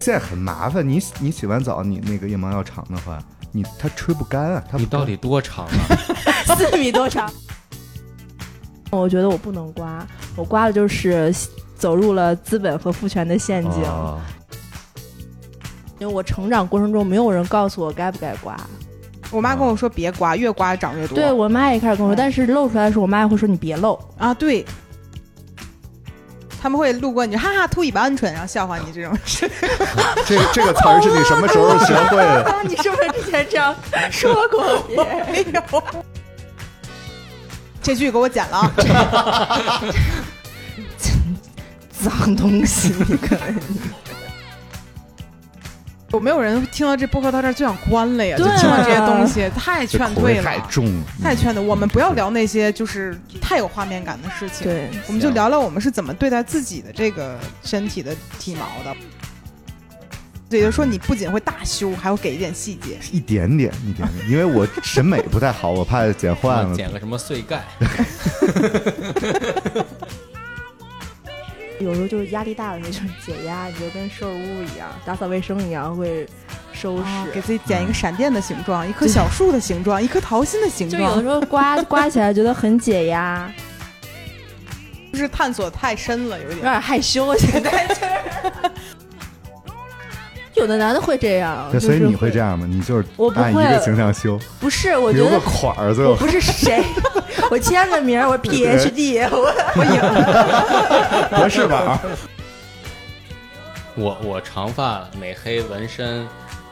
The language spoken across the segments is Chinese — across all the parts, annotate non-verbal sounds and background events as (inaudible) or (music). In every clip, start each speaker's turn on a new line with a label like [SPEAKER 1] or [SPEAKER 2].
[SPEAKER 1] 现在很麻烦，你你洗完澡，你那个腋毛要长的话，你它吹不干啊，它
[SPEAKER 2] 你到底多长啊？(laughs)
[SPEAKER 3] 四米多长。我觉得我不能刮，我刮的就是走入了资本和父权的陷阱。
[SPEAKER 1] 哦
[SPEAKER 3] 因为我成长过程中没有人告诉我该不该刮。
[SPEAKER 4] 我妈跟我说别刮，越刮长越多。
[SPEAKER 3] 对我妈也开始跟我说，但是露出来的时候，我妈也会说你别露。
[SPEAKER 4] 啊，对。他们会路过你，哈哈，秃尾巴鹌鹑，然后笑话你这种事。(laughs)
[SPEAKER 1] 这这个词儿是你什么时候学会的？
[SPEAKER 3] 啊，(laughs) 你是不是之前这样说过别人？(laughs)
[SPEAKER 4] 没有。这句给我剪了啊！
[SPEAKER 3] 脏东西，你可
[SPEAKER 4] 有没有人听到这播客到这儿就想关了呀？就
[SPEAKER 3] 对啊
[SPEAKER 4] 听到这些东西，太劝退了，
[SPEAKER 1] 太重了，
[SPEAKER 4] 太劝退。我们不要聊那些就是太有画面感的事情，
[SPEAKER 3] 对，
[SPEAKER 4] 我们就聊聊我们是怎么对待自己的这个身体的体毛的。也就是说，你不仅会大修，还会给一点细节。
[SPEAKER 1] 一点点一点点，因为我审美不太好，我怕剪坏了。(laughs)
[SPEAKER 2] 剪个什么碎盖？(laughs)
[SPEAKER 3] 有时候就是压力大的时候就是解压，你就跟收拾屋一样，打扫卫生一样，会收拾。
[SPEAKER 4] 啊给自己剪一个闪电的形状，一棵小树的形状，一颗桃心的形状，
[SPEAKER 3] 就有的时候刮 (laughs) 刮起来觉得很解压，
[SPEAKER 4] 就是探索太深了，有点
[SPEAKER 3] 有
[SPEAKER 4] 点。
[SPEAKER 3] 害羞。现在就是，(laughs) 有的男的会这样，
[SPEAKER 1] 对，所以你会这样吗？你就是
[SPEAKER 3] 我不会
[SPEAKER 1] 按一个形象修，
[SPEAKER 3] 不是，我觉
[SPEAKER 1] 留个
[SPEAKER 3] 得
[SPEAKER 1] 款儿，最后
[SPEAKER 3] 我不是谁，(laughs) 我签个名儿，我 PhD，(laughs) 我我赢。(laughs)
[SPEAKER 1] 博士吧？
[SPEAKER 2] 我我长发美黑纹身，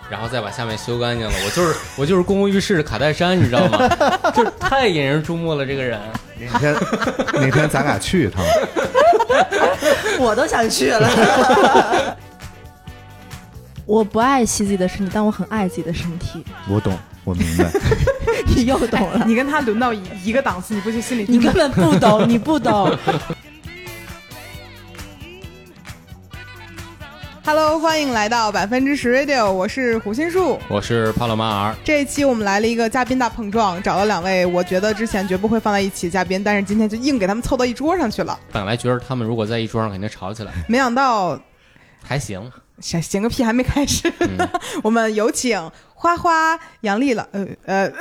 [SPEAKER 2] 然后再把下面修干净了。我就是我就是公共浴室的卡戴珊，你知道吗？就是太引人注目了，这个人。
[SPEAKER 1] 哪天哪天咱俩去一趟？
[SPEAKER 3] 我都想去了。我不爱惜自己的身体，但我很爱自己的身体。
[SPEAKER 1] 我懂，我明白。(laughs)
[SPEAKER 3] 你又懂了，
[SPEAKER 4] 你跟他轮到一一个档次，你不就心里
[SPEAKER 3] 你根本 (laughs) 不懂，你不懂。
[SPEAKER 4] Hello，欢迎来到百分之十 Radio，我是胡心树。
[SPEAKER 2] 我是帕洛马尔，
[SPEAKER 4] 这一期我们来了一个嘉宾大碰撞，找了两位我觉得之前绝不会放在一起的嘉宾，但是今天就硬给他们凑到一桌上去了。
[SPEAKER 2] 本来觉得他们如果在一桌上肯定吵起来，
[SPEAKER 4] 没想到，
[SPEAKER 2] 还行。
[SPEAKER 4] 行行个屁，还没开始。
[SPEAKER 2] 嗯 (laughs)
[SPEAKER 4] 我们有请花花、杨丽老，呃呃，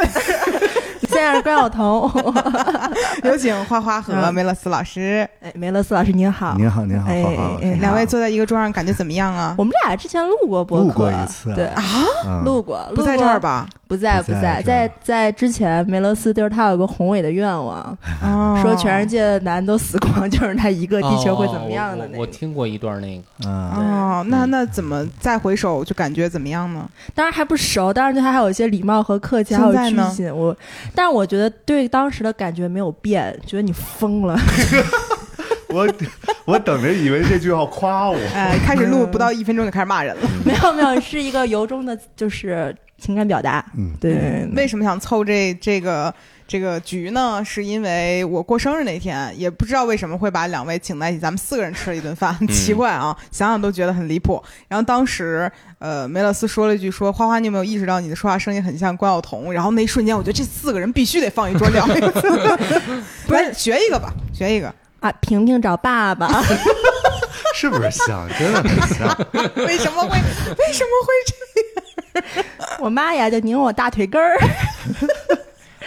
[SPEAKER 3] 现在是关晓彤，(laughs)
[SPEAKER 4] 有请花花和
[SPEAKER 3] 嗯
[SPEAKER 4] 梅勒斯老师。
[SPEAKER 3] 哎，梅勒斯老师您好，
[SPEAKER 1] 您好，您好，
[SPEAKER 3] 哎
[SPEAKER 1] 花花
[SPEAKER 4] 两位坐在一个桌上，感觉怎么样啊？
[SPEAKER 3] 我们俩之前录过播客，
[SPEAKER 1] 录过一次啊
[SPEAKER 3] 对，
[SPEAKER 1] 啊
[SPEAKER 3] 录过，
[SPEAKER 4] 不在这儿？吧？
[SPEAKER 3] 不在，
[SPEAKER 1] 不在
[SPEAKER 3] 在，在在之前，梅勒斯就是他有个宏伟的愿望，(laughs)
[SPEAKER 4] 哦
[SPEAKER 3] 说全世界的男都死光，就是他一个，地球会怎么样的那个。
[SPEAKER 2] 听过一段那个，
[SPEAKER 1] 嗯，
[SPEAKER 4] 哦，那那怎么再回首就感觉怎么样呢？
[SPEAKER 3] 当然还不熟，当然对他还有一些礼貌和客气，还有拘谨。我，但是我觉得对当时的感觉没有变，觉得你疯了。(laughs)
[SPEAKER 1] 我我等着以为这句要夸我。
[SPEAKER 4] 哎，开始录不到一分钟就开始骂人了。
[SPEAKER 3] 没有没有，是一个由衷的，就是情感表达。
[SPEAKER 1] 嗯，
[SPEAKER 3] 对
[SPEAKER 4] 为什么想凑这这个这个局呢？是因为我过生日那天，也不知道为什么会把两位请在一起，咱们四个人吃了一顿饭，很奇怪啊，想想都觉得很离谱。然后当时，呃，梅勒斯说了一句说：“花花，你有没有意识到你的说话声音很像关晓彤？”然后那一瞬间，我觉得这四个人必须得放一桌聊一次，(laughs) 不是学一个吧，学一个。
[SPEAKER 3] 啊，平平找爸爸，(laughs)
[SPEAKER 1] 是不是像？真的很像。(laughs)
[SPEAKER 4] 为什么会为什么会这样？
[SPEAKER 3] 我妈呀，就拧我大腿根儿。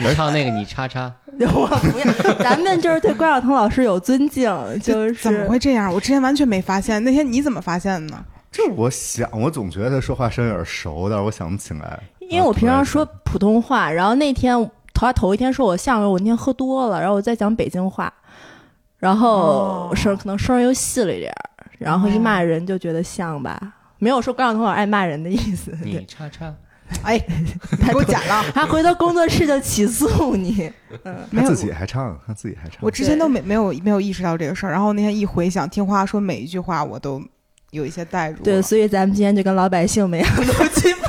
[SPEAKER 2] 你唱那个你叉叉，(laughs)
[SPEAKER 3] 我不要，咱们就是对关晓彤老师有尊敬，就是
[SPEAKER 4] 怎么会这样？我之前完全没发现，那天你怎么发现的呢？
[SPEAKER 1] 这我想，我总觉得他说话声有点熟，但是我想不起来。
[SPEAKER 3] 因为我平常说普通话，然后那天头他头一天说我相声，我那天喝多了，然后我在讲北京话，然后
[SPEAKER 4] 哦
[SPEAKER 3] 声可能声又细了一点，然后一骂人就觉得像吧，没有说关晓彤老师爱骂人的意思。
[SPEAKER 2] 你，叉叉，(laughs)
[SPEAKER 4] 哎，他给我剪了。(laughs)
[SPEAKER 3] 他回到工作室就起诉你，
[SPEAKER 4] 没有
[SPEAKER 1] 他自己还唱，他自己还唱。
[SPEAKER 4] 我之前都没没有没有意识到这个事儿，然后那天一回想，听花说每一句话，我都有一些代入。
[SPEAKER 3] 对，所以咱们今天就跟老百姓们一样录节目。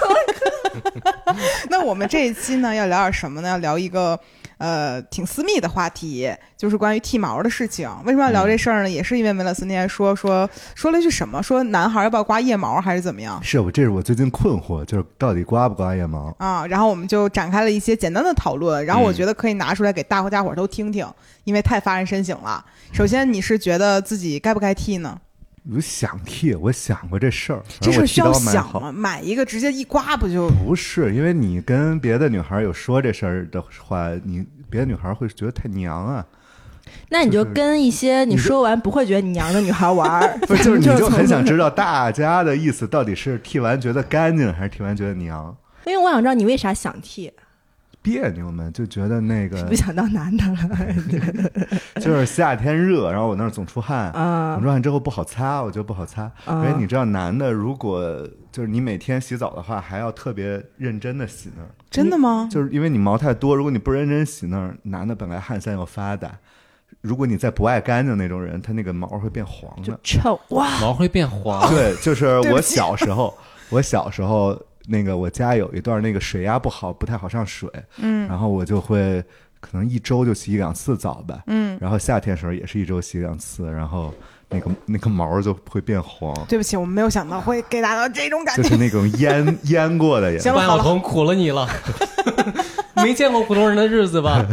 [SPEAKER 4] 那我们这一期呢，要聊点什么呢？要聊一个呃挺私密的话题，就是关于剃毛的事情。为什么要聊这事儿呢？也是因为梅勒斯那天说说说了一句什么，说男孩要不要刮腋毛还是怎么样
[SPEAKER 1] 是我，这是我最近困惑，就是到底刮不刮腋毛？
[SPEAKER 4] 啊？然后我们就展开了一些简单的讨论，然后我
[SPEAKER 2] 嗯
[SPEAKER 4] 觉得可以拿出来给大伙家伙都听听，因为太发人深省了。首先，你是觉得自己该不该剃呢？
[SPEAKER 1] 我想剃，我想过这事儿，
[SPEAKER 4] 这事儿需要。想吗？买一个直接一刮不就？
[SPEAKER 1] 不是，因为你跟别的女孩有说这事儿的话，你别的女孩会觉得太娘啊。
[SPEAKER 3] 那你就跟一些你说完不会觉得你娘的女孩玩儿，(laughs)
[SPEAKER 1] 不是，就是你就很想知道大家的意思到底是剃完觉得干净，还是剃完觉得娘？
[SPEAKER 3] 因为我想知道你为啥想剃，
[SPEAKER 1] 别扭们就觉得那个
[SPEAKER 3] 不想当男的了。(laughs)
[SPEAKER 1] 就是夏天热，然后我那儿总出汗，
[SPEAKER 3] 啊
[SPEAKER 1] 总出汗之后不好擦，我觉得不好擦。
[SPEAKER 3] 啊
[SPEAKER 1] 而且你知道，男的如果就是你每天洗澡的话，还要特别认真的洗那儿，
[SPEAKER 4] 真的吗？
[SPEAKER 1] 就是因为你毛太多，如果你不认真洗那儿，男的本来汗腺又发达，如果你再不爱干净那种人，他那个毛会变黄
[SPEAKER 3] 就
[SPEAKER 1] 的。
[SPEAKER 3] 臭哇！
[SPEAKER 2] 毛会变黄。
[SPEAKER 1] 对，就是我小时候，我小时候那个我家有一段那个水压不好，不太好上水，
[SPEAKER 4] 嗯。
[SPEAKER 1] 然后我就会可能一周就洗一两次澡吧，
[SPEAKER 4] 嗯，
[SPEAKER 1] 然后夏天的时候也是一周洗两次，然后那个那个毛就会变黄，
[SPEAKER 4] 对不起，我们没有想到会给大家这种感觉。
[SPEAKER 1] 就是那种腌腌过的也。
[SPEAKER 4] 行了
[SPEAKER 2] 万晓彤苦了你了，(laughs) (laughs) 没见过普通人的日子吧？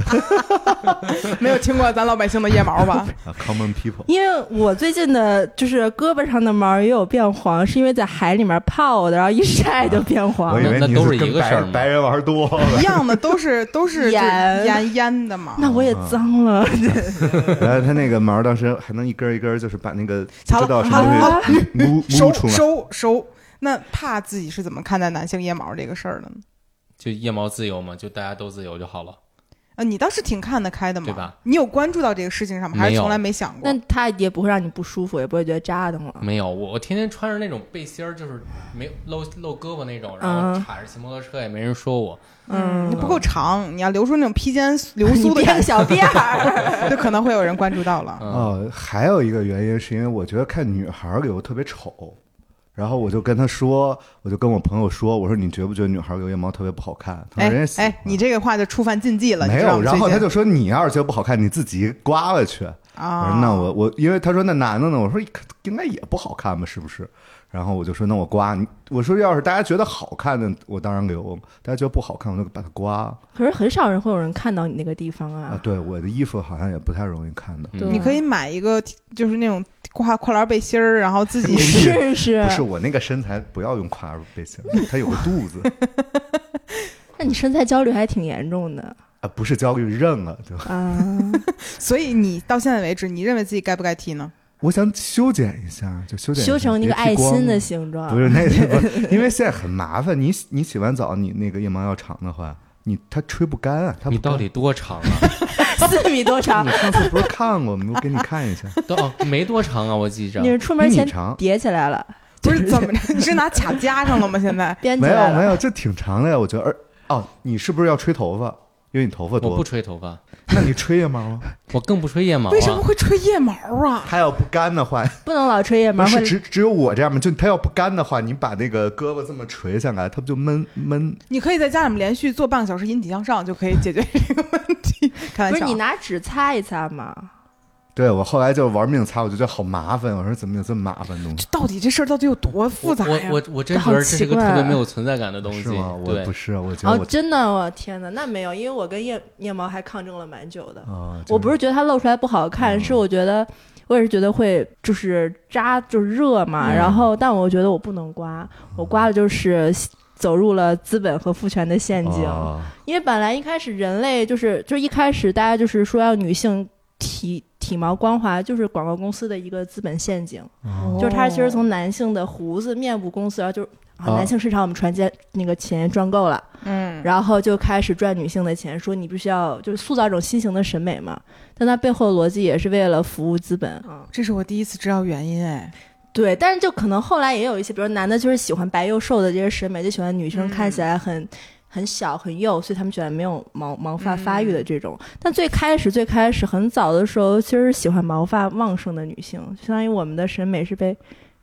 [SPEAKER 2] (laughs)
[SPEAKER 4] 没有听过咱老百姓的腋毛吧？
[SPEAKER 1] 啊，common people，
[SPEAKER 3] 因为我最近的就是胳膊上的毛也有变黄，是因为在海里面泡的，然后一晒就变黄了。
[SPEAKER 1] 我以为你
[SPEAKER 2] 那都是
[SPEAKER 1] 跟白
[SPEAKER 2] 一个事儿
[SPEAKER 1] 白人玩多了。
[SPEAKER 4] 一样的，都是都是盐
[SPEAKER 3] 腌
[SPEAKER 4] 腌腌的嘛。
[SPEAKER 3] 那我也脏了，
[SPEAKER 1] 然后他那个毛当时还能一根一根，就是把那个知道什么
[SPEAKER 4] 了
[SPEAKER 1] 东西撸
[SPEAKER 4] 收
[SPEAKER 1] 撸出来。
[SPEAKER 4] 收收。那怕自己是怎么看待男性腋毛这个事儿的呢？
[SPEAKER 2] 就腋毛自由嘛，就大家都自由就好了。
[SPEAKER 4] 呃，你倒是挺看得开的嘛，
[SPEAKER 2] 对吧？
[SPEAKER 4] 你有关注到这个事情上吗？还是从来没想过
[SPEAKER 3] 那？它也不会让你不舒服，也不会觉得扎的慌。
[SPEAKER 2] 没有，我我天天穿着那种背心儿，就是没有露露胳膊那种，然后
[SPEAKER 3] 嗯
[SPEAKER 2] 踩着骑摩托车也没人说我。
[SPEAKER 3] 嗯
[SPEAKER 4] 你不够长，你要留出那种披肩流 (laughs) 苏的感觉，
[SPEAKER 3] 变小辫儿 (laughs) (laughs)
[SPEAKER 4] 就可能会有人关注到了。
[SPEAKER 2] 嗯，
[SPEAKER 1] 哦，还有一个原因是因为我觉得看女孩儿给我特别丑，然后我就跟他说，我就跟我朋友说，我说你觉不觉得女孩儿有腋毛特别不好看？他
[SPEAKER 4] 哎
[SPEAKER 1] 说人家喜欢
[SPEAKER 4] 哎，你这个话就触犯禁忌了，
[SPEAKER 1] 没有？然后他就说你要是觉得不好看，你自己刮了去。我
[SPEAKER 4] 啊，
[SPEAKER 1] 说那我我，因为他说那男的呢，我说应该也不好看吧，是不是？然后我就说那我刮你，我说要是大家觉得好看的，我当然留；大家觉得不好看，我就把它刮
[SPEAKER 3] 可是很少人会有人看到你那个地方
[SPEAKER 1] 啊
[SPEAKER 3] 啊。。
[SPEAKER 1] 对，我的衣服好像也不太容易看到。
[SPEAKER 3] 对
[SPEAKER 4] 你可以买一个就是那种跨跨栏背心儿，然后自己
[SPEAKER 3] 试试
[SPEAKER 1] 不，是我那个身材，不要用跨栏背心，它有个肚子 (laughs)
[SPEAKER 3] 那你身材焦虑还挺严重的
[SPEAKER 1] 啊，不是焦虑认了就。
[SPEAKER 3] 啊。(laughs)
[SPEAKER 4] 所以你到现在为止，你认为自己该不该剃呢？(laughs)
[SPEAKER 1] 我想修剪一下，就修剪
[SPEAKER 3] 修成那个爱心的形状，
[SPEAKER 1] 不是那 (laughs) 个，因为现在很麻烦。你洗你洗完澡，你那个腋毛要长的话，你它吹不干啊。它
[SPEAKER 2] 你到底多长啊？
[SPEAKER 3] 四米多长
[SPEAKER 1] 你。上次不是看过吗？我给你看一下，
[SPEAKER 2] 都哦没多长啊，我记着
[SPEAKER 3] 你。是出门前。叠起来了，
[SPEAKER 4] 不是怎么着？你是拿卡夹上了吗？现在。
[SPEAKER 1] 没有没有，这挺长的呀，我觉得。而哦，你是不是要吹头发？因为你头发多
[SPEAKER 2] 我不，吹头发，
[SPEAKER 1] 那你吹腋毛吗？(laughs)
[SPEAKER 2] 我更不吹腋毛
[SPEAKER 4] 为什么
[SPEAKER 2] 啊。
[SPEAKER 4] 会吹腋毛啊？
[SPEAKER 1] 它要不干的话，
[SPEAKER 3] 不能老吹腋毛，
[SPEAKER 1] 不是只只有我这样吗？就它要不干的话，你把那个胳膊这么垂下来，它不就闷闷？
[SPEAKER 4] 你可以在家里面连续做半个小时引体向上，就可以解决这个问题。(laughs) 开玩笑，
[SPEAKER 3] 不是你拿纸擦一擦嘛？
[SPEAKER 1] 对我后来就玩命擦，我就觉得好麻烦。我说怎么有这么麻烦的东西？
[SPEAKER 4] 到底这事儿到底有多复杂呀？
[SPEAKER 2] 我我我真觉得这是个
[SPEAKER 3] 好奇怪
[SPEAKER 2] 特别没有存在感的东西。
[SPEAKER 1] 是吗？我不，是，我觉得
[SPEAKER 3] 哦
[SPEAKER 1] 我，
[SPEAKER 3] 真的，我天哪，那没有，因为我跟腋腋毛还抗争了蛮久的。
[SPEAKER 1] 啊，
[SPEAKER 3] 我不是觉得它露出来不好看，
[SPEAKER 1] 嗯
[SPEAKER 3] 是我觉得我也是觉得会就是扎就是热嘛，
[SPEAKER 1] 嗯
[SPEAKER 3] 然后但我觉得我不能刮，我刮的就是。走入了资本和父权的陷阱，
[SPEAKER 1] 哦
[SPEAKER 3] 因为本来一开始人类就是就一开始大家就是说要女性体体毛光滑，就是广告公司的一个资本陷阱，
[SPEAKER 1] 哦
[SPEAKER 3] 就是它其实从男性的胡子、面部公司，然后就是啊，
[SPEAKER 1] 啊
[SPEAKER 3] 男性市场我们传接那个钱赚够了，
[SPEAKER 4] 嗯，
[SPEAKER 3] 然后就开始赚女性的钱，说你必须要就是塑造一种新型的审美嘛。但它背后的逻辑也是为了服务资本。嗯，
[SPEAKER 4] 这是我第一次知道原因哎。
[SPEAKER 3] 对，但是就可能后来也有一些，比如男的就是喜欢白又瘦的这些审美，就喜欢女生看起来很。很小很幼，所以他们喜欢没有毛毛发发育的这种。但最开始最开始很早的时候，其实是喜欢毛发旺盛的女性，相当于我们的审美是被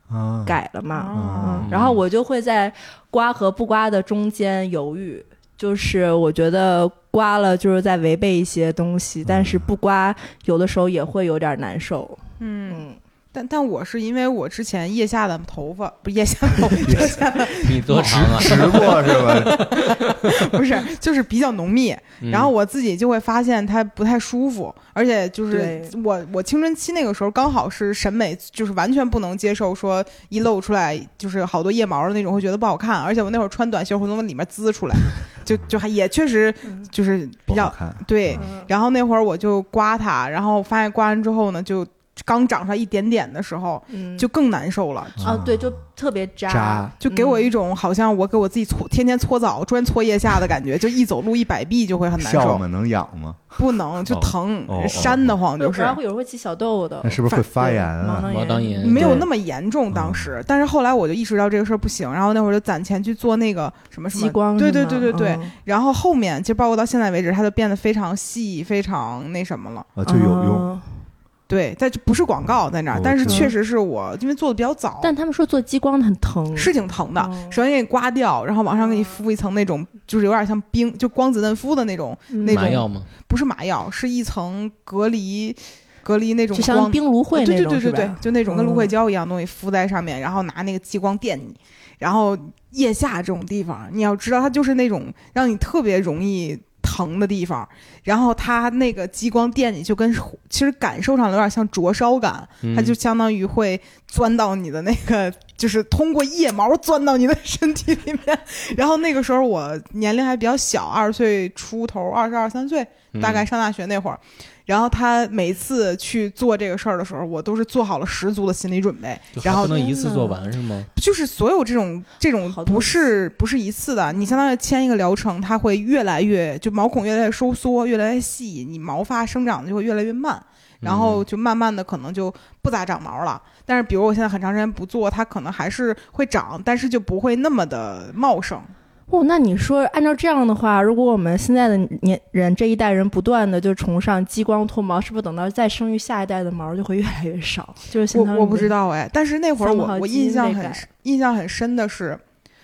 [SPEAKER 1] 啊，
[SPEAKER 3] 改了嘛。
[SPEAKER 4] 啊。
[SPEAKER 3] 嗯，然后我就会在刮和不刮的中间犹豫，就是我觉得刮了就是在违背一些东西，但是不刮有的时候也会有点难受。
[SPEAKER 4] 嗯，
[SPEAKER 3] 嗯，
[SPEAKER 4] 但但我是因为我之前腋下的头发不是腋下的头 (laughs) 发，腋下的 (laughs)
[SPEAKER 2] 你多长啊？
[SPEAKER 1] 直过是吧？(laughs)
[SPEAKER 4] 不是就是比较浓密，
[SPEAKER 2] 嗯
[SPEAKER 4] 然后我自己就会发现它不太舒服，而且就是我我青春期那个时候刚好是审美就是完全不能接受说一露出来就是好多腋毛的那种会觉得不好看，而且我那会儿穿短袖会从里面滋出来，就就还也确实就是比较。对，
[SPEAKER 3] 嗯
[SPEAKER 4] 然后那会儿我就刮它，然后发现刮完之后呢，就刚长出来一点点的时候
[SPEAKER 3] 嗯，
[SPEAKER 4] 就更难受了。
[SPEAKER 3] 啊，对，就特别扎，
[SPEAKER 1] 扎
[SPEAKER 4] 就给我一种好像我给我自己搓天天搓澡专搓腋下的感觉，就一走路一摆臂就会很难受，
[SPEAKER 1] 笑吗？能痒吗？
[SPEAKER 4] 不能就
[SPEAKER 1] 哦
[SPEAKER 4] 疼扇得慌就是
[SPEAKER 3] 不然。会有人会起小痘痘
[SPEAKER 1] 那，是不是会发炎啊？
[SPEAKER 3] 对
[SPEAKER 2] 毛囊炎
[SPEAKER 4] 没有那么严重，当时，但是后来我就意识到这个事儿不行，然后那会儿就攒钱去做那个什么什么
[SPEAKER 3] 激光
[SPEAKER 4] 对对对对对，
[SPEAKER 3] 嗯
[SPEAKER 4] 然后后面就包括到现在为止，它就变得非常细，非常那什么了。
[SPEAKER 1] 啊，就有用。
[SPEAKER 3] 嗯
[SPEAKER 4] 对，但就不是广告在那儿但是确实是我因为做的比较早，
[SPEAKER 3] 但他们说做激光的很疼，
[SPEAKER 4] 是挺疼的。
[SPEAKER 3] 哦
[SPEAKER 4] 首先给你刮掉，然后往上给你敷一层那种，就是有点像冰，就光子嫩肤的那种，
[SPEAKER 3] 嗯
[SPEAKER 4] 那种
[SPEAKER 2] 麻药吗？
[SPEAKER 4] 不是麻药，是一层隔离隔离那种
[SPEAKER 3] 就像
[SPEAKER 4] 光。
[SPEAKER 3] 冰芦荟
[SPEAKER 4] 对对对对对，就那种跟芦荟
[SPEAKER 3] 嗯
[SPEAKER 4] 胶一样东西敷在上面，然后拿那个激光电你，然后腋下这种地方，你要知道它就是那种让你特别容易疼的地方，然后它那个激光电你就跟其实感受上有点像灼烧感，它就相当于会钻到你的那个，就是通过腋毛钻到你的身体里面。然后那个时候我年龄还比较小，二十岁出头，二十二三岁，大概上大学那会儿。然后他每次去做这个事儿的时候，我都是做好了十足的心理准备。然后
[SPEAKER 2] 不能一次做完是吗？
[SPEAKER 4] 就是所有这种这种 (laughs) 不是不是一次的，你相当于签一个疗程，它会越来越就毛孔越来越收缩，越来越细，你毛发生长的就会越来越慢，然后
[SPEAKER 2] 嗯
[SPEAKER 4] 就慢慢的可能就不咋长毛了。但是比如我现在很长时间不做，它可能还是会长，但是就不会那么的茂盛。
[SPEAKER 3] 哦，那你说按照这样的话，如果我们现在的年人这一代人不断的就崇尚激光脱毛，是不是等到再生育下一代的毛就会越来越少？就是
[SPEAKER 4] 我我不知道哎，但是那会儿我我印象很深印象很深的是，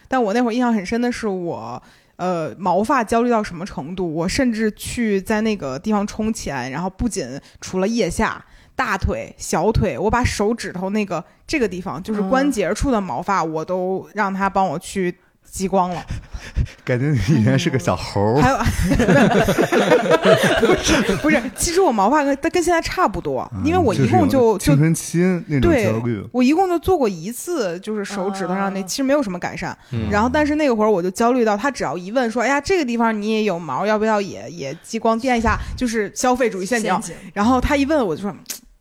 [SPEAKER 4] 但我那会儿印象很深的是我。呃，毛发焦虑到什么程度？我甚至去在那个地方充钱，然后不仅除了腋下、大腿、小腿，我把手指头那个这个地方，就是
[SPEAKER 3] 嗯
[SPEAKER 4] 关节处的毛发，我都让他帮我去激光了。(laughs)
[SPEAKER 1] 感觉你以前是个小猴儿
[SPEAKER 4] 还有，(laughs) 不是不是，其实我毛发跟跟现在差不多，因为我一共
[SPEAKER 1] 嗯
[SPEAKER 4] 就就
[SPEAKER 1] 青春期那种
[SPEAKER 4] 对
[SPEAKER 1] 焦虑，
[SPEAKER 4] 我一共就做过一次，就是手指头上那，
[SPEAKER 3] 啊
[SPEAKER 4] 其实没有什么改善。
[SPEAKER 2] 嗯
[SPEAKER 4] 然后，但是那个会儿我就焦虑到，他只要一问说：“哎呀，这个地方你也有毛，要不要也也激光电一下？”就是消费主义陷阱。然后他一问，我就说：“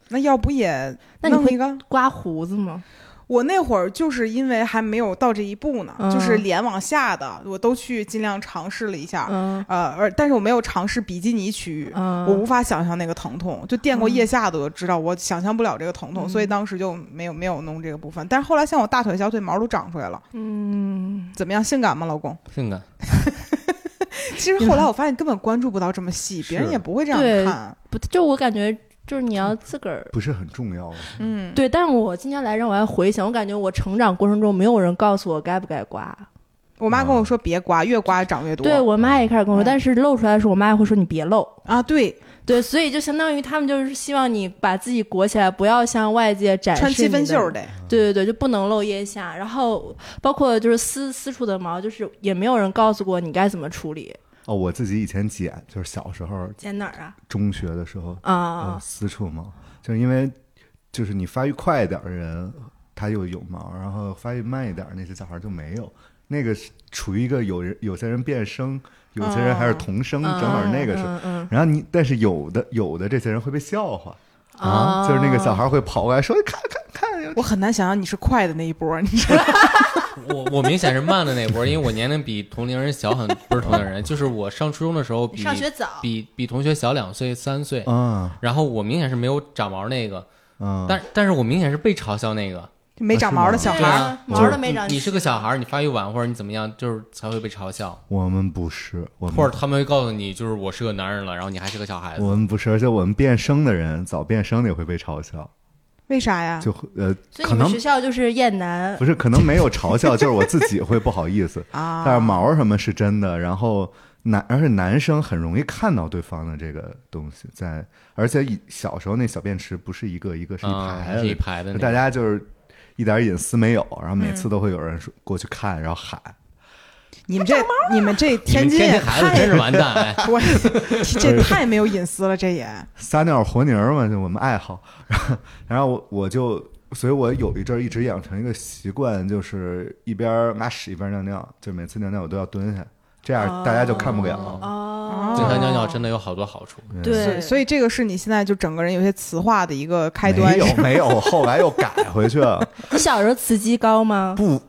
[SPEAKER 4] 那要不也
[SPEAKER 3] 那你会
[SPEAKER 4] 弄一个
[SPEAKER 3] 刮胡子吗？？”
[SPEAKER 4] 我那会儿就是因为还没有到这一步呢，
[SPEAKER 3] 嗯
[SPEAKER 4] 就是脸往下的，我都去尽量尝试了一下。
[SPEAKER 3] 嗯
[SPEAKER 4] 呃，而但是我没有尝试比基尼区域。
[SPEAKER 3] 嗯，
[SPEAKER 4] 我无法想象那个疼痛，就垫过
[SPEAKER 3] 嗯
[SPEAKER 4] 腋下的我就知道，我想象不了这个疼痛，
[SPEAKER 3] 嗯
[SPEAKER 4] 所以当时就没有没有弄这个部分。但是后来像我大腿、小腿毛都长出来了，
[SPEAKER 3] 嗯，
[SPEAKER 4] 怎么样？性感吗，老公？(laughs)
[SPEAKER 2] 性感，(laughs)
[SPEAKER 4] 其实后来我发现根本关注不到这么细，别人也不会这样看。
[SPEAKER 3] 不，就我感觉就是你要自个儿。
[SPEAKER 1] 不是很重要。
[SPEAKER 4] 嗯，
[SPEAKER 3] 对，但我今天来让我还回想，我感觉我成长过程中没有人告诉我该不该刮。
[SPEAKER 4] 我妈跟我说别刮，越刮长越多。
[SPEAKER 3] 对我妈也开始跟我说，
[SPEAKER 4] 嗯
[SPEAKER 3] 但是露出来的时候，我妈也会说你别露。
[SPEAKER 4] 啊，对，
[SPEAKER 3] 对，所以就相当于他们就是希望你把自己裹起来，不要向外界展示
[SPEAKER 4] 穿七分袖得。
[SPEAKER 3] 对对对，就不能露腋下，然后包括就是私私处的毛，就是也没有人告诉过你该怎么处理。
[SPEAKER 1] 哦，我自己以前剪，就是小时候
[SPEAKER 3] 剪哪儿啊？
[SPEAKER 1] 中学的时候，呃，
[SPEAKER 3] 啊，
[SPEAKER 1] 私处毛，就是因为就是你发育快一点的人，他又有毛，然后发育慢一点那些小孩就没有。那个是处于一个有人有些人变声，有些人还是童声，正好那个是。
[SPEAKER 3] 嗯嗯
[SPEAKER 1] 然后你，但是有的有的这些人会被笑话，
[SPEAKER 3] 嗯啊，
[SPEAKER 1] 就是那个小孩会跑过来说：“看看看，
[SPEAKER 4] 我很难想象你是快的那一波，你知道吗？(laughs)
[SPEAKER 2] 我我明显是慢的那波，因为我年龄比同龄人小很，不是同龄人，就是我上初中的时候比
[SPEAKER 3] 上学早，
[SPEAKER 2] 比比同学小两岁三岁，
[SPEAKER 1] 嗯
[SPEAKER 2] 然后我明显是没有长毛那个，
[SPEAKER 1] 嗯，
[SPEAKER 2] 但但是我明显是被嘲笑那个。
[SPEAKER 4] 就没长毛的小孩儿。
[SPEAKER 3] 啊，毛
[SPEAKER 2] 就是
[SPEAKER 3] 都没长。
[SPEAKER 2] 你是个小孩儿，你发育晚或者你怎么样，就是才会被嘲笑，
[SPEAKER 1] 我们不是，我们
[SPEAKER 2] 或者他们会告诉你，就是我是个男人了，然后你还是个小孩子。
[SPEAKER 1] 我们不是，而且我们变声的人早变声的也会被嘲笑，
[SPEAKER 4] 为啥呀？
[SPEAKER 1] 就会呃，
[SPEAKER 3] 所以你们
[SPEAKER 1] 可能
[SPEAKER 3] 学校就是厌男
[SPEAKER 1] 不是，可能没有嘲笑，(laughs) 就是我自己会不好意思。(laughs)
[SPEAKER 4] 啊，
[SPEAKER 1] 但是毛什么是真的，然后男，而且男生很容易看到对方的这个东西在，而且以小时候那小便池不是一个一个是一
[SPEAKER 2] 啊
[SPEAKER 1] 排的，
[SPEAKER 2] 是一排的那个，
[SPEAKER 1] 大家就是一点隐私没有，然后每次
[SPEAKER 4] 嗯
[SPEAKER 1] 都会有人说过去看，然后喊。
[SPEAKER 4] 你们这你们这
[SPEAKER 2] 天
[SPEAKER 4] 天津
[SPEAKER 2] 孩子真是完蛋！哎，(laughs)
[SPEAKER 4] 我 (laughs) 这太没有隐私了，这也
[SPEAKER 1] 撒尿和泥儿嘛，就我们爱好。然后，然后我我就，所以我有一阵儿一直养成一个习惯，就是一边儿拉屎一边尿尿，就每次尿尿我都要蹲下，这样大家就看不了。
[SPEAKER 3] 哦，
[SPEAKER 2] 蹲下尿尿真的有好多好处。
[SPEAKER 3] 对
[SPEAKER 4] 所以这个是你现在就整个人有些磁化的一个开端
[SPEAKER 1] 没，有没有，后来又改回去了。(laughs)
[SPEAKER 3] 你小时候雌激高吗？
[SPEAKER 1] 不，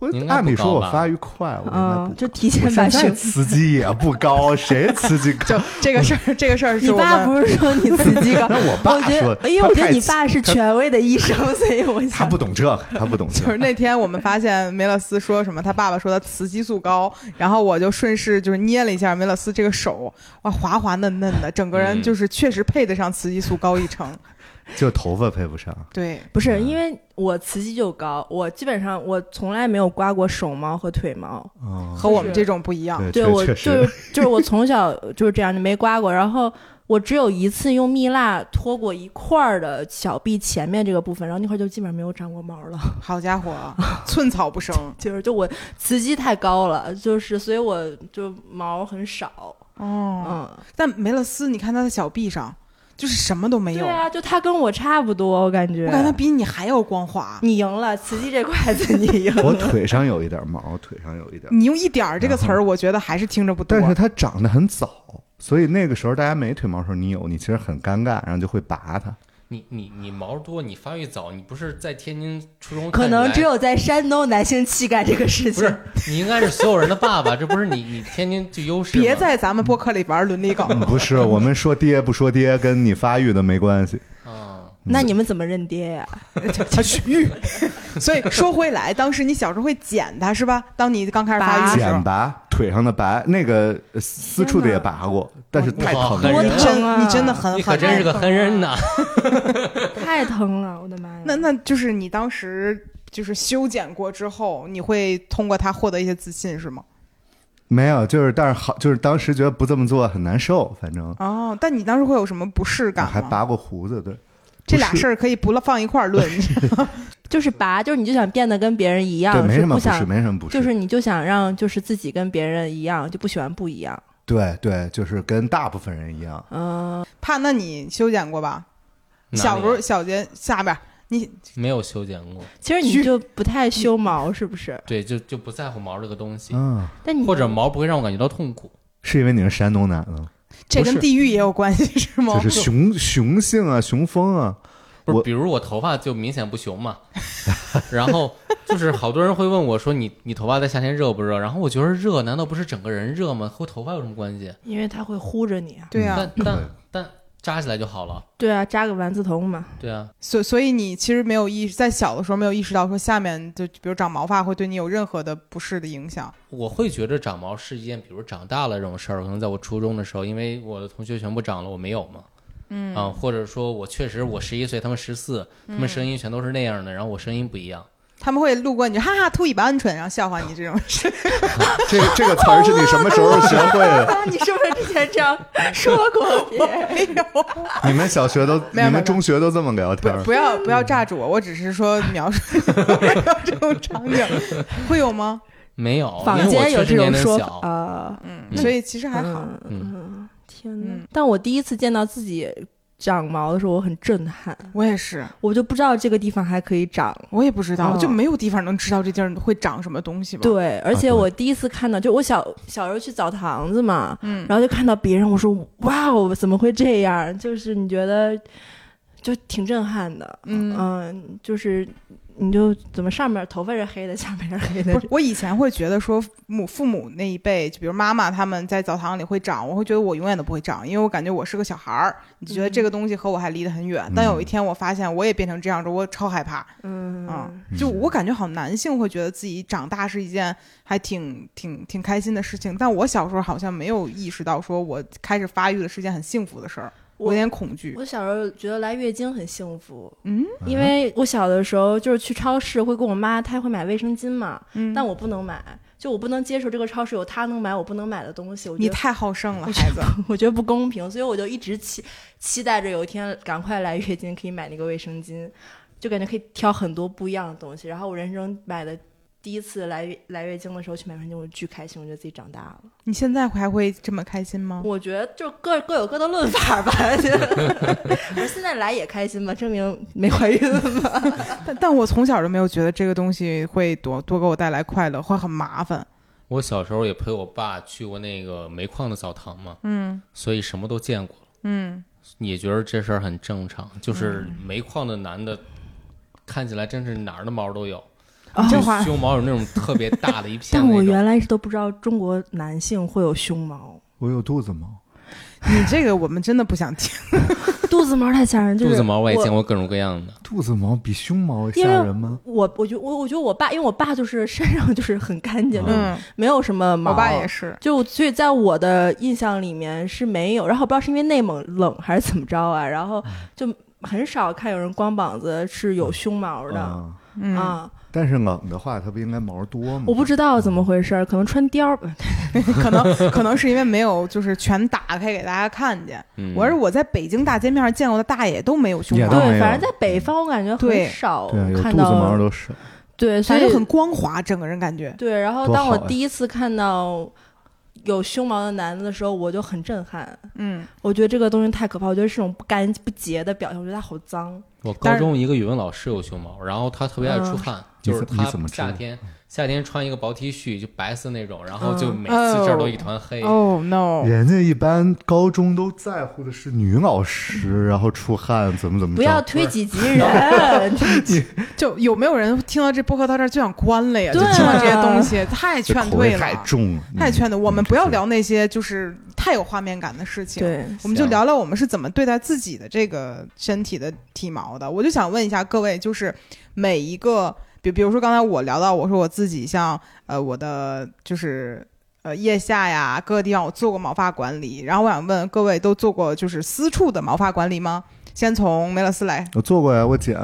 [SPEAKER 1] 我按理说我发育快，我应该
[SPEAKER 3] 嗯，
[SPEAKER 1] 不。
[SPEAKER 3] 就提前把胸。
[SPEAKER 1] 现在雌激也不高，谁雌激高？
[SPEAKER 4] 就这个事儿，这个事儿
[SPEAKER 3] 你爸不是说你雌激高？(laughs)
[SPEAKER 1] 那我爸说
[SPEAKER 3] 得，因为我觉得你爸是权威的医生，(laughs) 所以我
[SPEAKER 1] 他不懂这个，他不懂
[SPEAKER 4] 就是。那天我们发现梅勒斯说什么，他爸爸说他雌激素高，然后我就顺势就是捏了一下梅勒斯这个手，哇，滑滑嫩嫩的，整个人
[SPEAKER 2] 嗯
[SPEAKER 4] 就是确实配得上雌激素高一成。(laughs)
[SPEAKER 1] 就头发配不上，
[SPEAKER 4] 对，
[SPEAKER 3] 不是因为我雌激就高，我基本上我从来没有刮过手毛和腿毛。
[SPEAKER 1] 嗯，
[SPEAKER 4] 和我们这种不一样。
[SPEAKER 1] 对，
[SPEAKER 3] 对我就 (laughs) 就是我从小就是这样，就没刮过。然后我只有一次用蜜蜡拖过一块儿的小臂前面这个部分，然后那块儿就基本上没有长过毛了。
[SPEAKER 4] 好家伙，(laughs) 寸草不生。
[SPEAKER 3] 就是就我雌激太高了，就是所以我就毛很少。
[SPEAKER 4] 哦，
[SPEAKER 3] 嗯，
[SPEAKER 4] 但梅勒斯，你看他的小臂上，就是什么都没有。
[SPEAKER 3] 对啊，就他跟我差不多，我感觉。
[SPEAKER 4] 我感觉他比你还要光滑。
[SPEAKER 3] 你赢了，瓷器这块子你赢了。
[SPEAKER 1] 我腿上有一点毛，腿上有一点，
[SPEAKER 4] 你用一点儿这个词儿，我觉得还是听着不多。
[SPEAKER 1] 但是它长得很早，所以那个时候大家没腿毛的时候，你有，你其实很尴尬，然后就会拔它。
[SPEAKER 2] 你你你毛多，你发育早，你不是在天津初中
[SPEAKER 3] 可能只有在山东男性气概这个事情。
[SPEAKER 2] 不是你应该是所有人的爸爸，这不是你你天津就优势？
[SPEAKER 4] 别在咱们播客里玩伦理梗。
[SPEAKER 1] 嗯不是，我们说爹不说爹，跟你发育的没关系。
[SPEAKER 2] 啊，
[SPEAKER 3] 那你们怎么认爹呀？
[SPEAKER 4] 他虚。所以说回来，当时你小时候会剪它是吧？当你刚开始发育的时候，
[SPEAKER 1] 剪拔腿上的白，那个呃私处的也拔过，但是太疼了。
[SPEAKER 3] 多疼啊！
[SPEAKER 4] 你真的很
[SPEAKER 2] 你可真是个狠人呐！(laughs)
[SPEAKER 3] 太疼了，我的妈呀！
[SPEAKER 4] 那那就是你当时就是修剪过之后，你会通过它获得一些自信是吗？
[SPEAKER 1] 没有，就是但是好，就是当时觉得不这么做很难受，反正
[SPEAKER 4] 哦，但你当时会有什么不适感吗？
[SPEAKER 1] 还拔过胡子，对。
[SPEAKER 4] 这俩事儿可以不放一块儿论。
[SPEAKER 3] 就是拔，就是你就想变得跟别人一样，
[SPEAKER 1] 对，没什么不是，
[SPEAKER 3] 不想，
[SPEAKER 1] 没什么不是，
[SPEAKER 3] 就是你就想让就是自己跟别人一样，就不喜欢不一样。
[SPEAKER 1] 对对，就是跟大部分人一样。
[SPEAKER 3] 嗯，
[SPEAKER 4] 怕，那你修剪过吧？小时候小节下边，你
[SPEAKER 2] 没有修剪过，
[SPEAKER 3] 其实你就不太修毛，是不是？
[SPEAKER 2] 对，就就不在乎毛这个东西，
[SPEAKER 1] 嗯，
[SPEAKER 3] 但你
[SPEAKER 2] 或者毛不会让我感觉到痛苦。
[SPEAKER 1] 是因为你是山东男的，
[SPEAKER 4] 这跟地域也有关系是吗？
[SPEAKER 1] 就是雄雄性啊，雄风啊。
[SPEAKER 2] 不是，比如我头发就明显不雄嘛，(laughs) 然后就是好多人会问我说你你头发在夏天热不热？然后我觉得热，难道不是整个人热吗？和头发有什么关系？
[SPEAKER 3] 因为它会呼着你啊。
[SPEAKER 4] 对啊，
[SPEAKER 2] 但但但扎起来就好了。
[SPEAKER 3] 对啊，扎个丸子头嘛。
[SPEAKER 2] 对啊，
[SPEAKER 4] 所所以你其实没有意识在小的时候没有意识到说下面就比如长毛发会对你有任何的不适的影响。
[SPEAKER 2] 我会觉得长毛是一件，比如长大了这种事儿，可能在我初中的时候，因为我的同学全部长了，我没有嘛。嗯啊，或者说我确实我十一岁，他们十四，他们声音全都是那样的，然后我声音不一样。
[SPEAKER 4] 他们会路过你，哈哈，吐尾巴鹌鹑，然后笑话你这种事。(laughs)
[SPEAKER 1] 这这个词儿是你什么时候学会的？
[SPEAKER 3] 啊，(laughs) 你是不是之前这样说过别人？(laughs)
[SPEAKER 4] 没有，
[SPEAKER 1] 你们小学都，
[SPEAKER 4] 没有
[SPEAKER 1] 你们中学都这么聊天儿？
[SPEAKER 4] 不要不要炸住我，我只是说描述这种场景，会有吗？
[SPEAKER 2] 没有，因
[SPEAKER 3] 坊间有这
[SPEAKER 2] 确实年
[SPEAKER 3] 种说
[SPEAKER 2] 龄小
[SPEAKER 3] 法。啊。
[SPEAKER 4] 嗯，
[SPEAKER 2] 嗯
[SPEAKER 4] 所以其实还好。
[SPEAKER 3] 嗯嗯，天哪
[SPEAKER 4] 嗯！
[SPEAKER 3] 但我第一次见到自己长毛的时候，我很震撼，
[SPEAKER 4] 我也是，
[SPEAKER 3] 我就不知道这个地方还可以长。
[SPEAKER 4] 我也不知道，
[SPEAKER 3] 哦
[SPEAKER 4] 就没有地方能知道这地儿会长什么东西吧？，
[SPEAKER 3] 对，而且我第一次看到，就我小小时候去澡堂子嘛，
[SPEAKER 4] 嗯，
[SPEAKER 3] 然后就看到别人，我说哇哦，怎么会这样？就是你觉得就挺震撼的，
[SPEAKER 4] 嗯
[SPEAKER 3] 嗯，就是你就怎么上面头发是黑的，下面是黑的
[SPEAKER 4] 不是，我以前会觉得说母父母那一辈，就比如妈妈他们在澡堂里会长，我会觉得我永远都不会长，因为我感觉我是个小孩儿，你就觉得这个东西和我还离得很远。但有一天我发现我也变成这样子，我超害怕。
[SPEAKER 3] 嗯
[SPEAKER 4] 嗯，就我感觉好像男性会觉得自己长大是一件还挺挺挺开心的事情，但我小时候好像没有意识到说我开始发育的是件很幸福的事儿。我有点恐惧。
[SPEAKER 3] 我小时候觉得来月经很幸福，
[SPEAKER 4] 嗯
[SPEAKER 3] 因为我小的时候就是去超市会跟我妈，她会买卫生巾嘛，
[SPEAKER 4] 嗯，
[SPEAKER 3] 但我不能买，就我不能接受这个超市有她能买我不能买的东西，我觉得
[SPEAKER 4] 你太好胜了，孩子。
[SPEAKER 3] 我觉得不公平，所以我就一直期期待着有一天赶快来月经可以买那个卫生巾，就感觉可以挑很多不一样的东西。然后我人生买的第一次来月来月经的时候去买卫生巾，我巨开心，我觉得自己长大了。
[SPEAKER 4] 你现在还会这么开心吗？
[SPEAKER 3] 我觉得就各各有各的论法吧。(laughs) 我现在来也开心吧，证明没怀孕嘛。(laughs)
[SPEAKER 4] 但但我从小就没有觉得这个东西会多多给我带来快乐，会很麻烦。
[SPEAKER 2] 我小时候也陪我爸去过那个煤矿的澡堂嘛，
[SPEAKER 4] 嗯
[SPEAKER 2] 所以什么都见过了，
[SPEAKER 4] 嗯，
[SPEAKER 2] 也觉得这事儿很正常。就是煤矿的男的，看起来真是哪儿的毛都有，就
[SPEAKER 4] 这话
[SPEAKER 2] 胸毛有那种特别大的一片 (laughs)
[SPEAKER 3] 但我。原来是都不知道中国男性会有胸毛，
[SPEAKER 1] 我有肚子毛，
[SPEAKER 4] 你这个我们真的不想听。(laughs)
[SPEAKER 3] 肚子毛太吓人，就是
[SPEAKER 2] 肚子毛我也见
[SPEAKER 3] 过。
[SPEAKER 2] 各种各样的，
[SPEAKER 1] 肚子毛比胸毛吓人吗？
[SPEAKER 3] 我我觉我我觉得我爸，因为我爸就是 (laughs) 身上就是很干净，就
[SPEAKER 4] 嗯，
[SPEAKER 3] 没有什么毛。
[SPEAKER 4] 我爸也是。
[SPEAKER 3] 就所以在我的印象里面是没有，然后我不知道是因为内蒙冷还是怎么着啊，然后就很少看有人光膀子是有胸毛的
[SPEAKER 1] 啊，
[SPEAKER 4] 嗯，
[SPEAKER 3] 啊，
[SPEAKER 1] 但是冷的话，它不应该毛多吗？
[SPEAKER 3] 我不知道怎么回事儿，可能穿貂儿，(laughs)
[SPEAKER 4] 可能 (laughs) 可能是因为没有就是全打开给大家看见。
[SPEAKER 2] 嗯，
[SPEAKER 4] 我是我在北京大街面上见过的大爷都没有胸毛
[SPEAKER 3] 对，反正在北方我感觉很少
[SPEAKER 1] 对，有肚子
[SPEAKER 3] 看到，
[SPEAKER 1] 毛都是。
[SPEAKER 3] 对，所以
[SPEAKER 4] 很光滑，整个人感觉。
[SPEAKER 3] 对，然后当我第一次看到有胸毛的男的的时候，我就很震撼。
[SPEAKER 4] 嗯，
[SPEAKER 3] 我觉得这个东西太可怕，我觉得是种不干不洁的表现，我觉得他好脏。
[SPEAKER 2] 我高中一个语文老师有胸毛，然后他特别爱出汗，就是
[SPEAKER 1] 你怎么知道
[SPEAKER 2] 夏天夏天穿一个薄 T 恤就白色那种，然后就
[SPEAKER 3] 嗯
[SPEAKER 2] 每次这儿都一团黑。
[SPEAKER 4] 哦 no，
[SPEAKER 1] 人家一般高中都在乎的是女老师，然后出汗怎么怎么着。
[SPEAKER 3] 不要推己及人，(laughs)
[SPEAKER 4] 就有没有人听到这播客到这儿就想关了呀？就听到这些东西，太劝退了，
[SPEAKER 1] 太重了，
[SPEAKER 4] 太劝退。我们不要
[SPEAKER 1] 嗯
[SPEAKER 4] 聊那些就是太有画面感的事情。
[SPEAKER 3] 对，
[SPEAKER 4] 我们就聊聊我们是怎么对待自己的这个身体的体毛的。我就想问一下各位，就是每一个，比比如说刚才我聊到，我说我自己像呃我的就是呃腋下呀各个地方我做过毛发管理，然后我想问各位都做过就是私处的毛发管理吗？先从梅勒斯来，
[SPEAKER 1] 我做过呀，我剪，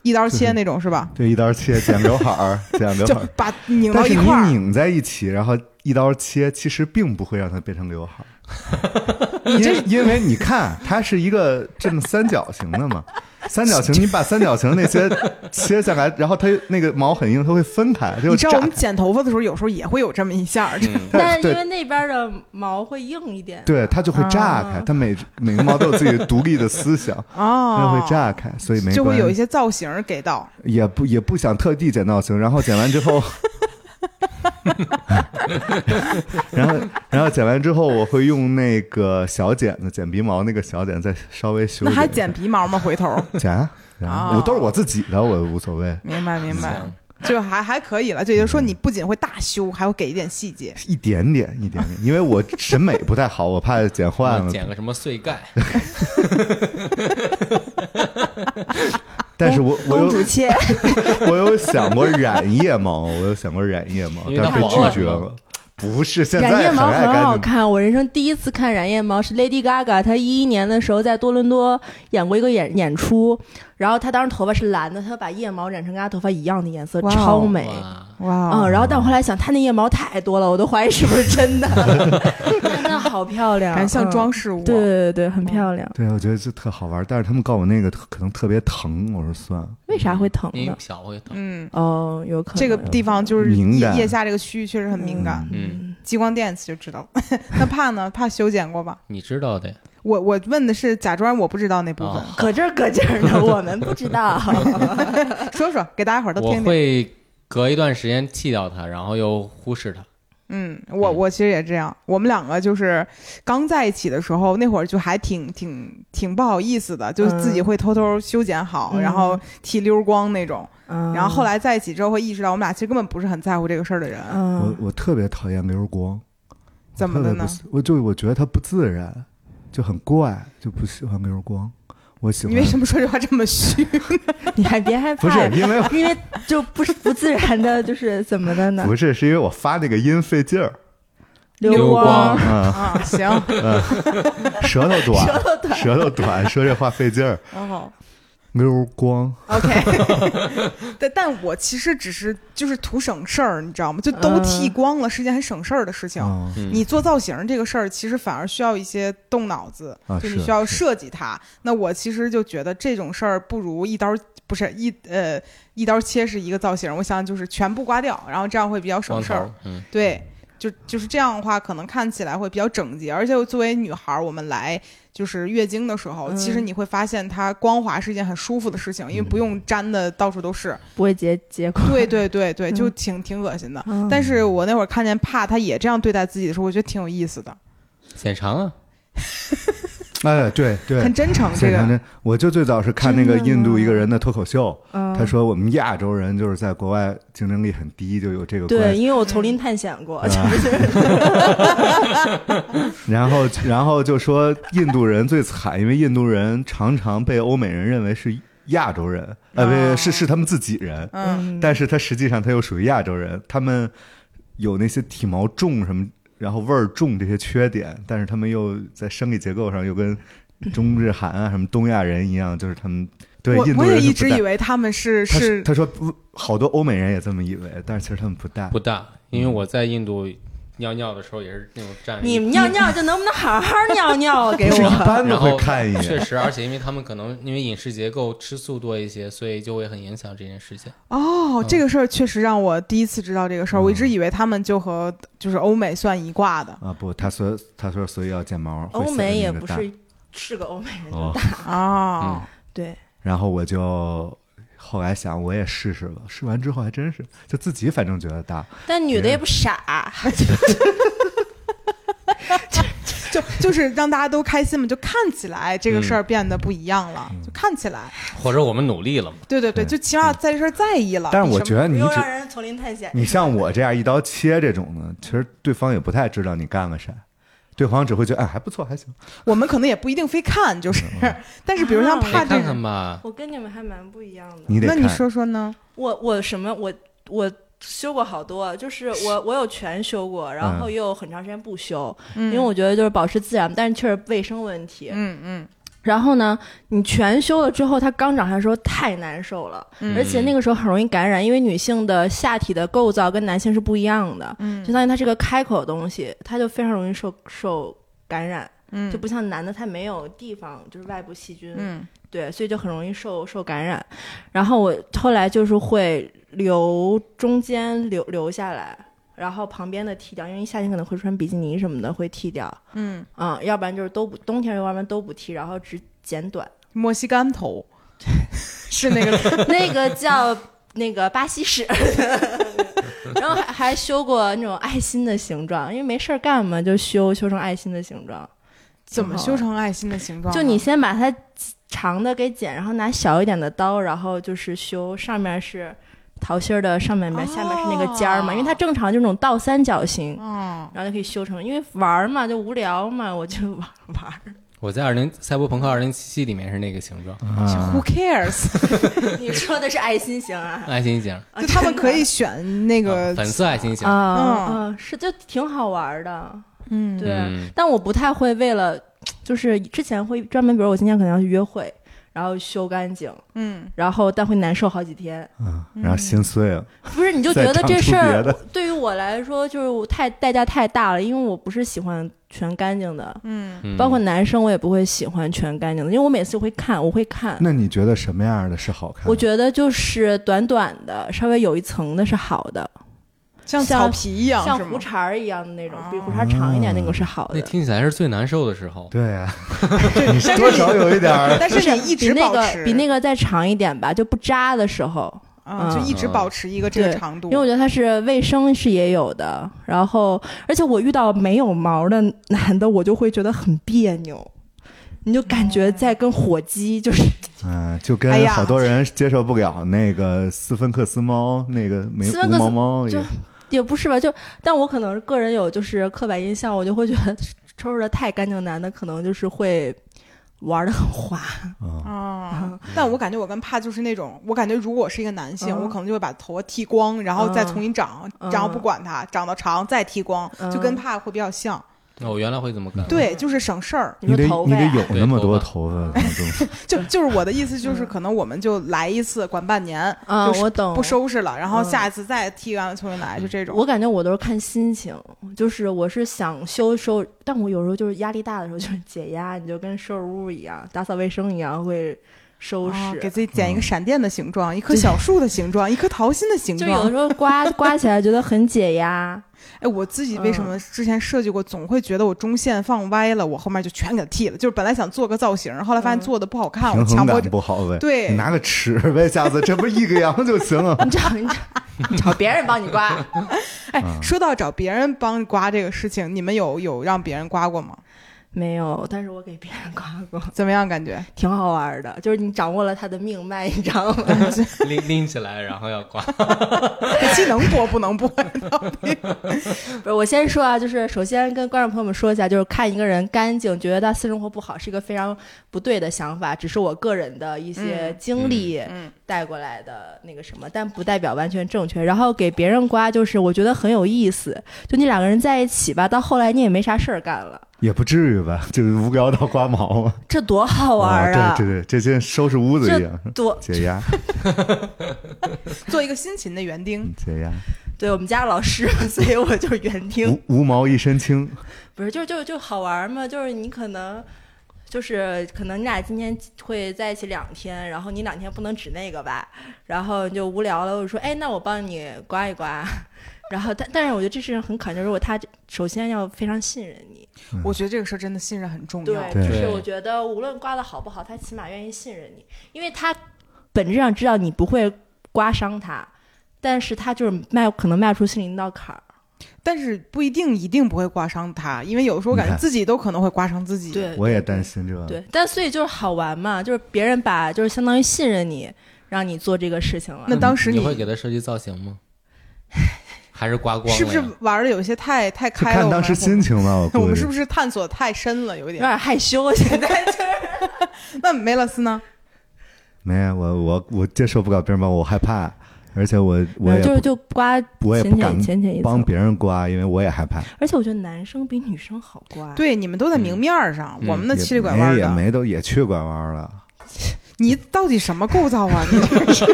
[SPEAKER 4] 一刀切那种是吧？
[SPEAKER 1] 对，一刀切，剪刘海儿，剪刘 (laughs) 海儿。
[SPEAKER 4] 把拧到
[SPEAKER 1] 但是你
[SPEAKER 4] 一块儿，
[SPEAKER 1] 拧在一起，然后一刀切，其实并不会让它变成刘海儿。(laughs) 因为因为你看，它是一个这么三角形的嘛，三角形你把三角形那些 (laughs) 切下来，然后它那个毛很硬，它会分开，
[SPEAKER 4] 你知道我们剪头发的时候有时候也会有这么一下，
[SPEAKER 2] 嗯，
[SPEAKER 3] 但是因为那边的毛会硬一点，
[SPEAKER 1] 对，它就会炸开，
[SPEAKER 3] 啊
[SPEAKER 1] 它每每个毛都有自己独立的思想，哦它
[SPEAKER 4] 哦，
[SPEAKER 1] 会炸开，所以没
[SPEAKER 4] 就会有一些造型给到。
[SPEAKER 1] 也不也不想特地剪造型，然后剪完之后，(laughs) (laughs) 然后然后剪完之后，我会用那个小剪子剪鼻毛那个小剪再稍微修。
[SPEAKER 4] 那还剪鼻毛吗？回头，
[SPEAKER 1] 剪啊，然后
[SPEAKER 4] 哦
[SPEAKER 1] 我都是我自己的，我无所谓，
[SPEAKER 4] 明白明白，就还还可以了。就也就是说，你不仅会大修，还会给一点细节。
[SPEAKER 1] 一点点一点点，因为我审美不太好，我怕剪坏了。(laughs)
[SPEAKER 2] 剪个什么碎盖，(laughs)
[SPEAKER 1] 但是我我有 (laughs) 我有想过染腋毛，我有想过染腋毛，但是拒绝了。不是，现在
[SPEAKER 3] 染腋毛
[SPEAKER 1] 爱
[SPEAKER 3] 很好。看，我人生第一次看染腋毛是 Lady Gaga，她一一年的时候在多伦多演过一个演演出，然后她当时头发是蓝的，她把腋毛染成跟她头发一样的颜色，超美。
[SPEAKER 2] 哇，
[SPEAKER 4] 哇
[SPEAKER 3] 嗯，然后但我后来想，她那腋毛太多了，我都怀疑是不是真的，(laughs) (laughs) 真的好漂亮，
[SPEAKER 4] 感觉像
[SPEAKER 3] 嗯
[SPEAKER 4] 装饰物。
[SPEAKER 3] 对对对对，很漂亮。
[SPEAKER 1] 对，我觉得这特好玩，但是他们告诉我那个可能特别疼，我说算了。
[SPEAKER 3] 为啥会疼呢？
[SPEAKER 2] 小会疼。
[SPEAKER 4] 嗯，
[SPEAKER 3] 哦，有可能
[SPEAKER 4] 这个地方就是
[SPEAKER 1] 敏感
[SPEAKER 4] 腋腋下这个区域确实很敏感，
[SPEAKER 2] 嗯，
[SPEAKER 4] 激光电就知道了。(laughs) 那怕呢？怕修剪过吧？
[SPEAKER 2] 你知道的呀，
[SPEAKER 4] 我我问的是假装我不知道那部分，
[SPEAKER 2] 哦
[SPEAKER 3] 搁这儿搁这儿呢，我们不知道。(laughs) (laughs)
[SPEAKER 4] 说说给大家伙儿都听听我。
[SPEAKER 2] 会隔一段时间剃掉它，然后又忽视它。
[SPEAKER 4] 嗯，我我其实也这样。我们两个就是刚在一起的时候，那会儿就还挺挺挺不好意思的，就自己会偷偷修剪好，
[SPEAKER 3] 嗯
[SPEAKER 4] 然后剃溜光那种。
[SPEAKER 3] 嗯，
[SPEAKER 4] 然后后来在一起之后，会意识到我们俩其实根本不是很在乎这个事儿的人。
[SPEAKER 1] 我
[SPEAKER 3] 嗯，
[SPEAKER 1] 我特别讨厌溜光，
[SPEAKER 4] 怎么的呢
[SPEAKER 1] 我就我觉得它不自然，就很怪，就不喜欢溜光。我喜欢
[SPEAKER 4] 你为什么说这话这么虚？
[SPEAKER 3] 你还别害怕，
[SPEAKER 1] 不是因为
[SPEAKER 3] 因为就不是不自然的，就是怎么的呢？
[SPEAKER 1] 不是是因为我发那个音费劲儿，
[SPEAKER 3] 溜
[SPEAKER 2] 光
[SPEAKER 1] 啊，
[SPEAKER 4] 啊，行，(laughs) (laughs)
[SPEAKER 1] 舌头短，舌头短，说这话费劲儿。
[SPEAKER 4] 哦
[SPEAKER 1] 溜光
[SPEAKER 4] ，，OK，(laughs) 但但我其实只是就是图省事儿，你知道吗？就都
[SPEAKER 3] 嗯
[SPEAKER 4] 剃光了，是件很省事儿的事情。你做造型这个事儿，其实反而需要一些动脑子，
[SPEAKER 1] 啊
[SPEAKER 4] 就你需要
[SPEAKER 1] 是是
[SPEAKER 4] 设计它。那我其实就觉得这种事儿不如一刀不是一呃一刀切是一个造型，我想就是全部刮掉，然后这样会比较省事儿。，
[SPEAKER 2] 嗯，
[SPEAKER 4] 对，就就是这样的话，可能看起来会比较整洁。而且作为女孩儿，我们来就是月经的时候，
[SPEAKER 3] 嗯
[SPEAKER 4] 其实你会发现它光滑是一件很舒服的事情，因为不用粘的到处都是。
[SPEAKER 3] 不会结结块。
[SPEAKER 4] 对对对对，就
[SPEAKER 3] 嗯
[SPEAKER 4] 挺挺恶心的。
[SPEAKER 3] 嗯
[SPEAKER 4] 但是我那会儿看见帕他也这样对待自己的时候，我觉得挺有意思的，
[SPEAKER 2] 显长啊，(laughs)
[SPEAKER 1] 哎，对对。
[SPEAKER 4] 很，真诚。这个。
[SPEAKER 1] 我就最早是看那个印度一个人的脱口秀，
[SPEAKER 3] 嗯。
[SPEAKER 1] 他说我们亚洲人就是在国外竞争力很低，就有这个
[SPEAKER 3] 对，因为我丛林探险过，
[SPEAKER 1] 啊
[SPEAKER 3] 就是。(laughs)
[SPEAKER 1] 然后，然后就说印度人最惨，因为印度人常常被欧美人认为是亚洲人，呃，不
[SPEAKER 4] 哦
[SPEAKER 1] 是是他们自己人，
[SPEAKER 4] 嗯，
[SPEAKER 1] 但是他实际上他又属于亚洲人，他们有那些体毛重什么，然后味儿重这些缺点，但是他们又在生理结构上又跟中日韩啊什么东亚人一样，就是他们对印度
[SPEAKER 4] 我我也
[SPEAKER 1] 人
[SPEAKER 4] 一直以为他们是
[SPEAKER 1] 他
[SPEAKER 4] 是
[SPEAKER 1] 他说不好多欧美人也这么以为，但是其实他们不大。
[SPEAKER 2] 不大，因为我在印度尿尿的时候也是那种站
[SPEAKER 3] 你们尿尿就能不能好好尿尿啊？给
[SPEAKER 1] 不是一
[SPEAKER 3] 我。(laughs)
[SPEAKER 1] 般都会
[SPEAKER 2] 然后
[SPEAKER 1] 看一眼，
[SPEAKER 2] 确实，而且因为他们可能因为饮食结构吃素多一些，所以就会很影响这件事情。
[SPEAKER 4] 哦，
[SPEAKER 1] 嗯
[SPEAKER 4] 这个事儿确实让我第一次知道这个事儿。我一直以为他们就和就是欧美算一挂的
[SPEAKER 1] 啊不，他说他说所以要剪毛，会显得
[SPEAKER 3] 欧美也不是是个欧美人就
[SPEAKER 1] 哦
[SPEAKER 3] 大，
[SPEAKER 4] 哦。
[SPEAKER 3] 对，
[SPEAKER 1] 然后我就后来想，我也试试吧。试完之后还真是，就自己反正觉得大。
[SPEAKER 3] 但女的也不傻，(laughs)
[SPEAKER 4] 就 (laughs) 就是让大家都开心嘛，就看起来这个事儿变得不一样了，
[SPEAKER 1] 嗯
[SPEAKER 4] 就看起来，
[SPEAKER 2] 或者我们努力了嘛？
[SPEAKER 4] 对对对，就起码在这事儿在意了。
[SPEAKER 1] 但是我觉得你只
[SPEAKER 3] 让人丛林探险。
[SPEAKER 1] 你像我这样一刀切这种的，其实对方也不太知道你干了啥，对方只会觉得哎还不错还行。
[SPEAKER 4] 我们可能也不一定非看，就是，(laughs) 但是比如像怕这。
[SPEAKER 3] 我跟你们还蛮不一样的。
[SPEAKER 1] 你得
[SPEAKER 4] 那你说说呢？
[SPEAKER 3] 我我什么我我修过好多，就是我我有全修过，然后
[SPEAKER 1] 嗯
[SPEAKER 3] 也有很长时间不修，
[SPEAKER 4] 嗯
[SPEAKER 3] 因为我觉得就是保持自然，但是确实卫生问题。
[SPEAKER 4] 嗯嗯
[SPEAKER 3] 然后呢，你全修了之后，它刚长上来的时候太难受了，
[SPEAKER 4] 嗯
[SPEAKER 3] 而且那个时候很容易感染，因为女性的下体的构造跟男性是不一样的，
[SPEAKER 4] 嗯
[SPEAKER 3] 相当于它是个开口的东西，它就非常容易受受感染，
[SPEAKER 4] 嗯，
[SPEAKER 3] 就不像男的，他没有地方就是外部细菌，
[SPEAKER 4] 嗯
[SPEAKER 3] 对，所以就很容易受受感染。然后我后来就是会留中间留留下来，然后旁边的剃掉，因为夏天可能会穿比基尼什么的会剃掉，
[SPEAKER 4] 嗯，
[SPEAKER 3] 嗯，要不然就是都不冬天要不然都不剃，然后只剪短。
[SPEAKER 4] 墨西干头 (laughs) 是那个
[SPEAKER 3] 那个叫那个巴西式，(laughs) 然后还还修过那种爱心的形状，因为没事儿干嘛，就修修成爱心的形状。
[SPEAKER 4] 怎么修成爱心的形状呢？
[SPEAKER 3] 就你先把它长的给剪，然后拿小一点的刀，然后就是修上面是桃心儿的上面面，下面是那个尖儿嘛，因为它正常就那种倒三角形，
[SPEAKER 4] 哦，
[SPEAKER 3] 然后就可以修成，因为玩儿嘛就无聊嘛，(laughs) 我就玩玩儿。
[SPEAKER 2] 我在二零赛博朋克二零七七里面是那个形状，
[SPEAKER 1] 啊
[SPEAKER 4] Who cares？(laughs)
[SPEAKER 3] 你说的是爱心形啊？
[SPEAKER 2] 爱心形，
[SPEAKER 3] 啊
[SPEAKER 4] 就他们可以选那个
[SPEAKER 2] 啊粉色爱心形。
[SPEAKER 3] 啊
[SPEAKER 4] 嗯
[SPEAKER 3] 啊，是就挺好玩儿的。
[SPEAKER 4] 嗯
[SPEAKER 3] 对，
[SPEAKER 2] 嗯
[SPEAKER 3] 但我不太会为了，就是之前会专门，比如我今天可能要去约会，然后修干净，
[SPEAKER 4] 嗯
[SPEAKER 3] 然后但会难受好几天。
[SPEAKER 1] 嗯，然后心碎了。
[SPEAKER 3] 不是，你就觉得这事儿对于我来说就是我太代价太大了，因为我不是喜欢全干净的，
[SPEAKER 4] 嗯
[SPEAKER 2] 嗯
[SPEAKER 3] 包括男生我也不会喜欢全干净的，因为我每次会看，我会看。
[SPEAKER 1] 那你觉得什么样的是好看？
[SPEAKER 3] 我觉得就是短短的，稍微有一层的是好的，
[SPEAKER 4] 像
[SPEAKER 3] 像
[SPEAKER 4] 草皮一样
[SPEAKER 3] 像胡茬儿一样的那种，比
[SPEAKER 4] 哦
[SPEAKER 3] 胡茬长一点那个是好的。
[SPEAKER 2] 那听起来是最难受的时候。
[SPEAKER 1] 对呀、(laughs)
[SPEAKER 4] 对
[SPEAKER 1] 你多少有一点儿。(laughs)
[SPEAKER 4] 但是你一直
[SPEAKER 3] 那个
[SPEAKER 4] 保持
[SPEAKER 3] 比那个再长一点吧，就不扎的时候，
[SPEAKER 4] 啊，就
[SPEAKER 3] 嗯
[SPEAKER 4] 一直保持一个这个长度，
[SPEAKER 3] 因为我觉得它是卫生是也有的，然后而且我遇到没有毛的男的，我就会觉得很别扭，你就感觉在跟火鸡就是
[SPEAKER 1] 嗯，就
[SPEAKER 4] 哎呀
[SPEAKER 1] 跟好多人接受不了那个斯芬克斯猫，那个没无
[SPEAKER 3] 斯芬克斯
[SPEAKER 1] 毛猫一样。
[SPEAKER 3] 也不是吧，就但我可能个人有就是刻板印象，我就会觉得抽抽的太干净的男的可能就是会玩的很花。
[SPEAKER 1] 啊，
[SPEAKER 4] 啊，但我感觉我跟帕就是那种，我感觉如果我是一个男性，
[SPEAKER 3] 嗯
[SPEAKER 4] 我可能就会把头发剃光，然后再重新长，
[SPEAKER 3] 嗯
[SPEAKER 4] 然后不管它，长到长再剃光，
[SPEAKER 3] 嗯
[SPEAKER 4] 就跟帕会比较像。
[SPEAKER 2] 那我原来会这么干。
[SPEAKER 4] 对，就是省事儿。
[SPEAKER 1] 你得
[SPEAKER 3] 说头发
[SPEAKER 1] 你得有那么多头发 (laughs)
[SPEAKER 4] 就就是我的意思就是，可能我们就来一次管半年，
[SPEAKER 3] 嗯，
[SPEAKER 4] 就
[SPEAKER 3] 我等。
[SPEAKER 4] 不收拾了，然后
[SPEAKER 3] 嗯
[SPEAKER 4] 下一次再剃完了重新来，就这种。
[SPEAKER 3] 我感觉我都是看心情，就是我是想修收，但我有时候就是压力大的时候就是解压，你就跟收拾屋一样，打扫卫生一样会收拾。
[SPEAKER 4] 啊给自己剪一个闪电的形状，一棵小树的形状，一颗桃心的形状
[SPEAKER 3] 就有的时。候刮刮起来觉得很解压。(laughs)
[SPEAKER 4] 哎，我自己为什么之前设计过，总会觉得我中线放歪了，我后面就全给它剃了。就是本来想做个造型，后来发现
[SPEAKER 3] 嗯
[SPEAKER 4] 做的不好看，我强迫着。
[SPEAKER 1] 不好呗。
[SPEAKER 4] 对
[SPEAKER 1] 你拿个尺呗，下次这不是一个样就行了。
[SPEAKER 3] 你找你找你找别人帮你刮，(laughs)
[SPEAKER 4] 哎，
[SPEAKER 1] 嗯
[SPEAKER 4] 说到找别人帮刮这个事情，你们有有让别人刮过吗？
[SPEAKER 3] 没有，但是我给别人刮过，(laughs)
[SPEAKER 4] 怎么样？感觉？
[SPEAKER 3] 挺好玩的。就是你掌握了他的命脉，你知道吗？(laughs)
[SPEAKER 2] 拎拎起来，然后要刮。(laughs)
[SPEAKER 4] 这期能播不能播？
[SPEAKER 3] 不是，我先说啊，就是首先跟观众朋友们说一下，就是看一个人干净，觉得他私生活不好，是一个非常不对的想法，只是我个人的一些
[SPEAKER 4] 嗯
[SPEAKER 3] 经历
[SPEAKER 4] 嗯
[SPEAKER 3] 带过来的那个什么，但不代表完全正确。然后给别人刮，就是我觉得很有意思，就你两个人在一起吧，到后来你也没啥事儿干了，
[SPEAKER 1] 也不至于吧，(laughs) 就是无聊到刮毛嘛。
[SPEAKER 3] 这多好玩啊！
[SPEAKER 1] 啊！对对对，这跟收拾屋子一样，
[SPEAKER 3] 多
[SPEAKER 1] 解压 (laughs)
[SPEAKER 4] 做一个辛勤的园丁。
[SPEAKER 1] 解压，
[SPEAKER 3] 对我们家老师，(laughs) 所以我就是园丁。
[SPEAKER 1] 无无毛一身轻。
[SPEAKER 3] 不是，就就就好玩嘛，就是你可能。就是可能你俩今天会在一起两天，然后你两天不能指那个吧，然后你就无聊了，我说哎，那我帮你刮一刮，然后但但是我觉得这事情很考验，就如果他首先要非常信任你，
[SPEAKER 4] 我觉得这个事儿真的信任很重要对。，
[SPEAKER 3] 就是我觉得无论刮的好不好，他起码愿意信任你，因为他本质上知道你不会刮伤他，但是他就是迈可能迈出心里那道坎儿，
[SPEAKER 4] 但是不一定一定不会刮伤他，因为有时候我感觉自己都可能会刮伤自己。
[SPEAKER 3] 对，
[SPEAKER 1] 我也担心这个。
[SPEAKER 3] 对，但所以就是好玩嘛，就是别人把就是相当于信任你，让你做这个事情了。
[SPEAKER 4] 那当时
[SPEAKER 2] 你会给他设计造型吗？(laughs) 还是刮光了？
[SPEAKER 4] 是不是玩的有些太太开了？
[SPEAKER 1] 看当时心情了，我 (laughs)
[SPEAKER 4] 我
[SPEAKER 1] 估计
[SPEAKER 4] 们是不是探索太深了，有点？
[SPEAKER 3] 有点害羞，现在就是 (laughs)
[SPEAKER 4] 那梅勒斯呢？
[SPEAKER 1] 没有我我我接受不了别人帮我，害怕，而且我我也
[SPEAKER 3] 就是就刮
[SPEAKER 1] 我也
[SPEAKER 3] 浅
[SPEAKER 1] 不敢
[SPEAKER 3] 浅浅浅一层，
[SPEAKER 1] 帮别人刮，因为我也害怕。
[SPEAKER 3] 而且我觉得男生比女生好刮。，
[SPEAKER 4] 对，你们都在明面上，
[SPEAKER 2] 嗯
[SPEAKER 4] 我们的七里拐弯
[SPEAKER 1] 没也。没都也去拐弯了，
[SPEAKER 4] 你到底什么构造啊？你这是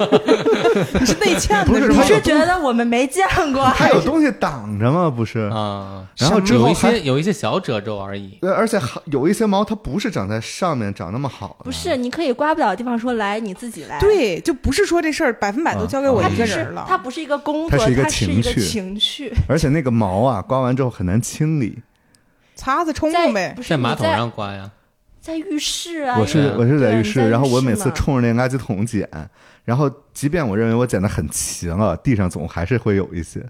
[SPEAKER 4] 你 (laughs) 是内嵌的？
[SPEAKER 1] 不是
[SPEAKER 3] 你是觉得我们没见过？
[SPEAKER 1] 还有东西挡着吗？不是，
[SPEAKER 2] 啊？
[SPEAKER 1] 然后
[SPEAKER 4] 什么
[SPEAKER 2] 有一些有一些小褶皱而已。
[SPEAKER 1] 对，而且还有一些毛它不是长在上面长那么好的，
[SPEAKER 3] 不是，你可以刮不了的地方说来你自己来。。
[SPEAKER 4] 对，就不是说这事儿百分百都交给我
[SPEAKER 1] 啊
[SPEAKER 4] 一
[SPEAKER 3] 它只是
[SPEAKER 4] 个人了。
[SPEAKER 3] 它不是一个工作，
[SPEAKER 1] 它是一个情绪
[SPEAKER 3] 情绪。
[SPEAKER 1] 而且那个毛啊，刮完之后很难清理。
[SPEAKER 4] 擦子冲
[SPEAKER 3] 在
[SPEAKER 4] 冲呗。
[SPEAKER 2] 在马桶上刮呀？
[SPEAKER 3] 在浴室啊，
[SPEAKER 1] 我是我是在浴室，然后我每次冲着那个垃圾桶捡，然后即便我认为我捡的很齐了，地上总还是会有一些。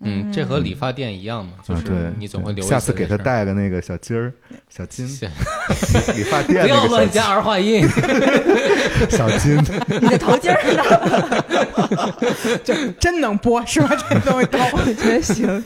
[SPEAKER 2] 嗯，这和理发店一样嘛，就是你总会留
[SPEAKER 1] 下次给他。带个那个小金儿、小金，(laughs) 理发店
[SPEAKER 2] 不要乱加儿化音。(laughs)
[SPEAKER 1] 小金，(laughs)
[SPEAKER 3] 你的头巾儿呢？
[SPEAKER 4] 真能播是吧？这东西都。
[SPEAKER 3] 我觉得行。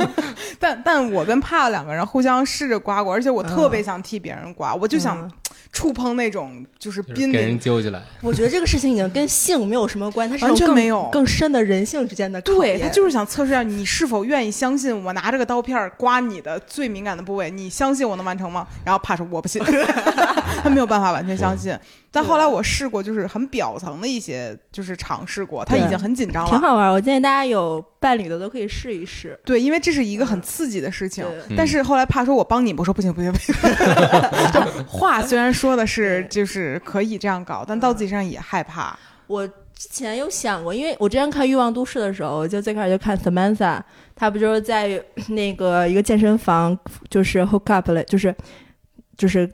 [SPEAKER 4] 但但我跟帕两个人互相试着刮过，而且我特别想替别人刮，我就想
[SPEAKER 3] 嗯
[SPEAKER 4] 触碰那种就是
[SPEAKER 2] 就是
[SPEAKER 4] 濒
[SPEAKER 2] 给人
[SPEAKER 4] 临。
[SPEAKER 2] 揪起来，
[SPEAKER 3] 我觉得这个事情已经跟性没有什么关，它是
[SPEAKER 4] 完
[SPEAKER 3] 一种更
[SPEAKER 4] 全没有
[SPEAKER 3] 更深的人性之间的考验
[SPEAKER 4] 对他就是想测试一下你是否愿意相信我拿这个刀片刮你的最敏感的部位，你相信我能完成吗？然后怕是我不信，(laughs) 他没有办法完全相信。但后来我试过，就是很表层的一些，就是尝试过，他已经很紧张了。
[SPEAKER 3] 挺好玩。我建议大家有伴侣的都可以试一试。
[SPEAKER 4] 对，因为这是一个很刺激的事情。
[SPEAKER 3] 对
[SPEAKER 4] 但是后来怕说我帮你，我说不行不行不行。就话虽然说的是就是可以这样搞，但到自己身上也害怕。
[SPEAKER 3] 我之前有想过，因为我之前看《欲望都市》的时候，就最开始就看 Samantha，她不就是在那个一个健身房，就是 hook up 了，就是就是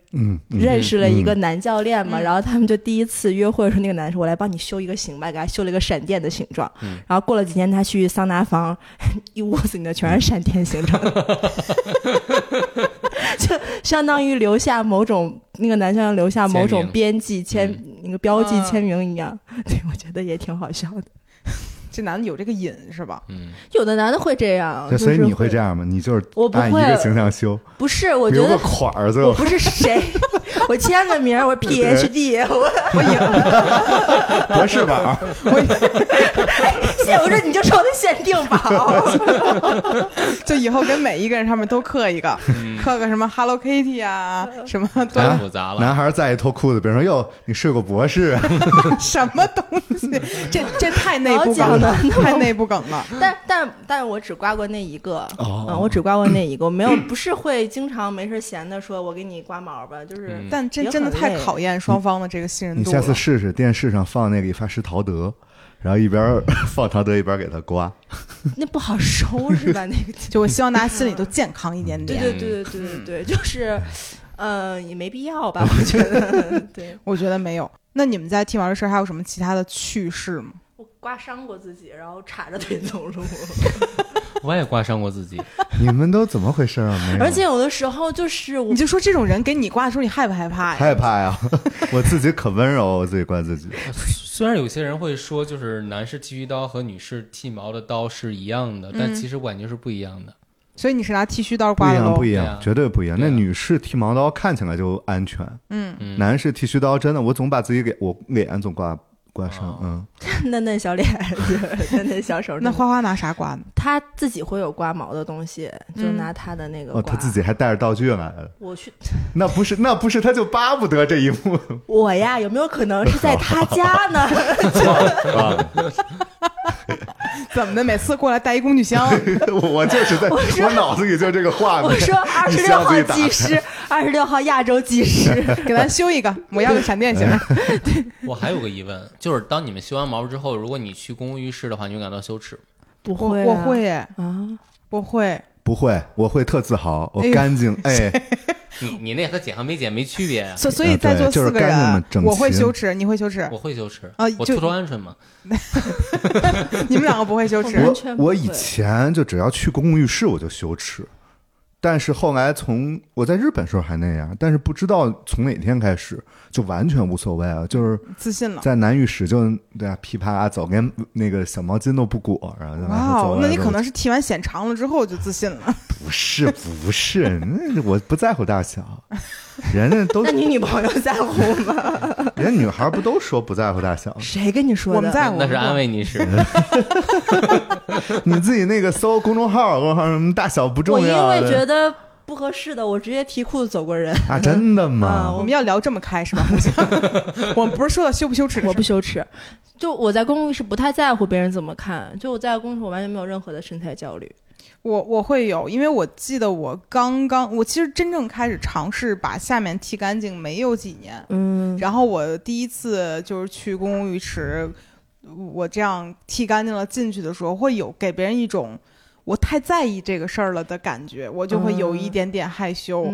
[SPEAKER 3] 认识了一个男教练嘛，
[SPEAKER 4] 嗯。
[SPEAKER 3] 然后他们就第一次约会的时候，那个男的说：“我来帮你修一个形吧，给他修了一个闪电的形状。
[SPEAKER 2] 嗯。
[SPEAKER 3] 然后过了几天，他去桑拿房，(laughs) 一屋子里的全是闪电形状。的，(laughs) 就相当于留下某种那个男教练留下某种编辑签、那个标记
[SPEAKER 4] 嗯。
[SPEAKER 3] 签名一样。对，我觉得也挺好笑的。
[SPEAKER 4] 这男的有这个瘾是吧？
[SPEAKER 2] 嗯，
[SPEAKER 3] 有的男的会这样，
[SPEAKER 1] 对所以你会这样吗？你就是
[SPEAKER 3] 我不会
[SPEAKER 1] 一个形象修，
[SPEAKER 3] 不是，我觉
[SPEAKER 1] 留个
[SPEAKER 3] 得
[SPEAKER 1] 款儿最后
[SPEAKER 3] 我不是谁，(laughs) 我签个名，我 (laughs) PhD，我
[SPEAKER 4] 我以 (laughs)
[SPEAKER 1] 博士宝，
[SPEAKER 3] 写不着你就说的限定宝。(laughs)
[SPEAKER 4] 就以后给每一个人上面都刻一个，刻个什么 Hello Kitty 啊，什么都
[SPEAKER 2] 太复杂了。
[SPEAKER 1] 男孩再一脱裤子，别人说哟，你睡过博士啊？
[SPEAKER 4] 什么东西，这这太内部梗了
[SPEAKER 3] 的，
[SPEAKER 4] 太内部梗了。
[SPEAKER 3] 但但但我只刮过那一个，
[SPEAKER 1] 哦
[SPEAKER 3] 嗯，我只刮过那一个，我没有不是会经常没事闲的说我给你刮毛吧，就是
[SPEAKER 2] 嗯
[SPEAKER 4] 但这真的太考验双方的这个信任
[SPEAKER 1] 你
[SPEAKER 4] 度了。
[SPEAKER 1] 下次试试，电视上放那个理发师陶德，然后一边 (laughs) 放陶德一边给他刮。(laughs)
[SPEAKER 3] 那不好收拾吧？那个
[SPEAKER 4] 就我希望大家心里都健康一点点。
[SPEAKER 3] 对对对对对对对，就是，呃，也没必要吧？(laughs) 我觉得，对
[SPEAKER 4] 我觉得没有。那你们在听完这事儿还有什么其他的趣事吗？
[SPEAKER 3] 我刮伤过自己，然后叉着腿走路，(laughs)
[SPEAKER 2] 我也刮伤过自己，
[SPEAKER 1] 你们都怎么回事啊？没有，
[SPEAKER 3] 而且有的时候就是我
[SPEAKER 4] 你就说这种人给你刮的时候，你害不害怕呀？
[SPEAKER 1] 害怕呀！(laughs) 我自己可温柔，我自己刮自己。
[SPEAKER 2] 虽然有些人会说，就是男士剃须刀和女士剃毛的刀是一样的，但
[SPEAKER 4] 嗯
[SPEAKER 2] 其实我感觉是不一样的。
[SPEAKER 4] 所以你是拿剃须刀
[SPEAKER 1] 不一样，
[SPEAKER 4] 刮的喽
[SPEAKER 1] 不？一样，
[SPEAKER 2] 啊
[SPEAKER 1] 绝对不一样。
[SPEAKER 2] 啊
[SPEAKER 1] 那女士剃毛刀看起来就安全，
[SPEAKER 4] 嗯，
[SPEAKER 2] 嗯，
[SPEAKER 1] 男士剃须刀真的，我总把自己给我脸总刮刮伤
[SPEAKER 2] 哦。
[SPEAKER 1] 嗯，(laughs)
[SPEAKER 3] 嫩嫩小脸，(laughs) (laughs) 嫩嫩小手，
[SPEAKER 4] 那花花拿啥刮呢？
[SPEAKER 3] 他自己会有刮毛的东西，就
[SPEAKER 4] 嗯
[SPEAKER 3] 拿他的那个
[SPEAKER 1] 哦，他自己还带着道具来了，
[SPEAKER 3] 我去，
[SPEAKER 1] 那不是那不是，他就巴不得这一幕。
[SPEAKER 3] 我呀，有没有可能是在他家呢？
[SPEAKER 1] 啊
[SPEAKER 4] 怎么的？每次过来带一工具箱，(laughs)
[SPEAKER 1] 我我就是在
[SPEAKER 3] 我说
[SPEAKER 1] 我脑子里就这个画面。
[SPEAKER 3] 我说二十六号技师，二十六号亚洲技师，
[SPEAKER 4] 给咱修一个，我要个闪电型。(laughs)
[SPEAKER 2] 我还有个疑问，就是当你们修完毛之后，如果你去公共浴室的话，你会感到羞耻吗？
[SPEAKER 3] 不会、啊，
[SPEAKER 4] 我会耶，
[SPEAKER 3] 啊，
[SPEAKER 4] 我会。
[SPEAKER 1] 不会，我会特自豪，我干净，(laughs) 哎，
[SPEAKER 2] 你你那和剪和没剪没区别啊。(laughs)
[SPEAKER 4] 所所以在座
[SPEAKER 1] 对就是
[SPEAKER 4] 四个人，
[SPEAKER 1] 整
[SPEAKER 4] 我会羞耻，你会羞耻，
[SPEAKER 2] 我会羞耻
[SPEAKER 4] 啊
[SPEAKER 2] 我秃头鹌鹑嘛。(laughs)
[SPEAKER 4] 你们两个不会羞耻
[SPEAKER 3] 我。
[SPEAKER 1] 以前就只要去公共浴室我就羞耻，但是后来从我在日本时候还那样，但是不知道从哪天开始就完全无所谓了，就是
[SPEAKER 4] 自信了。
[SPEAKER 1] 在男浴室就对啊噼啪啦走，连那个小毛巾都不裹，然后就走来，走
[SPEAKER 4] 哦那你可能是剃完显长了之后就自信了。
[SPEAKER 1] 不是不是，那我不在乎大小，(laughs) 人家都
[SPEAKER 3] 那你女朋友在乎吗？(laughs)
[SPEAKER 1] 人家女孩不都说不在乎大小？
[SPEAKER 3] 谁跟你说的？
[SPEAKER 4] 我们在乎，
[SPEAKER 2] 那是安慰你是。(laughs)
[SPEAKER 1] 你自己那个搜公众号，公众号什么大小不重要我因
[SPEAKER 3] 为觉得不合适的，我直接提裤子走过人。
[SPEAKER 1] 啊？真的
[SPEAKER 3] 啊
[SPEAKER 1] 吗？
[SPEAKER 4] 我们要聊这么开是吧？我们不是说到羞不羞耻
[SPEAKER 3] 我不羞耻，就我在公共浴室不太在乎别人怎么看，就我在公众室我完全没有任何的身材焦虑。
[SPEAKER 4] 我我会有，因为我记得我刚刚，我其实真正开始尝试把下面剃干净没有几年，
[SPEAKER 3] 嗯，
[SPEAKER 4] 然后我第一次就是去公共浴池，我这样剃干净了进去的时候，会有给别人一种我太在意这个事儿了的感觉，我就会有一点点害羞。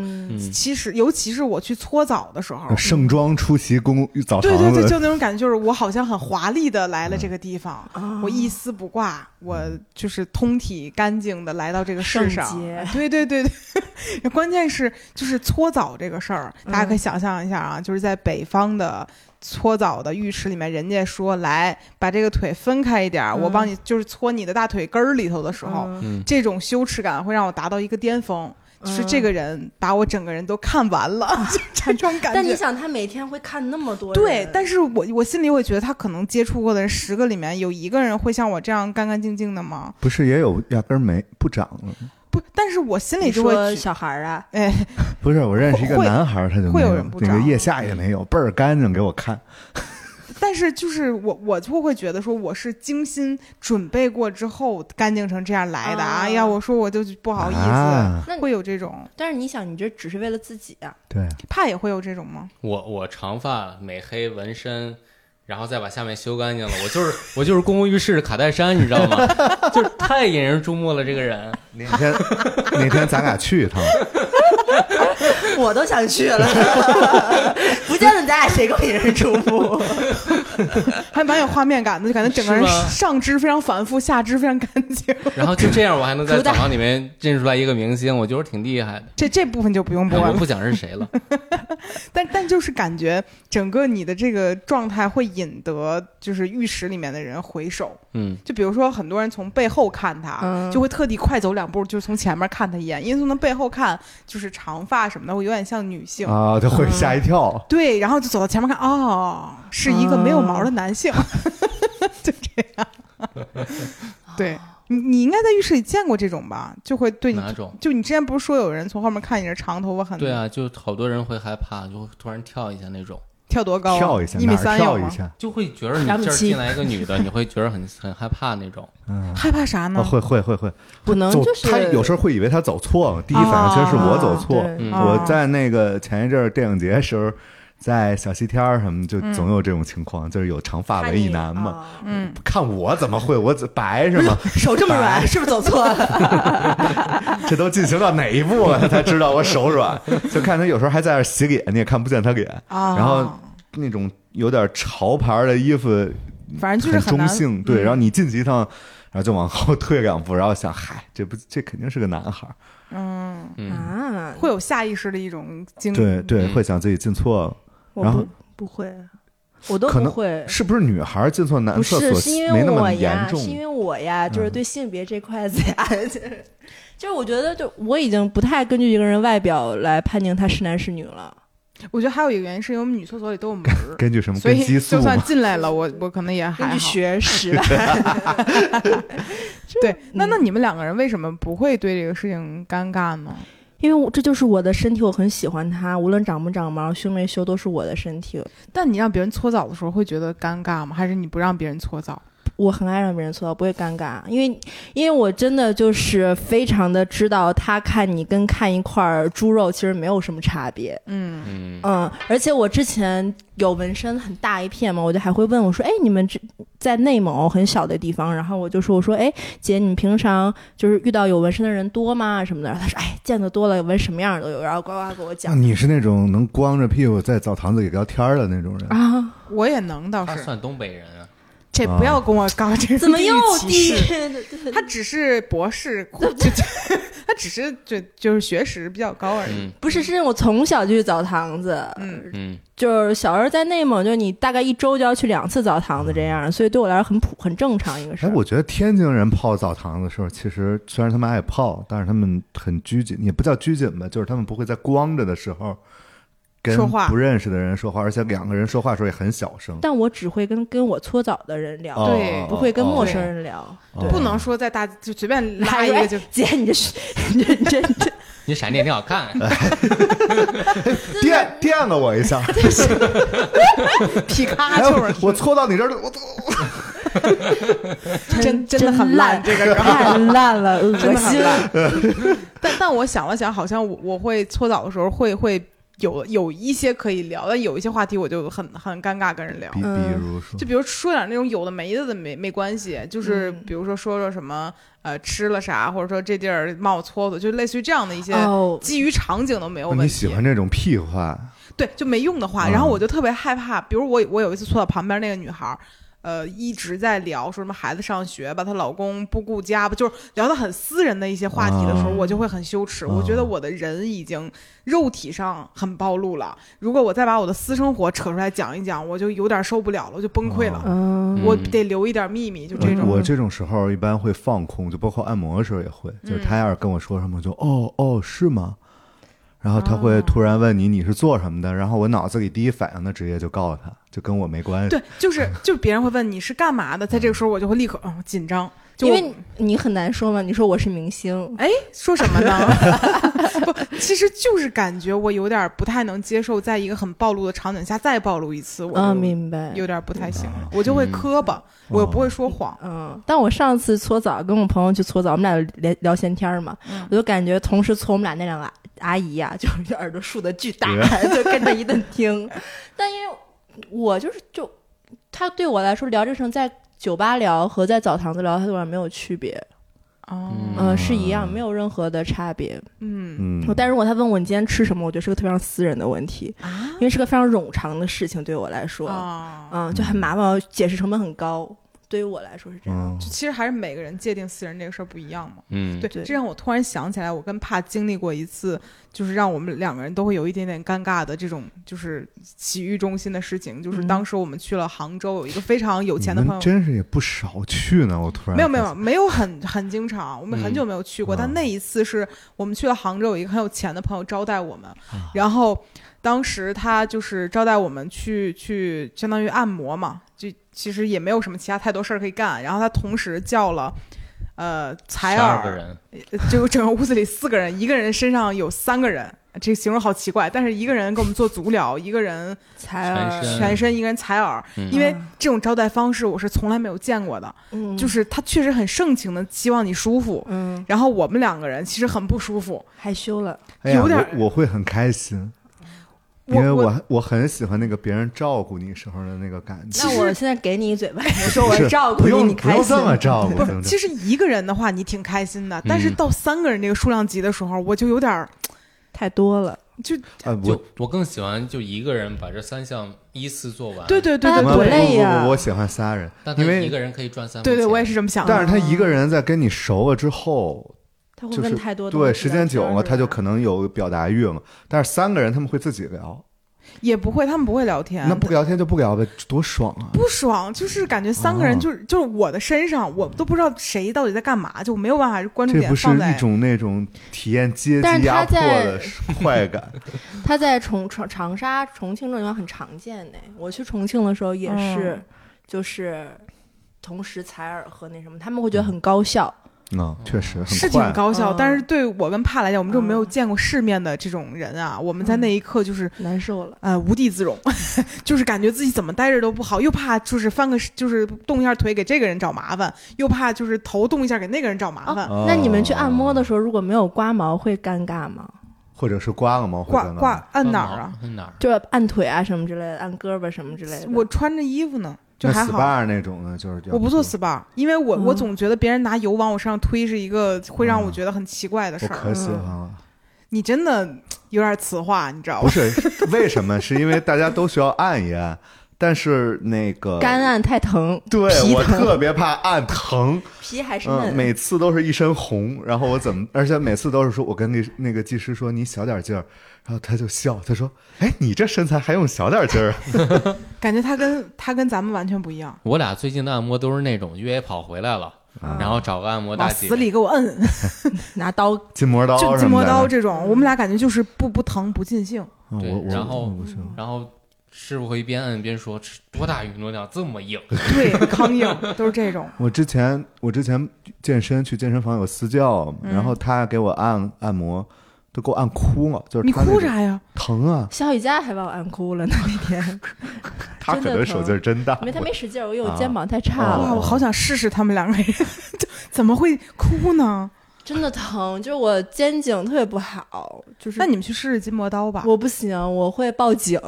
[SPEAKER 4] 其实，尤其是我去搓澡的时候，
[SPEAKER 1] 盛装出席公澡堂
[SPEAKER 4] 对对对，就那种感觉，就是我好像很华丽的来了这个地方，
[SPEAKER 3] 啊
[SPEAKER 4] 我一丝不挂，我就是通体干净的来到这个世上。对对对对，(laughs) 关键是就是搓澡这个事儿，大家可以想象一下啊，就是在北方的。搓澡的浴池里面，人家说来把这个腿分开一点我帮你就是搓你的大腿根儿里头的时候，这种羞耻感会让我达到一个巅峰，就是
[SPEAKER 3] 嗯
[SPEAKER 4] 这个人把我整个人都看完了，(laughs) 就这种感觉。
[SPEAKER 3] 但你想，他每天会看那么多人，
[SPEAKER 4] 对，但是我我心里会觉得，他可能接触过的人十个里面有一个人会像我这样干干净净的吗？
[SPEAKER 1] 不是也有压根儿没不长了？
[SPEAKER 4] 不，但是我心里就会
[SPEAKER 3] 小孩儿啊，
[SPEAKER 4] 哎，(laughs)
[SPEAKER 1] 不是，我认识一个男孩儿，他就
[SPEAKER 4] 会
[SPEAKER 1] 没有
[SPEAKER 4] 有人不长
[SPEAKER 1] 那个腋下也没有，倍儿干净，给我看。(laughs)
[SPEAKER 4] 但是就是我我就会觉得说，我是精心准备过之后干净成这样来的。
[SPEAKER 3] 啊
[SPEAKER 4] 哎呀，我说我就不好意思，会有这种，
[SPEAKER 3] 但是你想，你这只是为了自己啊，
[SPEAKER 1] 对，
[SPEAKER 4] 怕也会有这种吗？
[SPEAKER 2] 我我长发美黑纹身，然后再把下面修干净了，我就是我就是公共浴室的卡戴珊，你知道吗？就是太引人注目了，这个人。
[SPEAKER 1] 哪天哪天咱俩去一趟，(laughs)
[SPEAKER 3] 我都想去了，(laughs) 不见得咱俩谁更引人注目。(laughs)
[SPEAKER 4] 还蛮有画面感的，就感觉整个人上肢非常反复，下肢非常干净。(laughs)
[SPEAKER 2] 然后就这样，我还能在 (laughs) 澡堂里面认出来一个明星，我觉得挺厉害的。
[SPEAKER 4] 这这部分就不用播了，
[SPEAKER 2] 我不讲是谁了，
[SPEAKER 4] 但但就是感觉整个你的这个状态会引得就是浴室里面的人回首。
[SPEAKER 2] 嗯，
[SPEAKER 4] 就比如说很多人从背后看他，
[SPEAKER 3] 嗯
[SPEAKER 4] 就会特地快走两步，就是从前面看他一眼，因为从他背后看，就是长发什么的，会有点像女性。
[SPEAKER 1] 啊，他会吓一跳。
[SPEAKER 4] 对，然后就走到前面看，哦，是一个没有毛的男性，(laughs) 就这样。(laughs) 对你，你应该在浴室里见过这种吧？就会对你，
[SPEAKER 2] 哪种？
[SPEAKER 4] 就你之前不是说有人从后面看你是长头发很
[SPEAKER 2] 对啊，就好多人会害怕，就会突然跳一下那种，
[SPEAKER 4] 跳多高啊？
[SPEAKER 1] 跳一下，
[SPEAKER 4] 一米三有吗？
[SPEAKER 1] 跳一下？
[SPEAKER 2] 就会觉得你这儿进来一个女的，你会觉得很很害怕那种。
[SPEAKER 1] 嗯，
[SPEAKER 4] 害怕啥呢？
[SPEAKER 1] 啊会会会会，
[SPEAKER 3] 不能就是
[SPEAKER 1] 他有时候会以为他走错了，第一反应其实是我走错。我在那个前一阵儿电影节时候，在小西天儿什么，就总有这种情况，就是有长发为一男嘛。
[SPEAKER 3] 啊
[SPEAKER 4] 嗯，
[SPEAKER 1] 看我怎么会，我怎白是吗？(laughs)
[SPEAKER 3] 手这么软，是不是走错了？(laughs)
[SPEAKER 1] 这都进行到哪一步了，他才知道我手软？(laughs) 就看他有时候还在那儿洗脸，你也看不见他脸。
[SPEAKER 4] 啊，
[SPEAKER 1] 然后那种有点潮牌的衣服，
[SPEAKER 4] 反正就是
[SPEAKER 1] 中性，对。
[SPEAKER 4] 嗯
[SPEAKER 1] 然后你进去一趟，然后就往后退两步，然后想，嗨，这不这肯定是个男孩儿，
[SPEAKER 4] 嗯，
[SPEAKER 2] 嗯，
[SPEAKER 3] 啊，
[SPEAKER 4] 会有下意识的一种经历。
[SPEAKER 1] 对对，
[SPEAKER 2] 嗯
[SPEAKER 1] 会想自己进错了。然后
[SPEAKER 3] 我不不会，我都不会。
[SPEAKER 1] 是不是女孩儿进错男，厕所
[SPEAKER 3] 是因为
[SPEAKER 1] 没那么
[SPEAKER 3] 我呀，
[SPEAKER 1] 严重
[SPEAKER 3] 是？因为我呀，就是
[SPEAKER 1] 嗯
[SPEAKER 3] 对性别这块子呀，(laughs) 就是就是我觉得，就我已经不太根据一个人外表来判定他是男是女了。
[SPEAKER 4] 我觉得还有一个原因是因为我们女厕所里都有门，(laughs)
[SPEAKER 1] 根据什么？
[SPEAKER 4] 所以就算？进来了，我我可能也还好。(laughs)
[SPEAKER 3] 学识，
[SPEAKER 4] 对，那
[SPEAKER 3] 嗯
[SPEAKER 4] 那你们两个人为什么不会对这个事情尴尬呢？
[SPEAKER 3] 因为这就是我的身体，我很喜欢它，无论长不长毛、修没修，都是我的身体。
[SPEAKER 4] 但你让别人搓澡的时候会觉得尴尬吗？还是你不让别人搓澡？
[SPEAKER 3] 我很爱让别人搓澡，不会尴尬，因为因为我真的就是非常的知道，他看你跟看一块儿猪肉其实没有什么差别。
[SPEAKER 4] 嗯，
[SPEAKER 2] 嗯，
[SPEAKER 3] 嗯，而且我之前有纹身很大一片嘛，我就还会问我说：“哎，你们这在内蒙很小的地方？”然后我就说：“我说，哎，姐，你平常就是遇到有纹身的人多吗？什么的？”然后他说：“哎，见得多了，纹什么样的都有。”然后呱呱给我
[SPEAKER 1] 那
[SPEAKER 3] 讲
[SPEAKER 1] 你是那种能光着屁股在澡堂子里聊天儿的那种人？
[SPEAKER 3] 啊，
[SPEAKER 4] 我也能倒是，
[SPEAKER 2] 他算东北人啊，
[SPEAKER 4] 这不要跟我搞这个
[SPEAKER 3] 怎么又
[SPEAKER 4] 地域
[SPEAKER 3] 低
[SPEAKER 4] 歧视？？他只是博士，(laughs) 他只是就就是学识比较高而已。
[SPEAKER 2] 嗯
[SPEAKER 3] 不是，是我从小就去澡堂子，
[SPEAKER 4] 嗯，
[SPEAKER 2] 嗯，
[SPEAKER 3] 就是小时候在内蒙，就是你大概一周就要去两次澡堂子这样，所以对我来说很普很正常一个事
[SPEAKER 1] 哎，
[SPEAKER 3] 儿。
[SPEAKER 1] 我觉得天津人泡澡堂子的时候，其实虽然他们爱泡，但是他们很拘谨，也不叫拘谨吧，就是他们不会在光着的时候跟
[SPEAKER 4] 说话
[SPEAKER 1] 不认识的人说话，而且两个人说话的时候也很小声。
[SPEAKER 3] 但我只会跟跟我搓澡的人聊，
[SPEAKER 1] 哦
[SPEAKER 4] 对
[SPEAKER 3] 不会跟陌生人聊。
[SPEAKER 4] 不能说在大就随便拉一个就
[SPEAKER 3] 姐，你这是你这这这 (laughs)
[SPEAKER 2] 你闪电挺好看，(laughs)
[SPEAKER 1] 电电了我一下，(laughs)
[SPEAKER 4] 皮卡
[SPEAKER 1] 哎
[SPEAKER 4] 丘
[SPEAKER 1] 我我搓到你这儿了，我
[SPEAKER 4] 真真的很烂这个
[SPEAKER 3] 太烂了，恶
[SPEAKER 4] 真的很
[SPEAKER 3] 心。
[SPEAKER 4] 烂。但但我想了想，好像我我会搓澡的时候会会有有一些可以聊，但有一些话题我就很很尴尬跟人聊
[SPEAKER 1] 比。比
[SPEAKER 3] 嗯
[SPEAKER 1] 如说
[SPEAKER 4] 就比如说点那种有的没的的没没关系，就是
[SPEAKER 3] 嗯
[SPEAKER 4] 比如说说说什么呃吃了啥，或者说这地儿冒搓搓，就类似于这样的一些
[SPEAKER 3] 哦，
[SPEAKER 4] 基于场景都没有
[SPEAKER 1] 哦
[SPEAKER 4] 问题。
[SPEAKER 1] 你喜欢这种屁话，
[SPEAKER 4] 对，就没用的话，
[SPEAKER 1] 嗯
[SPEAKER 4] 然后我就特别害怕。比如我我有一次坐到旁边那个女孩儿，呃，一直在聊说什么孩子上学吧，她老公不顾家吧，就是聊到很私人的一些话题的时候，
[SPEAKER 1] 啊
[SPEAKER 4] 我就会很羞耻。
[SPEAKER 1] 啊
[SPEAKER 4] 我觉得我的人已经肉体上很暴露了，如果我再把我的私生活扯出来讲一讲，我就有点受不了了，我就崩溃了。
[SPEAKER 3] 嗯，
[SPEAKER 4] 我
[SPEAKER 2] 嗯
[SPEAKER 4] 得留一点秘密，就这种。
[SPEAKER 1] 我我这种时候一般会放空，就包括按摩的时候也会，就是他要是跟我说什么，我就哦哦是吗？然后他会
[SPEAKER 4] 哦
[SPEAKER 1] 突然问你你是做什么的，然后我脑子里第一反应的职业就告诉他，就跟我没关系。
[SPEAKER 4] 对，就是就是别人会问你是干嘛的，在这个时候我就会立刻嗯紧张，就
[SPEAKER 3] 因为你很难说嘛，你说我是明星，
[SPEAKER 4] 哎，说什么呢？(laughs) 不，其实就是感觉我有点不太能接受，在一个很暴露的场景下再暴露一次，我
[SPEAKER 3] 嗯，明白。
[SPEAKER 4] 有点不太行了，我就会磕巴，我又不会说谎。
[SPEAKER 3] 嗯，但我上次搓澡跟我朋友去搓澡，我们俩聊聊闲天儿嘛，
[SPEAKER 4] 嗯
[SPEAKER 3] 我就感觉同时搓我们俩那两个阿姨呀、就是耳朵竖的巨大，(laughs) 就跟着一顿听。但因为我就是就他对我来说聊这事情在酒吧聊和在澡堂子聊，他对我没有区别。
[SPEAKER 4] 哦，
[SPEAKER 3] 嗯，是一样，没有任何的差别。
[SPEAKER 4] 嗯
[SPEAKER 1] 嗯，
[SPEAKER 3] 但如果他问我你今天吃什么，我觉得是个非常私人的问题，
[SPEAKER 4] 啊
[SPEAKER 3] 因为是个非常冗长的事情，对我来说，
[SPEAKER 4] 啊，
[SPEAKER 3] 嗯，就很麻烦，解释成本很高。对于我来说是这样。
[SPEAKER 1] 嗯
[SPEAKER 4] 就其实还是每个人界定私人这个事儿不一样嘛。
[SPEAKER 2] 嗯，
[SPEAKER 4] 对，这让我突然想起来，我跟帕经历过一次，就是让我们两个人都会有一点点尴尬的这种，就是洗浴中心的事情。就是
[SPEAKER 3] 嗯
[SPEAKER 4] 当时我们去了杭州，有一个非常有钱的朋友，
[SPEAKER 1] 真是也不少去呢。我突然
[SPEAKER 4] 没有没有没有很很经常，我们很久没有去过。
[SPEAKER 1] 嗯
[SPEAKER 4] 但那一次是我们去了杭州，有一个很有钱的朋友招待我们，
[SPEAKER 1] 啊
[SPEAKER 4] 然后当时他就是招待我们去去相当于按摩嘛，就其实也没有什么其他太多事儿可以干。然后他同时叫了。呃，采
[SPEAKER 2] 十二个
[SPEAKER 4] 耳，
[SPEAKER 2] 人，
[SPEAKER 4] 就整个屋子里四个人，一个人身上有三个人，这个形容好奇怪。但是一个人给我们做足疗，一个人
[SPEAKER 3] 采
[SPEAKER 2] 全
[SPEAKER 3] 耳，
[SPEAKER 2] 身
[SPEAKER 4] 全身，一个人采耳。
[SPEAKER 2] 嗯
[SPEAKER 4] 因为这种招待方式我是从来没有见过的，
[SPEAKER 3] 嗯，
[SPEAKER 4] 就是他确实很盛情的希望你舒服，
[SPEAKER 3] 嗯，
[SPEAKER 4] 然后我们两个人其实很不舒服。
[SPEAKER 3] 害羞了。
[SPEAKER 4] 有点
[SPEAKER 1] 我我会很开心，因为
[SPEAKER 4] 我
[SPEAKER 1] 我我很喜欢那个别人照顾你时候的那个感觉。
[SPEAKER 3] 那我现在给你一嘴巴，(laughs) 你说我
[SPEAKER 1] 是
[SPEAKER 3] 照顾你，
[SPEAKER 1] 不用
[SPEAKER 3] 你开心。
[SPEAKER 1] 不用这么照顾，
[SPEAKER 4] 不 (laughs) 其实一个人的话你挺开心的，但是
[SPEAKER 2] 嗯
[SPEAKER 4] 到三个人这个数量级的时候，我就有点儿
[SPEAKER 3] 太多了。
[SPEAKER 4] 就
[SPEAKER 1] 啊，我
[SPEAKER 2] 我更喜欢就一个人把这三项依次做完。
[SPEAKER 4] 对，对对
[SPEAKER 3] 那多
[SPEAKER 4] 对对
[SPEAKER 3] 累呀
[SPEAKER 1] 我喜欢仨人，因为
[SPEAKER 2] 一个人可以赚三
[SPEAKER 4] 对对，我也是这么想的。
[SPEAKER 1] 但是他一个人在跟你熟了之后，
[SPEAKER 3] 他会问太多东西
[SPEAKER 1] 对时间久了，他就可
[SPEAKER 3] 能
[SPEAKER 1] 能有表达欲了。但是三个人他们会自己聊，
[SPEAKER 4] 也不会，他们不会聊天，
[SPEAKER 1] 那不聊天就不聊呗，多爽啊！
[SPEAKER 4] 不爽，就是感觉三个人
[SPEAKER 1] 哦
[SPEAKER 4] 就是、就是我的身上，我都不知道谁到底在干嘛，就没有办法关注
[SPEAKER 1] 这不是一种那种体验阶
[SPEAKER 3] 但是他
[SPEAKER 1] 级压迫
[SPEAKER 3] 在
[SPEAKER 1] 的快感，(laughs)
[SPEAKER 3] 他在重长长沙、重庆这种地方很常见呢。我去重庆的时候也是，
[SPEAKER 4] 嗯
[SPEAKER 3] 就是同时采耳和那什么，他们会觉得很高效。
[SPEAKER 1] 嗯，确实
[SPEAKER 4] 是挺。高效，
[SPEAKER 3] 嗯
[SPEAKER 4] 但是对我跟帕来讲，我们这种没有
[SPEAKER 3] 嗯
[SPEAKER 4] 见过世面的这种人啊，我们在那一刻就是
[SPEAKER 3] 难受了，
[SPEAKER 4] 呃无地自容，(laughs) 就是感觉自己怎么待着都不好，又怕就是翻个就是动一下腿给这个人找麻烦，又怕就是头动一下给那个人找麻烦。
[SPEAKER 1] 哦
[SPEAKER 3] 那你们去按摩的时候，如果没有刮毛，会尴尬吗？
[SPEAKER 1] 或者是刮个毛会
[SPEAKER 4] 挂
[SPEAKER 1] 干嘛
[SPEAKER 4] 挂按哪儿啊？？
[SPEAKER 2] 按哪儿？
[SPEAKER 3] 就是按腿啊什么之类的，按胳膊什么之类的。
[SPEAKER 4] 我穿着衣服呢，就
[SPEAKER 1] 那
[SPEAKER 4] 还好。
[SPEAKER 1] SPA 那种呢，就是
[SPEAKER 4] 我不做 SPA，因为我、
[SPEAKER 3] 嗯
[SPEAKER 4] 我总觉得别人拿油往我身上推是一个会让我
[SPEAKER 1] 嗯
[SPEAKER 4] 觉得很奇怪的事儿。
[SPEAKER 1] 我可喜欢了。
[SPEAKER 4] 你真的有点词话，你知道
[SPEAKER 1] 吗
[SPEAKER 4] 不？
[SPEAKER 1] 是为什么？是因为大家都需要按一按，但是那个
[SPEAKER 3] 干按太疼，
[SPEAKER 1] 对我特别怕按疼，(laughs)
[SPEAKER 3] 皮还是
[SPEAKER 1] 嗯，
[SPEAKER 3] 嫩。
[SPEAKER 1] 每次都是一身红，然后我怎么，而且每次都是说我跟那那个技师说你小点劲儿，然后他就笑，他说，哎，你这身材还用小点劲儿？(laughs)
[SPEAKER 4] 感觉他跟他跟咱们完全不一样。
[SPEAKER 2] 我俩最近的按摩都是那种越野跑回来了，
[SPEAKER 1] 啊。
[SPEAKER 2] 然后找个按摩大姐。
[SPEAKER 4] 往死，里给我摁，(laughs)
[SPEAKER 3] 拿刀。
[SPEAKER 1] 筋膜刀
[SPEAKER 4] 筋膜刀这种，我们俩感觉就是不不疼不尽兴。
[SPEAKER 2] 对
[SPEAKER 1] 嗯我我
[SPEAKER 2] 然后然后师傅会一边摁边说：“吃多大运动量这么硬 (laughs)
[SPEAKER 4] 对，康硬都是这种。
[SPEAKER 1] 我之前我之前健身去健身房有私教，
[SPEAKER 4] 嗯
[SPEAKER 1] 然后他给我按按摩，都给我按哭了，就是
[SPEAKER 4] 你哭啥呀？
[SPEAKER 1] 疼啊，
[SPEAKER 3] 小雨佳还把我按哭了呢那天，(laughs)
[SPEAKER 1] 他可能手劲儿真大
[SPEAKER 3] 因，为他没使劲儿，我因为肩膀太差
[SPEAKER 1] 啊
[SPEAKER 3] 了，
[SPEAKER 4] 哇，我好想试试他们两个人，(laughs) 怎么会哭呢？
[SPEAKER 3] 真的疼，就是我肩颈特别不好，就是
[SPEAKER 4] 那你们去试试筋膜刀吧，
[SPEAKER 3] 我不行，我会报警。(laughs) ”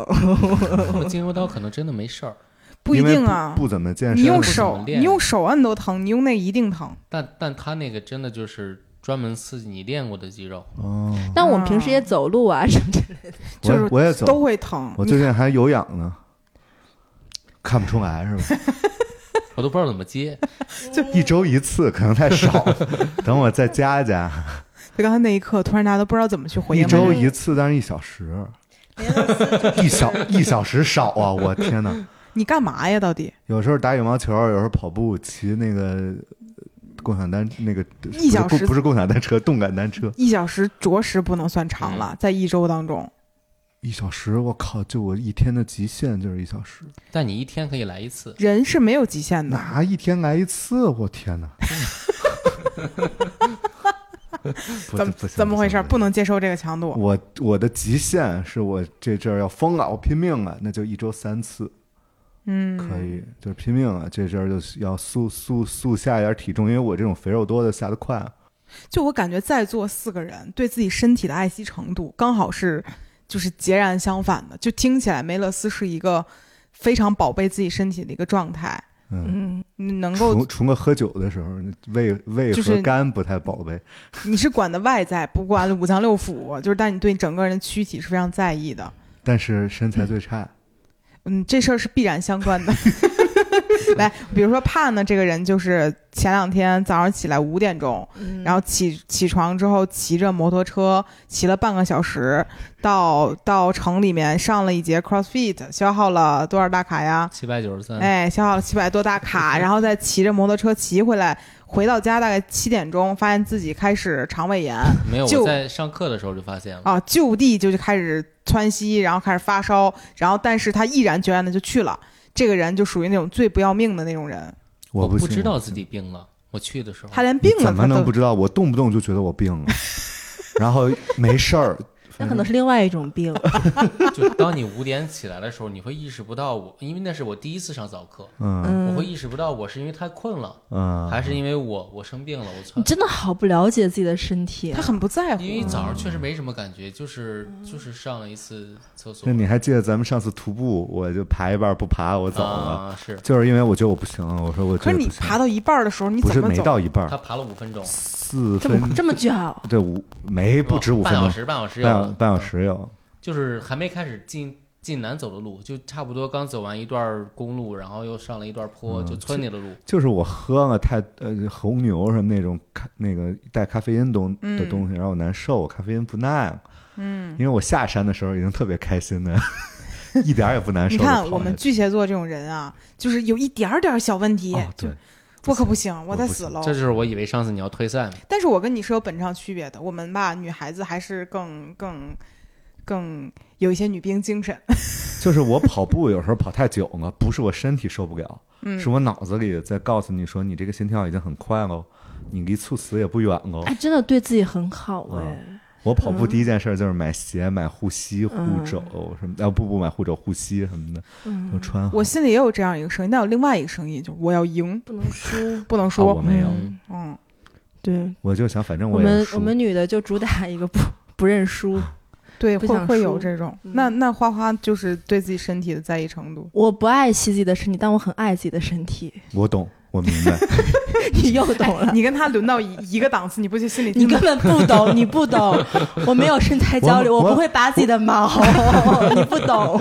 [SPEAKER 2] 我筋膜刀可能真的没事儿，
[SPEAKER 4] 不一定啊
[SPEAKER 1] 不。不怎么健身，
[SPEAKER 4] 你用
[SPEAKER 2] 不怎么
[SPEAKER 4] 手，
[SPEAKER 2] 练
[SPEAKER 4] 你用手按都疼，你用那一定疼。
[SPEAKER 2] 但但他那个真的就是专门刺激你练过的肌肉。
[SPEAKER 1] 哦，
[SPEAKER 3] 但我们平时也走路啊什么之类的，(laughs)
[SPEAKER 4] 就是
[SPEAKER 1] 我也走，
[SPEAKER 4] 都会疼。
[SPEAKER 1] 我最近还有氧呢，看不出来是吧？
[SPEAKER 2] 我都不知道怎么接，(laughs)
[SPEAKER 1] 就一周一次，可能太少，(laughs) 等我再加加，
[SPEAKER 4] 就刚才那一刻，突然大家都不知道怎么去回应一。
[SPEAKER 1] 周一次，但是一小时，一小一小时少啊！我天哪！(laughs)
[SPEAKER 4] 你干嘛呀？到底
[SPEAKER 1] 有时候打羽毛球，有时候跑步，骑那个共享单那个
[SPEAKER 4] 一小时
[SPEAKER 1] 不是不是共享单车，动感单车，
[SPEAKER 4] 一小时着实不能算长了，在一周当中，
[SPEAKER 1] 一小时，我靠！就我一天的极限就是一小时，
[SPEAKER 2] 但你一天可以来一次。
[SPEAKER 4] 人是没有极限的。
[SPEAKER 1] 哪一天来一次？我天哪！(laughs)
[SPEAKER 4] 怎么怎么回事？
[SPEAKER 1] 不
[SPEAKER 4] 不能接受这个强度。
[SPEAKER 1] 我我的极限是我这阵儿要疯了，我拼命了，那就一周三次，
[SPEAKER 4] 嗯，
[SPEAKER 1] 可以，就是拼命了。这阵儿就要速速速下一点体重，因为我这种肥肉多的下得快。
[SPEAKER 4] 就我感觉在座四个人对自己身体的爱惜程度刚好是就是截然相反的，就听起来梅勒斯是一个非常宝贝自己身体的一个状态，
[SPEAKER 1] 嗯，
[SPEAKER 4] 你能够
[SPEAKER 1] 除除了喝酒的时候，胃胃和肝不太宝贝。
[SPEAKER 4] 你是管的外在，不管五脏六腑，就是但你对整个人的躯体是非常在意的。
[SPEAKER 1] 但是身材最差，
[SPEAKER 4] 嗯，这事儿是必然相关的。(laughs) (laughs) 来，比如说盼呢，这个人就是前两天早上起来五点钟，
[SPEAKER 3] 嗯
[SPEAKER 4] 然后起起床之后骑着摩托车骑了半个小时，到到城里面上了一节 CrossFit，消耗了多少大卡呀？
[SPEAKER 2] 七百九十三，
[SPEAKER 4] 哎，消耗了七百多大卡，然后再骑着摩托车骑回来，回到家大概七点钟，发现自己开始肠胃炎
[SPEAKER 2] 没有，
[SPEAKER 4] 就
[SPEAKER 2] 我在上课的时候就发现了。
[SPEAKER 4] 啊，就地就就开始窜稀，然后开始发烧，然后但是他毅然决然的就去了。这个人就属于那种最不要命的那种人，
[SPEAKER 2] 我
[SPEAKER 1] 不
[SPEAKER 2] 知道自己病了，我去的时候，
[SPEAKER 4] 他连病了
[SPEAKER 1] 怎么能不知道？我动不动就觉得我病了，(laughs) 然后没事儿。
[SPEAKER 3] 那可能是另外一种病。(laughs)
[SPEAKER 2] 就当你五点起来的时候，你会意识不到我，因为那是我第一次上早课，
[SPEAKER 1] 嗯
[SPEAKER 3] 嗯，
[SPEAKER 2] 我会意识不到我是因为太困了，
[SPEAKER 1] 嗯，
[SPEAKER 2] 还是因为我我生病了，我操
[SPEAKER 3] 你！真的好不了解自己的身体啊、
[SPEAKER 4] 他很不在乎。
[SPEAKER 2] 因为早上确实没什么感觉，就是就是上了一次厕所
[SPEAKER 1] 那，你还记得咱们上次徒步，我就爬一半不爬，我走了，
[SPEAKER 2] 啊，是
[SPEAKER 1] 就是因为我觉得我不行，我说我
[SPEAKER 4] 可是你爬到一半的时候，你
[SPEAKER 1] 不是没
[SPEAKER 4] 怎么走？
[SPEAKER 1] 到一半
[SPEAKER 2] 他，爬了五分钟，
[SPEAKER 1] 四
[SPEAKER 3] 这么
[SPEAKER 1] 分
[SPEAKER 3] 这么久，
[SPEAKER 1] 对五没不止五分钟，
[SPEAKER 2] 半小时，半小时
[SPEAKER 1] 半
[SPEAKER 2] 有
[SPEAKER 1] 半小，时有。
[SPEAKER 2] 就是还没开始进进难走的路，就差不多刚走完一段公路，然后又上了一段坡，
[SPEAKER 1] 嗯
[SPEAKER 2] 就村里的路。
[SPEAKER 1] 就是我喝了太呃红牛什么那种咖那个带咖啡因东的东西，然后我难受，我咖啡因不耐了。
[SPEAKER 4] 嗯，
[SPEAKER 1] 因为我下山的时候已经特别开心的，(laughs) 一点儿也不难受
[SPEAKER 4] 你。看我们巨蟹座这种人啊，就是有一点儿点儿小问题，
[SPEAKER 1] 哦，
[SPEAKER 4] 就
[SPEAKER 1] 对，
[SPEAKER 4] 我可不行，我
[SPEAKER 1] 我不行
[SPEAKER 4] 得死喽。
[SPEAKER 2] 这就是我以为上次你要退赛嘛，
[SPEAKER 4] 但是我跟你是有本质上区别的，我们吧，女孩子还是更更更有一些女兵精神。(laughs)
[SPEAKER 1] 就是我跑步有时候跑太久了，不是我身体受不了，
[SPEAKER 4] 嗯
[SPEAKER 1] 是我脑子里在告诉你说你这个心跳已经很快了，你离猝死也不远了。
[SPEAKER 3] 哎，真的对自己很好
[SPEAKER 1] 嗯
[SPEAKER 3] 哎。
[SPEAKER 1] 我跑步第一件事就是买鞋、买护膝、护
[SPEAKER 3] 嗯
[SPEAKER 1] 肘什么的，啊不不买护肘、护膝什么的，
[SPEAKER 3] 嗯
[SPEAKER 1] 都穿好。
[SPEAKER 4] 我心里也有这样一个声音，但有另外一个声音，就是我要赢，(laughs)
[SPEAKER 3] 不能输。
[SPEAKER 4] 不能
[SPEAKER 1] 啊我。没有，
[SPEAKER 2] 嗯
[SPEAKER 4] 嗯，
[SPEAKER 3] 对
[SPEAKER 1] 我就想反正
[SPEAKER 3] 我
[SPEAKER 1] 也输
[SPEAKER 3] 们我们女的就主打一个不不认输。(laughs)
[SPEAKER 4] 对，会会有这种。
[SPEAKER 3] 嗯
[SPEAKER 4] 那那花花就是对自己身体的在意程度。
[SPEAKER 3] 我不爱惜自己的身体，但我很爱自己的身体。
[SPEAKER 1] 我懂，我明白。(laughs)
[SPEAKER 3] 你又懂了。
[SPEAKER 4] 你跟他轮到一一个档次，你不就心里
[SPEAKER 3] 你根本不懂，你不懂，(laughs) 我没有身材焦虑，
[SPEAKER 1] 我我
[SPEAKER 3] 我不会拔自己的毛，(laughs) 你不懂。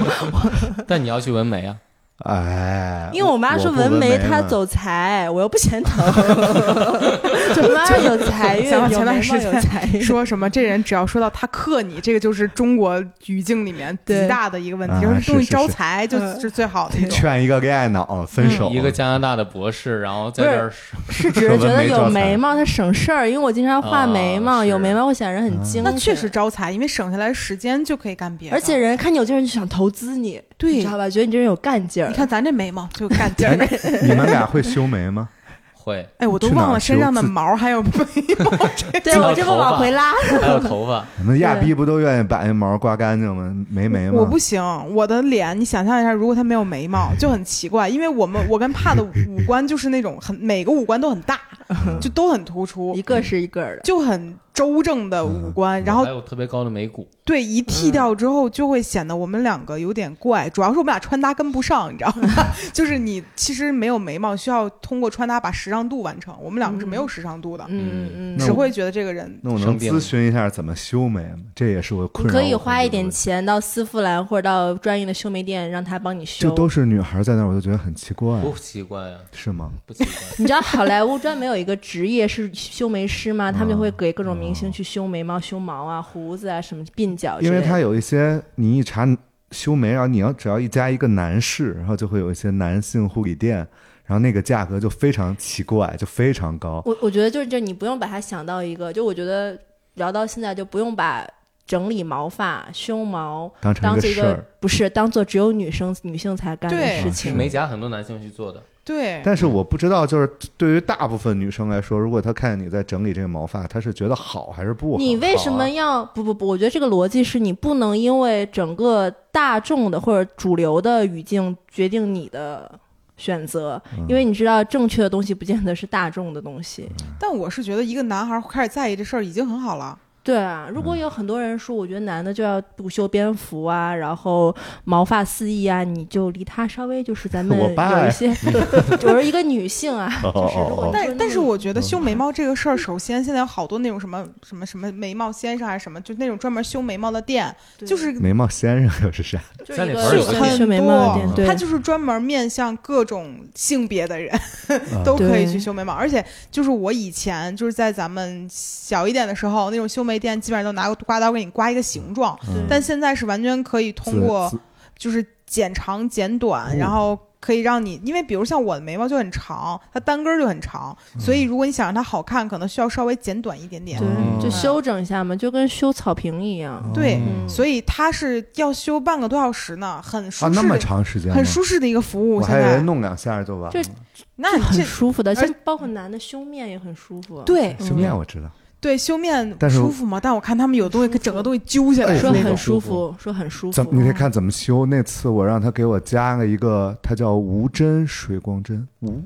[SPEAKER 2] 但你要去纹眉啊，
[SPEAKER 1] 哎，
[SPEAKER 3] 因为我妈说
[SPEAKER 1] 纹
[SPEAKER 3] 纹眉
[SPEAKER 1] 嘛
[SPEAKER 3] 她走财，我又不嫌疼。(laughs) 我妈有财运，有眉毛
[SPEAKER 4] 前段时间
[SPEAKER 3] 有财运。
[SPEAKER 4] 说什么这人只要说到他克你，这个就是中国语境里面极大的一个问题，
[SPEAKER 1] 啊
[SPEAKER 4] 就是东西招财就
[SPEAKER 3] 嗯
[SPEAKER 4] 是最好的一种。
[SPEAKER 1] 劝一个恋爱脑分手，
[SPEAKER 2] 一个加拿大的博士，然后在这儿
[SPEAKER 3] 是只是觉得有眉毛它省事儿，因为我经常画眉毛，有眉毛会显得人很精。
[SPEAKER 4] 那确实，招财，因为省下来时间就可以干别的。
[SPEAKER 3] 而且人看你有劲儿就想投资你，
[SPEAKER 4] 对
[SPEAKER 3] 你知道吧？觉得你这人有干劲儿。
[SPEAKER 4] 你看咱这眉毛就干劲儿。
[SPEAKER 1] 你们俩会修眉吗？
[SPEAKER 2] 会，
[SPEAKER 4] 哎，我都忘了身上的毛还有眉毛这
[SPEAKER 3] 对我这不往回拉，
[SPEAKER 2] 还有头发，(laughs)
[SPEAKER 1] 你们亚逼不都愿意把那毛刮干净吗？没眉毛，
[SPEAKER 4] 我不行，我的脸，你想象一下，如果他没有眉毛，就很奇怪。因为我们我跟帕的五官就是那种很每个五官都很大，(laughs) 就都很突出 (laughs)
[SPEAKER 3] 一，个是一个的。
[SPEAKER 4] 就很周正的五官。然后
[SPEAKER 2] 还有特别高的眉骨，
[SPEAKER 4] 对一剃掉之后，就会显得我们两个有点怪。主要是我们俩穿搭跟不上，你知道吗？(laughs) 就是你其实没有眉毛，需要通过穿搭把时尚度完成。我们两个是没有时尚度的，
[SPEAKER 3] 嗯嗯
[SPEAKER 4] 只会觉得这个人
[SPEAKER 1] 那我能咨询一下怎么修眉吗？这也是我困
[SPEAKER 3] 你
[SPEAKER 1] 扰。
[SPEAKER 3] 可以花一点，钱到丝芙兰或者到专业的修眉店，让他帮你修。
[SPEAKER 1] 这都是女孩在那儿，我就觉得很奇怪，
[SPEAKER 2] 不奇怪啊，
[SPEAKER 1] 是吗？
[SPEAKER 2] 不奇怪。
[SPEAKER 3] 你知道好莱坞专门有一个职业是修眉师吗？他们就会给各种明
[SPEAKER 1] 哦
[SPEAKER 3] 星去修眉毛、修毛啊、胡子啊、什么鬓角。
[SPEAKER 1] 因为他有一些，你一查修眉，然后你要只要一加一个男士，然后就会有一些男性护理店，然后那个价格就非常奇怪，就非常高。
[SPEAKER 3] 我我觉得就是这，你不用把它想到一个，就我觉得聊到现在就不用把整理毛发、修毛
[SPEAKER 1] 当成
[SPEAKER 3] 一个
[SPEAKER 1] 一个事儿，
[SPEAKER 3] 不是当做只有女生女性才干的事情。
[SPEAKER 2] 美甲很多男性去做的，
[SPEAKER 4] 对。
[SPEAKER 1] 但是我不知道，就是对于大部分女生来说，如果她看见你在整理这个毛发，她是觉得好还是不好？
[SPEAKER 3] 你为什么要不不不？我觉得这个逻辑是你不能因为整个大众的或者主流的语境决定你的选择，
[SPEAKER 1] 嗯
[SPEAKER 3] 因为你知道正确的东西不见得是大众的东西。
[SPEAKER 4] 但我是觉得一个男孩开始在意这事儿已经很好了。
[SPEAKER 3] 对啊，如果有很多人说，我觉得男的就要不修边幅啊，然后毛发肆意啊，你就离他稍微就是咱们
[SPEAKER 1] 我爸
[SPEAKER 3] 有一些，(laughs) 我是一个女性啊，(laughs) 就是如果
[SPEAKER 4] 但但是我觉得修眉毛这个事儿，首先现在有好多那种什么什么什么眉毛先生还是什么，就那种专门修眉毛的店，就是 (laughs)
[SPEAKER 1] 眉毛先生又是啥？
[SPEAKER 3] 就？是
[SPEAKER 2] 三里
[SPEAKER 3] 一个
[SPEAKER 4] 很
[SPEAKER 3] 修眉毛的
[SPEAKER 4] 多
[SPEAKER 3] 店，
[SPEAKER 4] 他就是专门面向各种性别的人
[SPEAKER 1] 啊
[SPEAKER 4] 都可以去修眉毛，而且就是我以前就是在咱们小一点的时候，那种修眉店基本上都拿个刮刀给你刮一个形状，
[SPEAKER 1] 嗯。
[SPEAKER 4] 但现在是完全可以通过就是剪长剪短，
[SPEAKER 1] 哦
[SPEAKER 4] 然后可以让你，因为比如像我的眉毛就很长，它单根儿就很长，所以如果你想让它好看，可能需要稍微剪短一点点。
[SPEAKER 3] 对，
[SPEAKER 1] 嗯
[SPEAKER 3] 就修整一下嘛，就跟修草坪一样。
[SPEAKER 4] 对
[SPEAKER 3] 嗯。
[SPEAKER 4] 所以它是要修半个多小时呢，很舒
[SPEAKER 1] 啊，
[SPEAKER 4] 适，
[SPEAKER 1] 那么长时间，
[SPEAKER 4] 很舒适的一个服务。
[SPEAKER 1] 我还以为
[SPEAKER 4] 现在。
[SPEAKER 1] 弄两下就完
[SPEAKER 3] 就
[SPEAKER 1] 了。
[SPEAKER 3] 就很
[SPEAKER 4] 那你这
[SPEAKER 3] 舒服的，
[SPEAKER 4] 而
[SPEAKER 3] 像包括男的修面也很舒服。
[SPEAKER 4] 对。
[SPEAKER 3] 嗯
[SPEAKER 1] 修面我知道，
[SPEAKER 4] 对修面舒服吗？但我看他们有东西，整个东西揪下来
[SPEAKER 1] 哎
[SPEAKER 3] 说很。舒服，说很舒服。
[SPEAKER 1] 怎么你得看怎么修。那次我让他给我加了一个，它叫无针水光针，无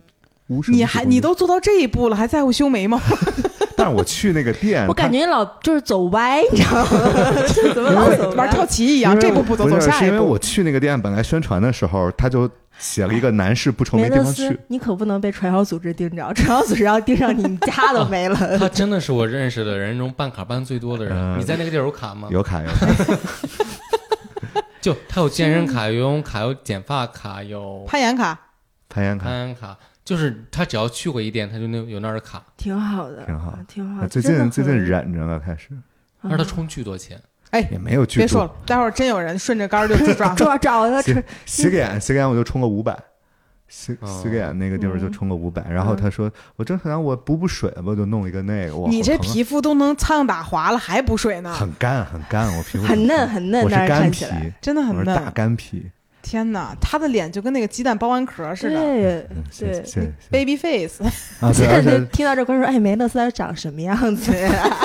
[SPEAKER 1] 无什么
[SPEAKER 4] 你还你都做到这一步了，还在乎修眉毛？
[SPEAKER 1] 但是我去那个店，(laughs)
[SPEAKER 3] 我感觉你老就是走歪，你知道吗？这怎么老走？
[SPEAKER 4] 玩跳棋一样，这步不走，走下一步。
[SPEAKER 1] 是因为我去那个店，本来宣传的时候他就写了一个男士不愁没地方去，，
[SPEAKER 3] 你可不能被传销组织盯着，传销组织要盯上你，你家都没了。(laughs)
[SPEAKER 2] 他真的是我认识的人中办卡办最多的人。
[SPEAKER 1] 嗯
[SPEAKER 2] 你在那个地儿有卡吗？
[SPEAKER 1] 有卡有卡，(laughs)
[SPEAKER 2] 就他有健身卡、有游泳卡、有剪发卡、有
[SPEAKER 4] 攀岩卡，
[SPEAKER 1] 攀岩卡
[SPEAKER 2] 攀岩卡，就是他只要去过一店，他就那有那儿的卡，
[SPEAKER 3] 挺好的，
[SPEAKER 1] 挺好。
[SPEAKER 3] 挺好。
[SPEAKER 1] 最近最近忍着了，开始。
[SPEAKER 2] 但是他充巨多钱。
[SPEAKER 1] 哎也没有巨多。
[SPEAKER 4] 别说了，待会儿真有人顺着杆儿就去抓。
[SPEAKER 3] 找找他
[SPEAKER 1] 洗
[SPEAKER 3] 吃，
[SPEAKER 1] 洗个眼，洗个眼我就充个五百，洗
[SPEAKER 2] 哦。
[SPEAKER 1] 洗个眼那个地方就
[SPEAKER 3] 嗯。
[SPEAKER 1] 充个五百，然后他说我正想我补补水吧，就弄一个那个，哇，
[SPEAKER 4] 你这皮肤都能苍蝇打滑了，还补水呢？
[SPEAKER 1] 很干很干，我皮肤
[SPEAKER 3] 很嫩很嫩，但是
[SPEAKER 1] 我是干皮
[SPEAKER 4] 真的很
[SPEAKER 1] 我是大。干皮，
[SPEAKER 4] 天哪，他的脸就跟那个鸡蛋剥完壳似的
[SPEAKER 3] 对对
[SPEAKER 4] ，baby face，
[SPEAKER 1] 啊，对，
[SPEAKER 3] 现在
[SPEAKER 1] 而且 (laughs)
[SPEAKER 3] 听到这观众说，哎，梅勒斯他长什么样子呀？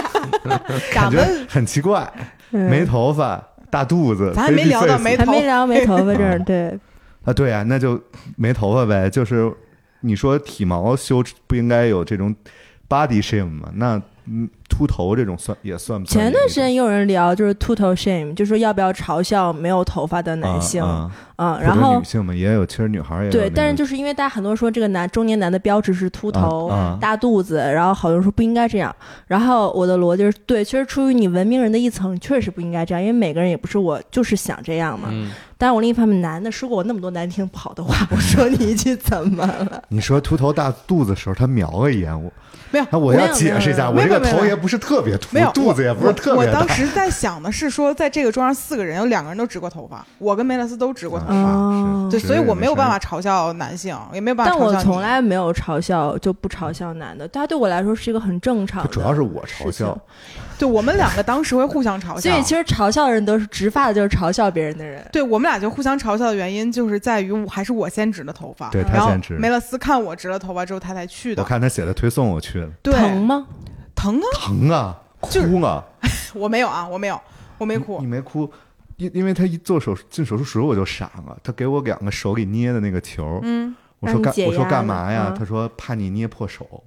[SPEAKER 3] (laughs)
[SPEAKER 1] 感觉
[SPEAKER 4] 长得
[SPEAKER 1] 很奇怪，
[SPEAKER 3] 嗯
[SPEAKER 1] 没头发，大肚子，
[SPEAKER 4] 咱还没聊到没头
[SPEAKER 3] 还没聊没头发这儿，(laughs) 对，
[SPEAKER 1] 啊，对啊，那就没头发呗。就是你说体毛修不应该有这种 body shame 吗？那嗯，秃头这种算也算不算
[SPEAKER 3] 前段时间也有人聊，就是秃头 shame，就说要不要嘲笑没有头发的男性，
[SPEAKER 1] 啊
[SPEAKER 3] 嗯，然后
[SPEAKER 1] 女性嘛，也有，其实女孩也有
[SPEAKER 3] 对，
[SPEAKER 1] 那个
[SPEAKER 3] 但是就是因为大家很多人说这个男中年男的标志是秃头、
[SPEAKER 1] 啊啊
[SPEAKER 3] 大肚子，然后好多人说不应该这样。然后我的逻辑是对，其实出于你文明人的一层，确实不应该这样，因为每个人也不是我就是想这样嘛。
[SPEAKER 2] 嗯，
[SPEAKER 3] 但是我另一方面，男的说过我那么多难听不好的话，我说你一句怎么了？
[SPEAKER 1] 你说秃头大肚子的时候，他瞄了一眼我，
[SPEAKER 4] 没有
[SPEAKER 1] 那我要解释一下，我这个头也不是特别秃
[SPEAKER 4] 没有，
[SPEAKER 1] 肚子也不是特别大
[SPEAKER 4] 我我当。时在想的是说，在这个桌上四个人，有两个人都植过头发，我跟梅勒斯都植过头发，
[SPEAKER 3] 哦
[SPEAKER 4] 对，
[SPEAKER 1] 是
[SPEAKER 4] 所以我没有办法嘲笑男性，也没有办法
[SPEAKER 3] 但
[SPEAKER 4] 嘲笑你。
[SPEAKER 3] 我从来没有嘲笑，就不嘲笑男的，他对我来说是一个很正常的。
[SPEAKER 1] 主要是我嘲笑，
[SPEAKER 4] 对我们两个当时会互相嘲笑，
[SPEAKER 3] 所以其实嘲笑的人都是植发的，就是嘲笑别人的人。
[SPEAKER 4] 对我们俩就互相嘲笑的原因，就是在于我还是我先植的头发，
[SPEAKER 1] 对他
[SPEAKER 4] 然后
[SPEAKER 1] 先植
[SPEAKER 4] 梅勒斯看我植了头发之后，他才去的。
[SPEAKER 1] 我看他写的推送，我去了，
[SPEAKER 4] 对，
[SPEAKER 3] 疼吗？
[SPEAKER 4] 疼啊！
[SPEAKER 1] 疼啊，哭啊，(laughs)
[SPEAKER 4] 我没有啊，我没有，我没哭
[SPEAKER 1] 你。没哭，因因为他一做手进手术室我就傻了，他给我两个手里捏的那个球，
[SPEAKER 4] 嗯，
[SPEAKER 1] 我说干我说干嘛呀？
[SPEAKER 3] 嗯
[SPEAKER 1] 他说怕你捏破手，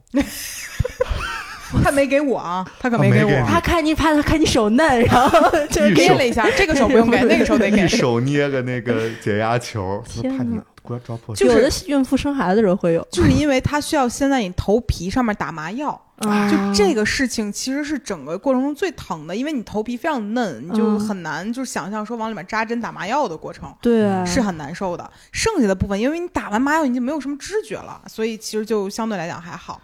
[SPEAKER 4] 他没给我啊，(laughs) 他可给我
[SPEAKER 1] 哦没给你。
[SPEAKER 3] 他看你怕他看你手嫩，然后就是
[SPEAKER 4] 捏了一下，(laughs) 这个手不用给，那个手得给
[SPEAKER 1] 一。手捏个那个解压球，怕你抓破。
[SPEAKER 4] 就是
[SPEAKER 3] 有的孕妇生孩子的时候会有，
[SPEAKER 4] 就是因为他需要先在你头皮上面打麻药，
[SPEAKER 3] 啊。
[SPEAKER 4] 就这个事情其实是整个过程中最疼的，因为你头皮非常嫩，你就
[SPEAKER 3] 嗯。
[SPEAKER 4] 很难就想象说往里面扎针打麻药的过程。
[SPEAKER 3] 对。啊，
[SPEAKER 4] 是很难受的，剩下的部分，因为你打完麻药你就没有什么知觉了，所以其实就相对来讲还好。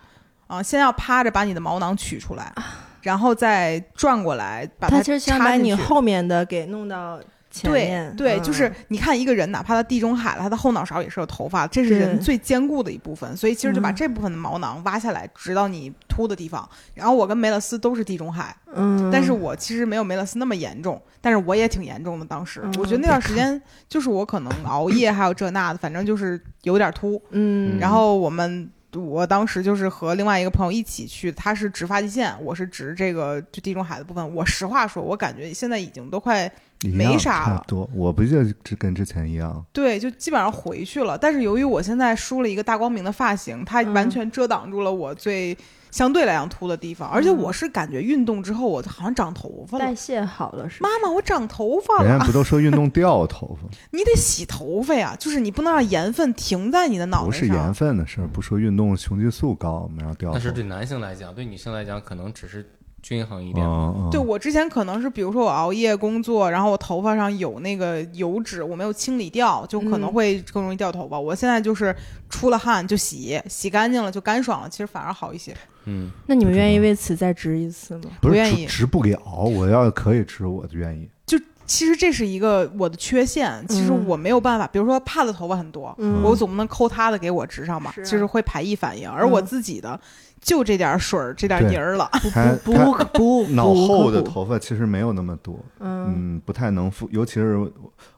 [SPEAKER 4] 啊、先要趴着把你的毛囊取出来，然后再转过来把它
[SPEAKER 3] 他其实想把你
[SPEAKER 4] 插进去
[SPEAKER 3] 后面的给弄到前
[SPEAKER 4] 对
[SPEAKER 3] 面，
[SPEAKER 4] 对，
[SPEAKER 3] 嗯
[SPEAKER 4] 就是你看一个人，哪怕他地中海了，他的后脑勺也是有头发，这是人最坚固的一部分，所以其实就把
[SPEAKER 3] 嗯
[SPEAKER 4] 这部分的毛囊挖下来，直到你秃的地方。然后我跟梅勒斯都是地中海，
[SPEAKER 3] 嗯，
[SPEAKER 4] 但是我其实没有梅勒斯那么严重，但是我也挺严重的。当时、
[SPEAKER 3] 嗯
[SPEAKER 4] 我觉得那段时间就是我可能熬夜，还有这那的，反正就是有点秃。
[SPEAKER 3] 嗯，
[SPEAKER 4] 然后我们。我当时就是和另外一个朋友一起去，他是植发际线，我是植这个就地中海的部分。我实话说，我感觉现在已经都快没啥了
[SPEAKER 1] 差不。多。我不就只跟之前一样，
[SPEAKER 4] 对，就基本上回去了。但是由于我现在梳了一个大光明的发型，它
[SPEAKER 3] 嗯
[SPEAKER 4] 完全遮挡住了我最相对来讲秃的地方，而且
[SPEAKER 3] 嗯
[SPEAKER 4] 我是感觉运动之后，我好像长头发了
[SPEAKER 3] 代。谢好了是？
[SPEAKER 4] 妈妈，我长头发了
[SPEAKER 1] 人家，不都说运动掉头发？(laughs)
[SPEAKER 4] 你得洗头发呀，就是你不能让盐分停在你的脑
[SPEAKER 1] 不是。盐分的事儿，不说运动雄激素高，没让掉。
[SPEAKER 2] 但是对男性来讲，对女性来讲，可能只是均衡一点。
[SPEAKER 1] 嗯嗯，
[SPEAKER 4] 对我之前可能是，比如说我熬夜工作，然后我头发上有那个油脂，我没有清理掉，就可能
[SPEAKER 3] 嗯
[SPEAKER 4] 会更容易掉头发。我现在就是出了汗就洗，洗干净了就干爽了，其实反而好一些。
[SPEAKER 2] 嗯，
[SPEAKER 3] 那你们愿意为此再植一次吗？
[SPEAKER 1] 不
[SPEAKER 4] 愿意。
[SPEAKER 1] 植植不了，我要可以植，我就愿意。
[SPEAKER 4] 就其实这是一个我的缺陷，其实
[SPEAKER 3] 嗯
[SPEAKER 4] 我没有办法，比如说帕的头发很多，
[SPEAKER 3] 嗯。
[SPEAKER 4] 我总不能抠他的给我植上吧，
[SPEAKER 3] 是。啊
[SPEAKER 4] 就是会排异反应，而我
[SPEAKER 3] 嗯
[SPEAKER 4] 自己的就这点水儿这点泥儿了。
[SPEAKER 1] 他
[SPEAKER 3] 不不不
[SPEAKER 1] 脑后的头发其实没有那么多，
[SPEAKER 3] 嗯。
[SPEAKER 1] 嗯，不太能覆，尤其是我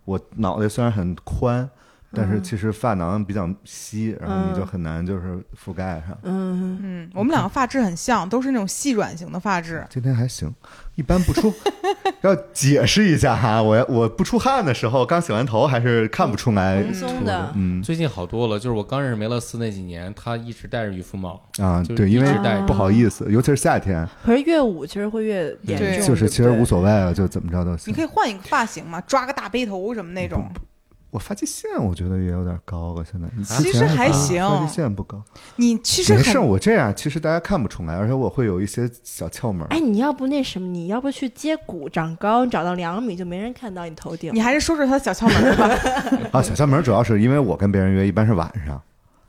[SPEAKER 1] 我脑袋虽然很宽，但是
[SPEAKER 3] 嗯
[SPEAKER 1] 其实发囊比较稀，然后你就
[SPEAKER 3] 嗯
[SPEAKER 1] 很难就是覆盖上。
[SPEAKER 3] 嗯
[SPEAKER 4] 嗯，我们两个发质很像，都是那种细软型的发质。
[SPEAKER 1] 今天还行，一般不出。(laughs) 要解释一下哈，我我不出汗的时候，刚洗完头还是看不出来
[SPEAKER 3] 蓬松的
[SPEAKER 1] 嗯
[SPEAKER 2] 最近好多了。就是我刚认识梅勒斯那几年，他一直戴着渔夫帽，
[SPEAKER 1] 啊，对，因为
[SPEAKER 2] 戴
[SPEAKER 1] 不好意思，尤其是夏天，
[SPEAKER 3] 可是越捂其实会越严重，
[SPEAKER 1] 就是其实无所谓了，就怎么着都行
[SPEAKER 4] 你可。以换一个发型嘛，抓个大背头什么那种。
[SPEAKER 1] 我发际线我觉得也有点高了，现在
[SPEAKER 4] 其实还行
[SPEAKER 1] 发际线不高，
[SPEAKER 4] 你其实
[SPEAKER 1] 没事，我这样其实大家看不出来，而且我会有一些小窍门。
[SPEAKER 3] 哎，你要不那什么，你要不去接骨长高，你长到两米就没人看到你头顶。
[SPEAKER 4] 你还是说说他的小窍门吧。(laughs)
[SPEAKER 1] 啊，小窍门主要是因为我跟别人约一般是晚上，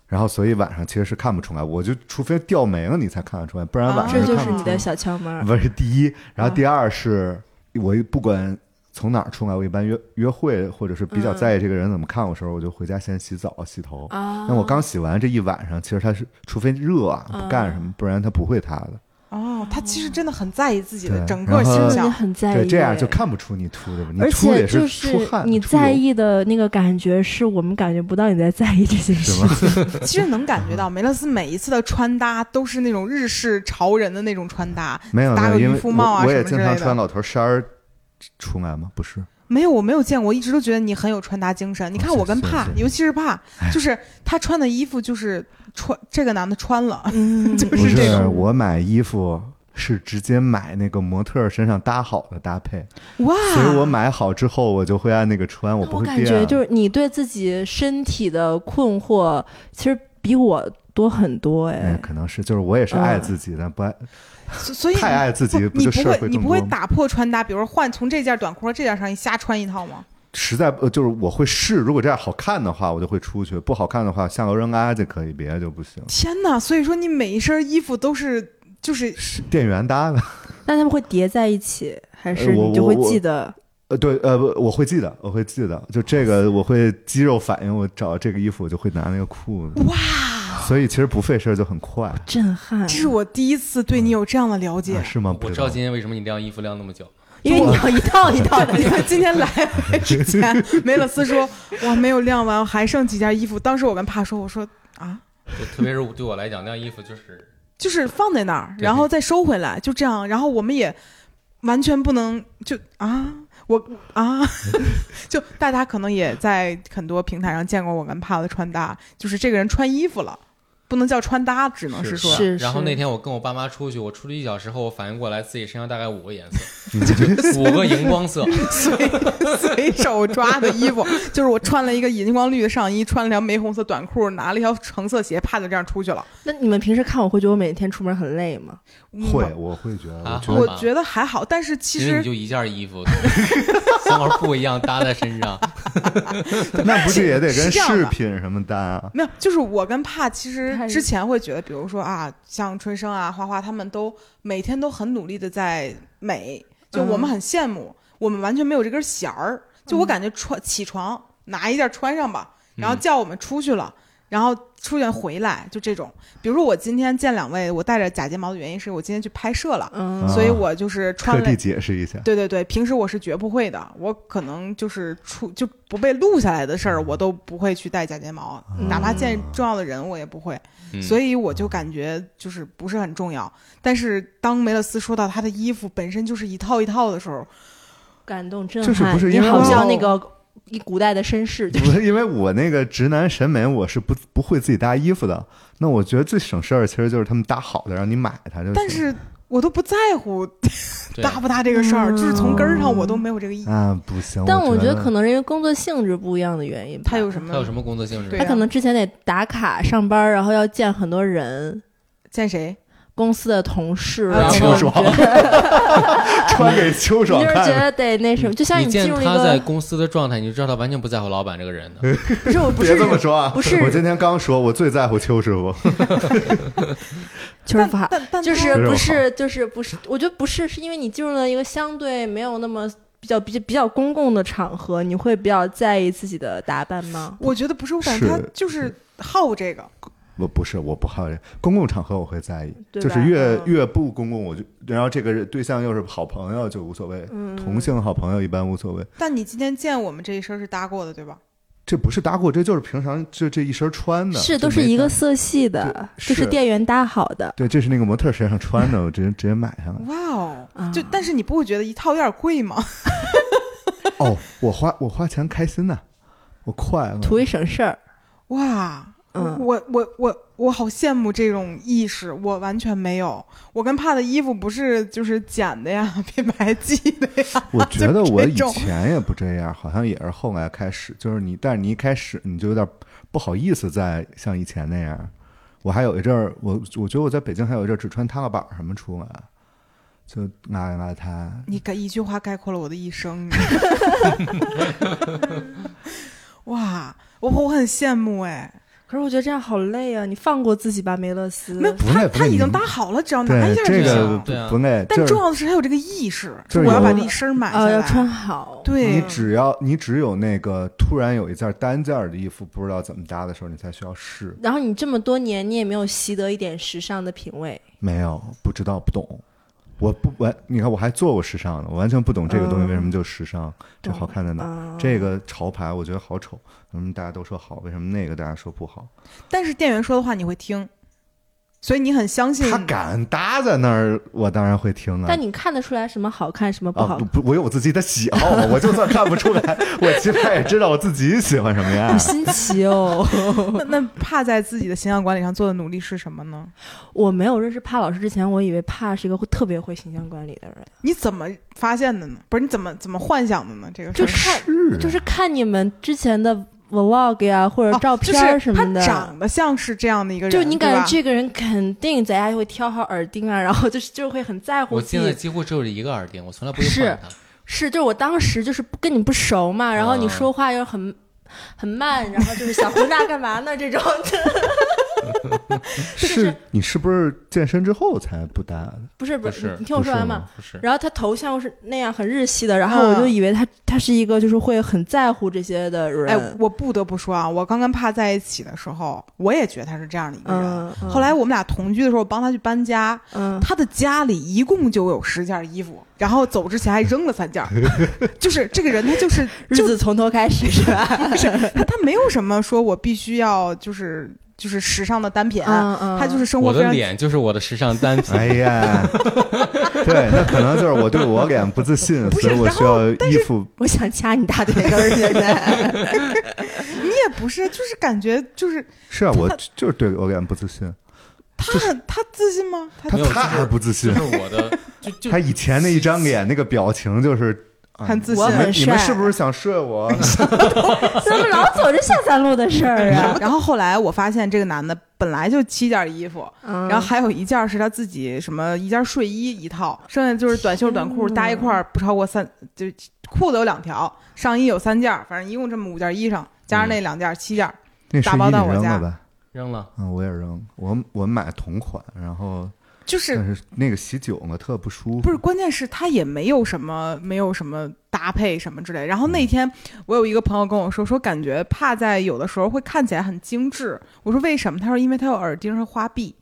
[SPEAKER 1] 然后所以晚上其实是看不出来，我就除非掉没了你才看得出来，不然晚
[SPEAKER 4] 啊
[SPEAKER 1] 上
[SPEAKER 3] 这就是。你的小窍门。
[SPEAKER 1] 不是第一，然后第二是我不管从哪儿出来，我一般约约会或者是比较在意这个人怎么看我时候，我就回家先洗澡洗头。
[SPEAKER 3] 啊，
[SPEAKER 1] 那我刚洗完这一晚上，其实他是除非热啊不干什么，不然他不会塌的。
[SPEAKER 4] 哦，他其实真的很在意自己的整个形象。
[SPEAKER 3] 很在意，
[SPEAKER 1] 对，这样就。看不出你秃的，你
[SPEAKER 3] 而
[SPEAKER 1] 秃也
[SPEAKER 3] 是
[SPEAKER 1] 出汗，
[SPEAKER 3] 你在意的那个感觉，是我们感觉不到你在在意这
[SPEAKER 1] 些
[SPEAKER 3] 事
[SPEAKER 1] 情。？(laughs)
[SPEAKER 4] 其实能感觉到梅勒斯每一次的穿搭都是那种日式潮人的那种穿搭。
[SPEAKER 1] 没有，
[SPEAKER 4] 搭个渔夫帽啊
[SPEAKER 1] 我我也经
[SPEAKER 4] 什么之类的
[SPEAKER 1] 常穿老头衫儿出来吗？不是，
[SPEAKER 4] 没有，我没有见过，我一直都觉得你很有穿搭精神。你看
[SPEAKER 1] 哦
[SPEAKER 4] 我跟帕，尤其是帕，就是他穿的衣服就是穿这个男的穿了，
[SPEAKER 3] 嗯，(laughs)
[SPEAKER 4] 就是这个
[SPEAKER 1] 我买衣服是直接买那个模特身上搭好的搭配，
[SPEAKER 4] 哇！
[SPEAKER 1] 所以我买好之后我就会按那个穿，
[SPEAKER 3] 我不
[SPEAKER 1] 会变。
[SPEAKER 3] 觉就是你对自己身体的困惑，其实比我多很多
[SPEAKER 1] 哎
[SPEAKER 3] 哎，。
[SPEAKER 1] 可能是就是我也是爱
[SPEAKER 3] 嗯
[SPEAKER 1] 自己的，不爱
[SPEAKER 4] 所所以
[SPEAKER 1] 太爱自己，
[SPEAKER 4] 不你不会你不会？打破穿搭，比如说换从这件短裤和这件上衣瞎穿一套吗？
[SPEAKER 1] 实在呃就是我会试，如果这样好看的话，我就会出去；不好看的话，下楼扔垃圾可以，别的就不行。
[SPEAKER 4] 天哪！所以说你每一身衣服都是就是
[SPEAKER 1] 是店员搭的，
[SPEAKER 3] 那他们会叠在一起，还是你就会记得？
[SPEAKER 1] 呃，对，呃，不我会记得，我会记得，就这个我会肌肉反应，我找这个衣服我就会拿那个裤子，
[SPEAKER 4] 哇！
[SPEAKER 1] 所以其实不费事儿就很快，
[SPEAKER 3] 震撼，
[SPEAKER 4] 这是我第一次对你有这样的了解
[SPEAKER 1] 啊。是吗？不
[SPEAKER 2] 我知道今天为什么你晾衣服晾那么久。
[SPEAKER 3] 因为你要一套一套的 (laughs)
[SPEAKER 4] 因为今天来来之前，梅勒斯说：“哇，没有晾完，还剩几件衣服。”当时我跟帕说：“我说啊，
[SPEAKER 2] 特别是对我来讲，晾衣服就是
[SPEAKER 4] 就是放在那儿，然后再收回来，就这样。然后我们也完全不能就啊，我啊，(laughs) 就大家可能也在很多平台上见过我跟帕的穿搭，就是这个人穿衣服了，不能叫穿搭，只能是说
[SPEAKER 3] 是
[SPEAKER 2] 然后那天我跟我爸妈出去，我出去一小时后，我反应过来自己身上大概五个颜色，(laughs) 五个荧光色。(laughs)
[SPEAKER 4] 随随手抓的衣服，就是我穿了一个荧光绿的上衣，穿了条玫红色短裤，拿了一条橙色鞋，啪就这样出去了。
[SPEAKER 3] 那你们平时看我会觉得我每天出门很累吗？
[SPEAKER 1] 会，我会觉得，
[SPEAKER 2] 啊
[SPEAKER 1] 我觉得
[SPEAKER 4] 我觉得还好，但是其实
[SPEAKER 2] 其实你就一件衣服，(laughs) 三块布一样搭在身上。
[SPEAKER 1] 那不是也得跟饰品什么搭啊？
[SPEAKER 4] 没有，就是我跟帕其实
[SPEAKER 3] 太
[SPEAKER 4] 之前会觉得，比如说啊，像春生啊、花花他们都每天都很努力的在美，就我们很羡慕，我们完全没有这根弦儿。就我感觉穿起床拿一件穿上吧，然后
[SPEAKER 2] 嗯
[SPEAKER 4] 叫我们出去了。然后出去回来，就这种。比如说，我今天见两位，我戴着假睫毛的原因是我今天去拍摄了，所以我就是穿了
[SPEAKER 1] 特地解释一下。
[SPEAKER 4] 对对对，平时我是绝不会的，我可能就是出就不被录下来的事儿，我都不会去戴假睫毛，哪怕见重要的人我也不会，
[SPEAKER 2] 嗯
[SPEAKER 4] 所以我就感觉就是不是很重要。但是当梅勒斯说到他的衣服本身就是一套一套的时候，
[SPEAKER 3] 感动震
[SPEAKER 1] 就是
[SPEAKER 3] 撼，
[SPEAKER 1] 不是因为
[SPEAKER 3] 你好像那个一古代的绅士，(laughs) 就
[SPEAKER 1] 不是因为我那个直男审美，我是不不会自己搭衣服的。那我觉得最省事儿，其实就是他们搭好的，让你买它就行。
[SPEAKER 4] 但是我都不在乎搭不搭这个事儿，
[SPEAKER 3] 嗯
[SPEAKER 4] 就是从根儿上我都没有这个意义。
[SPEAKER 1] 啊，不行。
[SPEAKER 3] 但
[SPEAKER 1] 我
[SPEAKER 3] 我觉得可能是因为工作性质不一样的原因。
[SPEAKER 4] 他有什么？
[SPEAKER 2] 他有什么工作性质？
[SPEAKER 4] 啊
[SPEAKER 3] 他可能之前得打卡上班，然后要见很多人，
[SPEAKER 4] 见谁？
[SPEAKER 3] 公司的同事，
[SPEAKER 4] 啊
[SPEAKER 3] 然后
[SPEAKER 1] 清爽穿 (laughs) 给秋 (laughs)
[SPEAKER 3] 你
[SPEAKER 1] 爽看的，
[SPEAKER 3] 就是觉得得那什么，就像
[SPEAKER 2] 你见
[SPEAKER 3] 进入一个
[SPEAKER 2] 他在公司的状态，你就知道他完全不在乎老板这个人的。(laughs)
[SPEAKER 3] 不是我不
[SPEAKER 1] 别
[SPEAKER 3] 是
[SPEAKER 1] 这么说啊！
[SPEAKER 3] 不是
[SPEAKER 1] 我今天刚说，我最在乎邱师傅。
[SPEAKER 3] 就是不好，
[SPEAKER 4] 但但
[SPEAKER 3] 就是不是就是不是，我觉得不是，是因为你进入了一个相对没有那么比较比较比较公共的场合，你会比较在意自己的打扮吗？
[SPEAKER 4] 我觉得不是，我感觉他就是好这个。
[SPEAKER 1] 我不是，我不好这公共场合我会在意，就是越
[SPEAKER 3] 嗯
[SPEAKER 1] 越不公共，我就然后这个对象又是好朋友就无所谓，
[SPEAKER 3] 嗯，
[SPEAKER 1] 同性好朋友一般无所谓。
[SPEAKER 4] 但你今天见我们这一身是搭过的，对吧？
[SPEAKER 1] 这不是搭过，这就是平常就这一身穿的，
[SPEAKER 3] 是都是一个色系的，
[SPEAKER 1] 对
[SPEAKER 3] 就是
[SPEAKER 1] 是
[SPEAKER 3] 店员搭好的。
[SPEAKER 1] 对，这是那个模特身上穿的，我直接直接买上了。
[SPEAKER 4] 哇哦，
[SPEAKER 3] 啊
[SPEAKER 4] 就但是你不会觉得一套有点贵吗？(laughs)
[SPEAKER 1] 哦，我花我花钱开心呐，我快乐。
[SPEAKER 3] 图一省事儿，
[SPEAKER 4] 哇，
[SPEAKER 3] 嗯
[SPEAKER 4] 我我我我好羡慕这种意识，我完全没有。我跟帕的衣服不是就是捡的呀，(laughs) 品牌寄的呀。(laughs)
[SPEAKER 1] 我觉得我以前也不这样，好像也是后来开始，就是你，但是你一开始你就有点不好意思再像以前那样。我还有一阵儿，我我觉得我在北京还有一阵儿只穿踏个板儿什么出来，就邋里邋遢。
[SPEAKER 4] 你概一句话概括了我的一生。(laughs) 哇，我我很羡慕哎，
[SPEAKER 3] 可是我觉得这样好累啊！你放过自己吧，梅勒斯。
[SPEAKER 4] 没有
[SPEAKER 1] 不累
[SPEAKER 4] 他他已经搭好了，只要拿一下，
[SPEAKER 1] 对这个
[SPEAKER 4] 就行。
[SPEAKER 2] 对啊
[SPEAKER 1] 不累，
[SPEAKER 4] 但重要的是他有这个意识，
[SPEAKER 1] 就是
[SPEAKER 4] 我要把这一身买下
[SPEAKER 3] 啊，
[SPEAKER 4] 来。
[SPEAKER 3] 要穿好。
[SPEAKER 4] 对，
[SPEAKER 1] 你只要你只有那个突然有一件单件儿的衣服不知道怎么搭的时候，你才需要试。
[SPEAKER 3] 然后你这么多年，你也没有习得一点时尚的品味。
[SPEAKER 1] 没有，不知道，不懂。我不完，你看我还做过时尚呢，我完全不懂这个东西为什么就时尚，这好看在哪？
[SPEAKER 3] 嗯，
[SPEAKER 1] 这个潮牌我觉得好丑，嗯，大家都说好，为什么那个大家说不好？
[SPEAKER 4] 但是店员说的话你会听，所以你很相信
[SPEAKER 1] 他敢搭在那儿，我当然会听啊。
[SPEAKER 3] 但你看得出来什么好看，什么不
[SPEAKER 1] 啊
[SPEAKER 3] 好
[SPEAKER 1] 不不，我有我自己的喜好，(laughs) 我就算看不出来，(laughs) 我起码也知道我自己喜欢什么呀
[SPEAKER 3] 好。新奇哦！(laughs)
[SPEAKER 4] 那那怕在自己的形象管理上做的努力是什么呢？
[SPEAKER 3] 我没有认识帕老师之前，我以为帕是一个会特别会形象管理的人，
[SPEAKER 4] 你怎么发现的呢？不是你怎么怎么幻想的呢？这个
[SPEAKER 3] 就看
[SPEAKER 1] 是
[SPEAKER 3] 就是看你们之前的 vlog 呀，或者
[SPEAKER 4] 哦
[SPEAKER 3] 照片什么的。
[SPEAKER 4] 就是他长得像是这样的一个人，
[SPEAKER 3] 就你感觉这个人肯定在家就会挑好耳钉啊，然后就是就会很在乎
[SPEAKER 2] 我
[SPEAKER 3] 自己。
[SPEAKER 2] 现在几乎只有一个耳钉，我从来不会
[SPEAKER 3] 是
[SPEAKER 2] 换它。
[SPEAKER 3] 是，就是我当时就是跟你不熟嘛，然后你
[SPEAKER 2] 啊
[SPEAKER 3] 说话又很很慢，然后就是小胡娜干嘛呢？这种
[SPEAKER 1] 是你是不是健身之后才不搭的？
[SPEAKER 3] 不是不
[SPEAKER 2] 不是
[SPEAKER 3] 你听我说完嘛。
[SPEAKER 2] 不是，
[SPEAKER 3] 然后他头像又是那样很日系的，然后我就
[SPEAKER 4] 嗯
[SPEAKER 3] 以为他他是一个就是会很在乎这些的人。
[SPEAKER 4] 哎，我不得不说啊，我刚跟帕在一起的时候，我也觉得他是这样的一个人。
[SPEAKER 3] 嗯，嗯
[SPEAKER 4] 后来我们俩同居的时候，我帮他去搬家，
[SPEAKER 3] 嗯，
[SPEAKER 4] 他的家里一共就有十件衣服，然后走之前还扔了三件，(laughs) 就是这个人他就是
[SPEAKER 3] 日子从头开始是吧？(laughs)
[SPEAKER 4] 他他没有什么说我必须要就是就是时尚的单品，
[SPEAKER 3] 嗯嗯，
[SPEAKER 4] 他就是生活
[SPEAKER 2] 我的
[SPEAKER 4] 非常
[SPEAKER 2] 脸就是我的时尚单品。(laughs)
[SPEAKER 1] 哎呀，对，那可能就是我对我脸不自信，所以我需要衣服。
[SPEAKER 3] 我想掐你大腿根儿现在。(laughs)
[SPEAKER 4] 你也不是，就是感觉就是
[SPEAKER 1] 是啊，我就是对我脸不自信。
[SPEAKER 4] 他很他自信吗？他
[SPEAKER 1] 他他还不自信
[SPEAKER 2] 就，是我的，就就
[SPEAKER 1] 他以前那一张脸那个表情就是。啊
[SPEAKER 4] 很自信
[SPEAKER 3] 我很
[SPEAKER 1] 你们你们是不是想睡我？(laughs)
[SPEAKER 3] 怎么老走这下三路的事儿啊？(laughs)
[SPEAKER 4] 然后后来我发现这个男的本来就七件衣服，
[SPEAKER 3] 嗯
[SPEAKER 4] 然后还有一件是他自己什么一件睡衣一套，剩下就是短袖短裤搭一块儿不超过三，就裤子有两条，上衣有三件，反正一共这么五件衣裳，加上那两件七件。打包到我家
[SPEAKER 1] 扔了吧？
[SPEAKER 2] 扔了。
[SPEAKER 1] 嗯，我也扔。我我买同款，然后
[SPEAKER 4] 就是
[SPEAKER 1] 但是那个喜酒嘛特不舒服。
[SPEAKER 4] 不是，关键是他也没有什么没有什么搭配什么之类。然后那天我有一个朋友跟我说，说感觉帕在有的时候会看起来很精致。我说为什么？他说因为他有耳钉和花臂。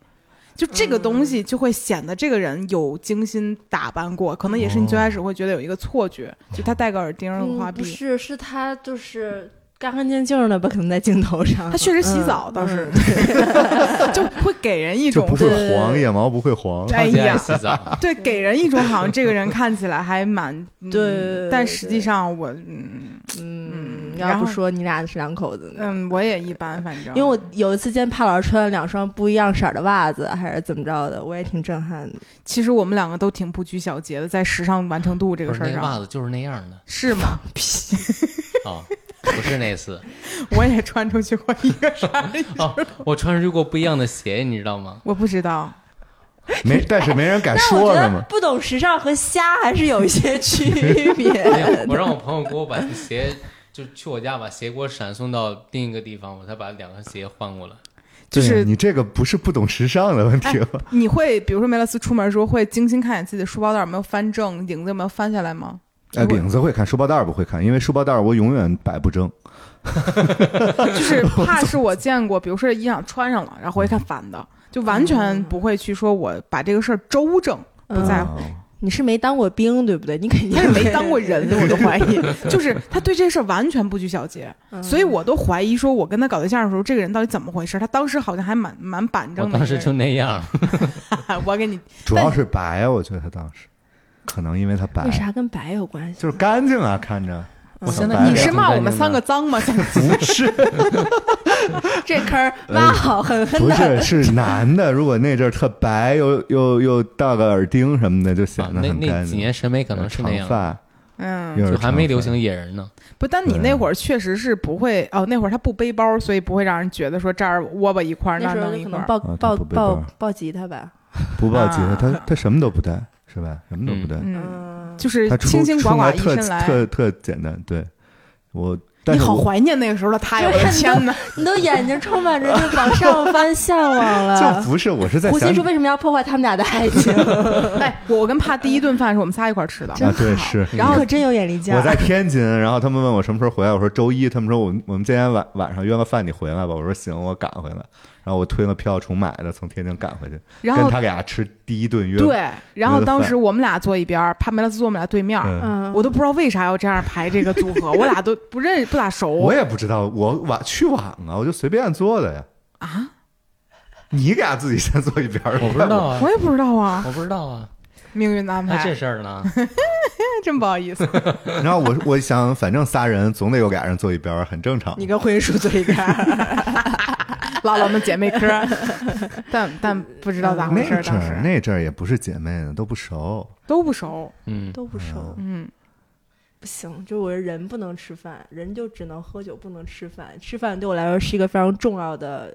[SPEAKER 4] 就这个东西就会显得这个人有精心打扮过，可能也是你最开始会觉得有一个错觉，就他戴个耳钉和花
[SPEAKER 3] 嗯，不。是，是他就是干干净净的吧，可能在镜头上。
[SPEAKER 4] 他确实洗澡
[SPEAKER 3] 嗯
[SPEAKER 4] 倒是
[SPEAKER 3] 嗯 (laughs)
[SPEAKER 4] 就会给人一种
[SPEAKER 1] 不会
[SPEAKER 3] 对
[SPEAKER 1] 黄，腋毛不会黄。
[SPEAKER 4] 哎呀，
[SPEAKER 2] 洗澡。(laughs)
[SPEAKER 4] 对，给人一种好像这个人看起来还蛮嗯 (laughs)
[SPEAKER 3] 对
[SPEAKER 4] 但实际上我嗯
[SPEAKER 3] 嗯，要不说你俩是两口子呢？
[SPEAKER 4] 嗯我也一般，反正
[SPEAKER 3] 因为我有一次见帕老师穿了两双不一样色的袜子，还是怎么着的，我也挺震撼的。
[SPEAKER 4] 其实我们两个都挺不拘小节的，在时尚完成度这个事儿上，
[SPEAKER 2] 袜子就是那样的
[SPEAKER 4] 是吗？
[SPEAKER 2] 啊，不是那次 (laughs)
[SPEAKER 4] 我也穿出去过一个啥？
[SPEAKER 2] 哦，我穿出去过不一样的鞋，你知道吗？
[SPEAKER 4] 我不知道，
[SPEAKER 1] 没，但是没人敢说什么？
[SPEAKER 3] 不懂时尚和瞎还是有一些区 (laughs) 别
[SPEAKER 2] 没有，我让我朋友给我把鞋，就去我家把鞋给我闪送到另一个地方，我才把两个鞋换过来。
[SPEAKER 4] 就是
[SPEAKER 1] 你这个不是不懂时尚的问题吗？
[SPEAKER 4] 你会比如说梅勒斯出门的时候会精心看一眼自己的书包袋有没有翻正，领子有没有翻下来吗？
[SPEAKER 1] 哎，领子会看，书包袋儿不会看，因为书包袋儿我永远摆不正。(laughs)
[SPEAKER 4] 就是 (laughs) 怕是我见过，比如说衣裳穿上了，然后我一看反的，就完全不会去说我把这个事儿周正，不在乎。
[SPEAKER 1] 哦
[SPEAKER 3] 你是没当过兵对不对？你肯定
[SPEAKER 4] 是没当过人，我都怀疑，(laughs) 就是他对这事儿完全不拘小节，
[SPEAKER 3] 嗯
[SPEAKER 4] 所以我都怀疑说，我跟他搞对象的时候，这个人到底怎么回事？他当时好像还蛮蛮板正的。
[SPEAKER 2] 当时就那样，
[SPEAKER 4] 我给你，
[SPEAKER 1] 主要是白啊，我觉得他当时可能因为他白
[SPEAKER 3] 为，啥跟白有关系？
[SPEAKER 1] 就是干净啊，看着。
[SPEAKER 2] 我现在
[SPEAKER 4] 你是骂我们三个脏吗？
[SPEAKER 1] 不是 (laughs)
[SPEAKER 3] 这坑儿挖好 (laughs) 狠狠
[SPEAKER 1] 不。是是男的，如果那阵儿特白，又又又戴个耳钉什么的，就显
[SPEAKER 2] 啊
[SPEAKER 1] 得
[SPEAKER 2] 那那几
[SPEAKER 1] 很干净。
[SPEAKER 2] 年审美可能是那样，
[SPEAKER 1] 长发，
[SPEAKER 4] 嗯，
[SPEAKER 2] 就还没流行野人呢。
[SPEAKER 4] 不，但你那会儿确实是不会哦，那会儿他不背包，所以不会让人觉得说这儿窝巴一块儿，
[SPEAKER 3] 那时候
[SPEAKER 4] 弄一块儿。
[SPEAKER 3] 就可能抱抱抱抱吉他吧。
[SPEAKER 1] 不抱吉他，
[SPEAKER 4] 啊
[SPEAKER 1] 他他什么都不带，是吧？什么都不对，
[SPEAKER 4] 嗯，
[SPEAKER 3] 嗯，
[SPEAKER 4] 就是清清寡寡一
[SPEAKER 1] 出来特
[SPEAKER 4] 身来。
[SPEAKER 1] 特特简单。对我，但
[SPEAKER 4] 你好怀念那个时候的他呀！我的天哪！
[SPEAKER 3] 你都眼睛充满着就往上翻向往 (laughs)
[SPEAKER 1] 就
[SPEAKER 3] 了。
[SPEAKER 1] 不是，我是在想
[SPEAKER 3] 胡心说：“为什么要破坏他们俩的爱情？(laughs)
[SPEAKER 4] 哎，我我跟帕第一顿饭是我们仨一块吃的，
[SPEAKER 1] 啊，对是。
[SPEAKER 3] 然后可真有眼力劲儿。
[SPEAKER 1] 我在天津，然后他们问我什么时候回来，我说周一。他们说我们我们今天晚晚上约个饭，你回来吧。我说行，我赶回来。然后我推了票重买的，从天津赶回去，
[SPEAKER 4] 然后
[SPEAKER 1] 跟他俩吃第一顿约。
[SPEAKER 4] 对，然后当时我们俩坐一边儿，帕梅拉斯坐我们俩对面儿，
[SPEAKER 1] 嗯，
[SPEAKER 3] 嗯，
[SPEAKER 4] 我都不知道为啥要这样排这个组合，我俩都不认不咋熟。
[SPEAKER 1] 我也不知道，我晚去晚了，我就随便坐的呀。
[SPEAKER 4] 啊，
[SPEAKER 1] 你俩自己先坐一边儿，
[SPEAKER 2] 我不知道啊
[SPEAKER 4] 我，也不知道啊，
[SPEAKER 2] 我不知道啊，
[SPEAKER 4] 命运的安
[SPEAKER 2] 排这，事儿呢。(laughs)
[SPEAKER 4] 真不好意思。(laughs)
[SPEAKER 1] 然后我我想，反正仨人总得有俩人坐一边儿，很正常。
[SPEAKER 3] 你跟婚姻书坐一边儿。(laughs)
[SPEAKER 4] 唠唠我们姐妹嗑，(laughs) 但但不知道咋回事那，
[SPEAKER 1] 阵儿那阵儿也不是姐妹呢，都不熟。
[SPEAKER 4] 都不熟。
[SPEAKER 2] 嗯，
[SPEAKER 3] 都不熟，
[SPEAKER 4] 嗯，
[SPEAKER 3] 不行，就我人不能吃饭，人就只能喝酒，不能吃饭。吃饭对我来说是一个非常重要的，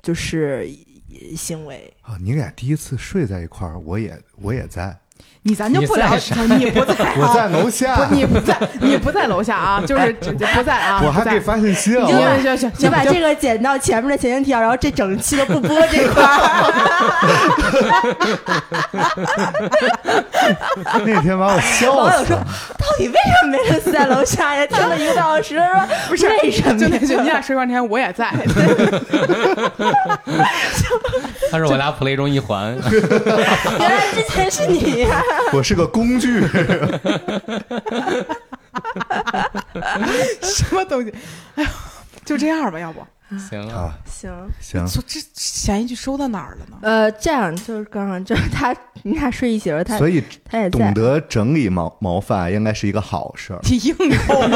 [SPEAKER 3] 就是呃行为。
[SPEAKER 1] 啊，你俩第一次睡在一块儿，我也我也在，
[SPEAKER 4] 你咱就不聊
[SPEAKER 2] 你
[SPEAKER 4] 不在啊，
[SPEAKER 1] 我在楼下，
[SPEAKER 4] 不，你不在，你不在楼下啊，就是只不在啊，
[SPEAKER 1] 我还给发信息了。
[SPEAKER 4] 行行行，
[SPEAKER 3] 你把这个剪到前面的前情提要，然后这整期都不播这块儿。(laughs)
[SPEAKER 1] 那天把我笑
[SPEAKER 3] 网友说
[SPEAKER 1] 死了。
[SPEAKER 3] 到底为什么没人死在楼下呀？(laughs) 听了一个多小时，说
[SPEAKER 4] 不是
[SPEAKER 3] 为什么呀？
[SPEAKER 4] 就那句你俩睡半天，我也在。(laughs)
[SPEAKER 2] 他是我俩 play 中一环。
[SPEAKER 3] 原来之前是你呀、(laughs)
[SPEAKER 1] 我是个工具，(laughs)
[SPEAKER 4] 什么东西？哎呦，就这样吧，要不
[SPEAKER 2] 行啊，
[SPEAKER 1] 啊，
[SPEAKER 3] 行，
[SPEAKER 1] 行，
[SPEAKER 4] 说这前一句收到哪儿了呢？
[SPEAKER 3] 呃，这样就是刚刚就是他，(laughs) 你俩睡一起他
[SPEAKER 1] 所以
[SPEAKER 3] 他也
[SPEAKER 1] 懂。得整理毛毛发应该是一个好事儿。
[SPEAKER 4] 你硬扣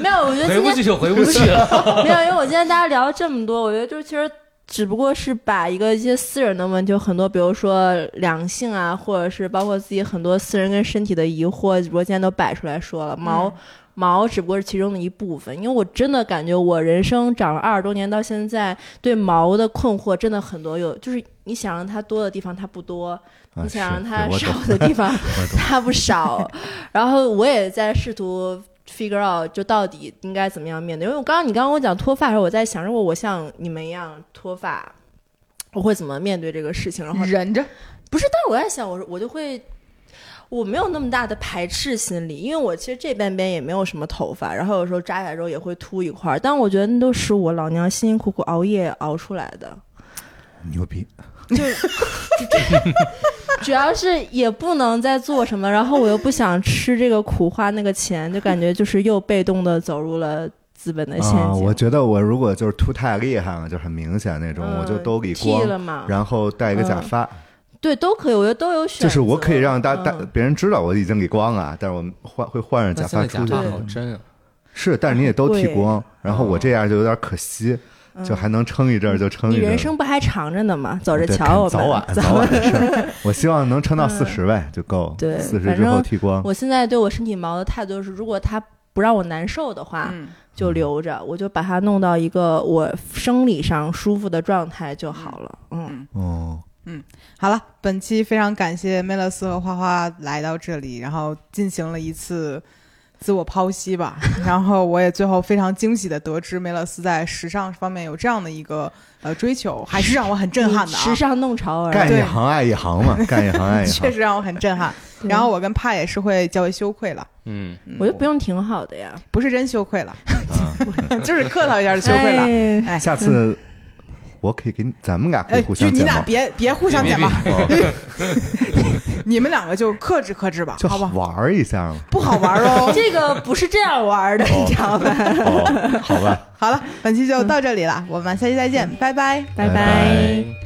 [SPEAKER 3] 没有，我觉得
[SPEAKER 2] 回
[SPEAKER 3] 今天
[SPEAKER 2] 不去就回不去了。
[SPEAKER 3] 没有，因为我今天大家聊了这么多，我觉得就是其实只不过是把一个一些私人的问题，就很多，比如说两性啊，或者是包括自己很多私人跟身体的疑惑，直播间都摆出来说了。毛、毛只不过是其中的一部分，因为我真的感觉我人生长了二十多年到现在，对毛的困惑真的很多，有就是你想让它多的地方它不多，
[SPEAKER 1] 啊
[SPEAKER 3] 你想让它少的地方它不少，(laughs) 然后我也在试图 figure out 就到底应该怎么样面对。因为我刚刚你刚刚跟我讲脱发的时候，我在想，如果我像你们一样脱发，我会怎么面对这个事情？然后
[SPEAKER 4] 忍着，
[SPEAKER 3] 不是，但是我在想，我我就会。我没有那么大的排斥心理，因为我其实这半边也没有什么头发，然后有时候扎起来之后也会秃一块儿，但我觉得那都是我老娘辛辛苦苦熬夜熬出来的。
[SPEAKER 1] 牛逼，
[SPEAKER 3] 就主要是也不能再做什么，然后我又不想吃这个苦花那个钱，就感觉就是又被动的走入了资本的陷阱。
[SPEAKER 1] 啊，我觉得我如果就是秃太厉害了，就很明显那种，
[SPEAKER 3] 嗯
[SPEAKER 1] 我就都理
[SPEAKER 3] 剃
[SPEAKER 1] 光，
[SPEAKER 3] 了嘛，
[SPEAKER 1] 然后戴一个假发，
[SPEAKER 3] 对，都可以，我觉得都有选择。
[SPEAKER 1] 就是我可以让大大
[SPEAKER 3] 嗯
[SPEAKER 1] 别人知道我已经理光了，但是我换会换上假发出去。
[SPEAKER 2] 假发好真啊！
[SPEAKER 1] 是，但是你也都剃光，然后我这样就有点可惜，就还能撑一阵儿就撑一阵儿。
[SPEAKER 3] 嗯你人生不还长着呢吗？走着瞧，我们
[SPEAKER 1] 早晚早晚的事儿。(laughs) 我希望能撑到四十呗，就够。
[SPEAKER 3] 对
[SPEAKER 1] 四十之后剃光。
[SPEAKER 3] 我现在对我身体毛的态度是，如果它不让我难受的话，
[SPEAKER 4] 嗯
[SPEAKER 3] 就留着，我就把它弄到一个我生理上舒服的状态就好了。嗯，
[SPEAKER 1] 哦，嗯
[SPEAKER 4] 好了，本期非常感谢梅勒斯和花花来到这里，然后进行了一次自我剖析吧。然后我也最后非常惊喜的得知梅勒斯在时尚方面有这样的一个呃追求，还是让我很震撼的啊
[SPEAKER 3] 时。尚弄潮儿，
[SPEAKER 1] 干一行爱一行嘛，干一行爱一行。(laughs)
[SPEAKER 4] 确实让我很震撼，(laughs) 然后我跟帕也是会较为羞愧了，
[SPEAKER 2] 嗯，
[SPEAKER 3] 我觉得不用挺好的呀，
[SPEAKER 4] 不是真羞愧了，
[SPEAKER 1] 啊 (laughs)
[SPEAKER 4] 就是客套一下就羞愧了。
[SPEAKER 3] 哎
[SPEAKER 4] 哎，
[SPEAKER 1] 下次我可以给你，咱们俩可以
[SPEAKER 4] 哎，
[SPEAKER 1] 互
[SPEAKER 4] 就你
[SPEAKER 1] 相剪嘛，
[SPEAKER 4] 俩别别互相剪吧，
[SPEAKER 1] 哦 (laughs)
[SPEAKER 4] 你们两个就克制克制吧，
[SPEAKER 1] 就
[SPEAKER 4] 好吧？
[SPEAKER 1] 玩儿一下嘛。
[SPEAKER 4] 不好玩哦。(laughs)
[SPEAKER 3] 这个不是这样玩的，你知道吧？
[SPEAKER 1] 哦，好吧。(laughs)
[SPEAKER 4] 好了，本期就到这里了，我们下期再见，拜拜。
[SPEAKER 3] 拜
[SPEAKER 1] 拜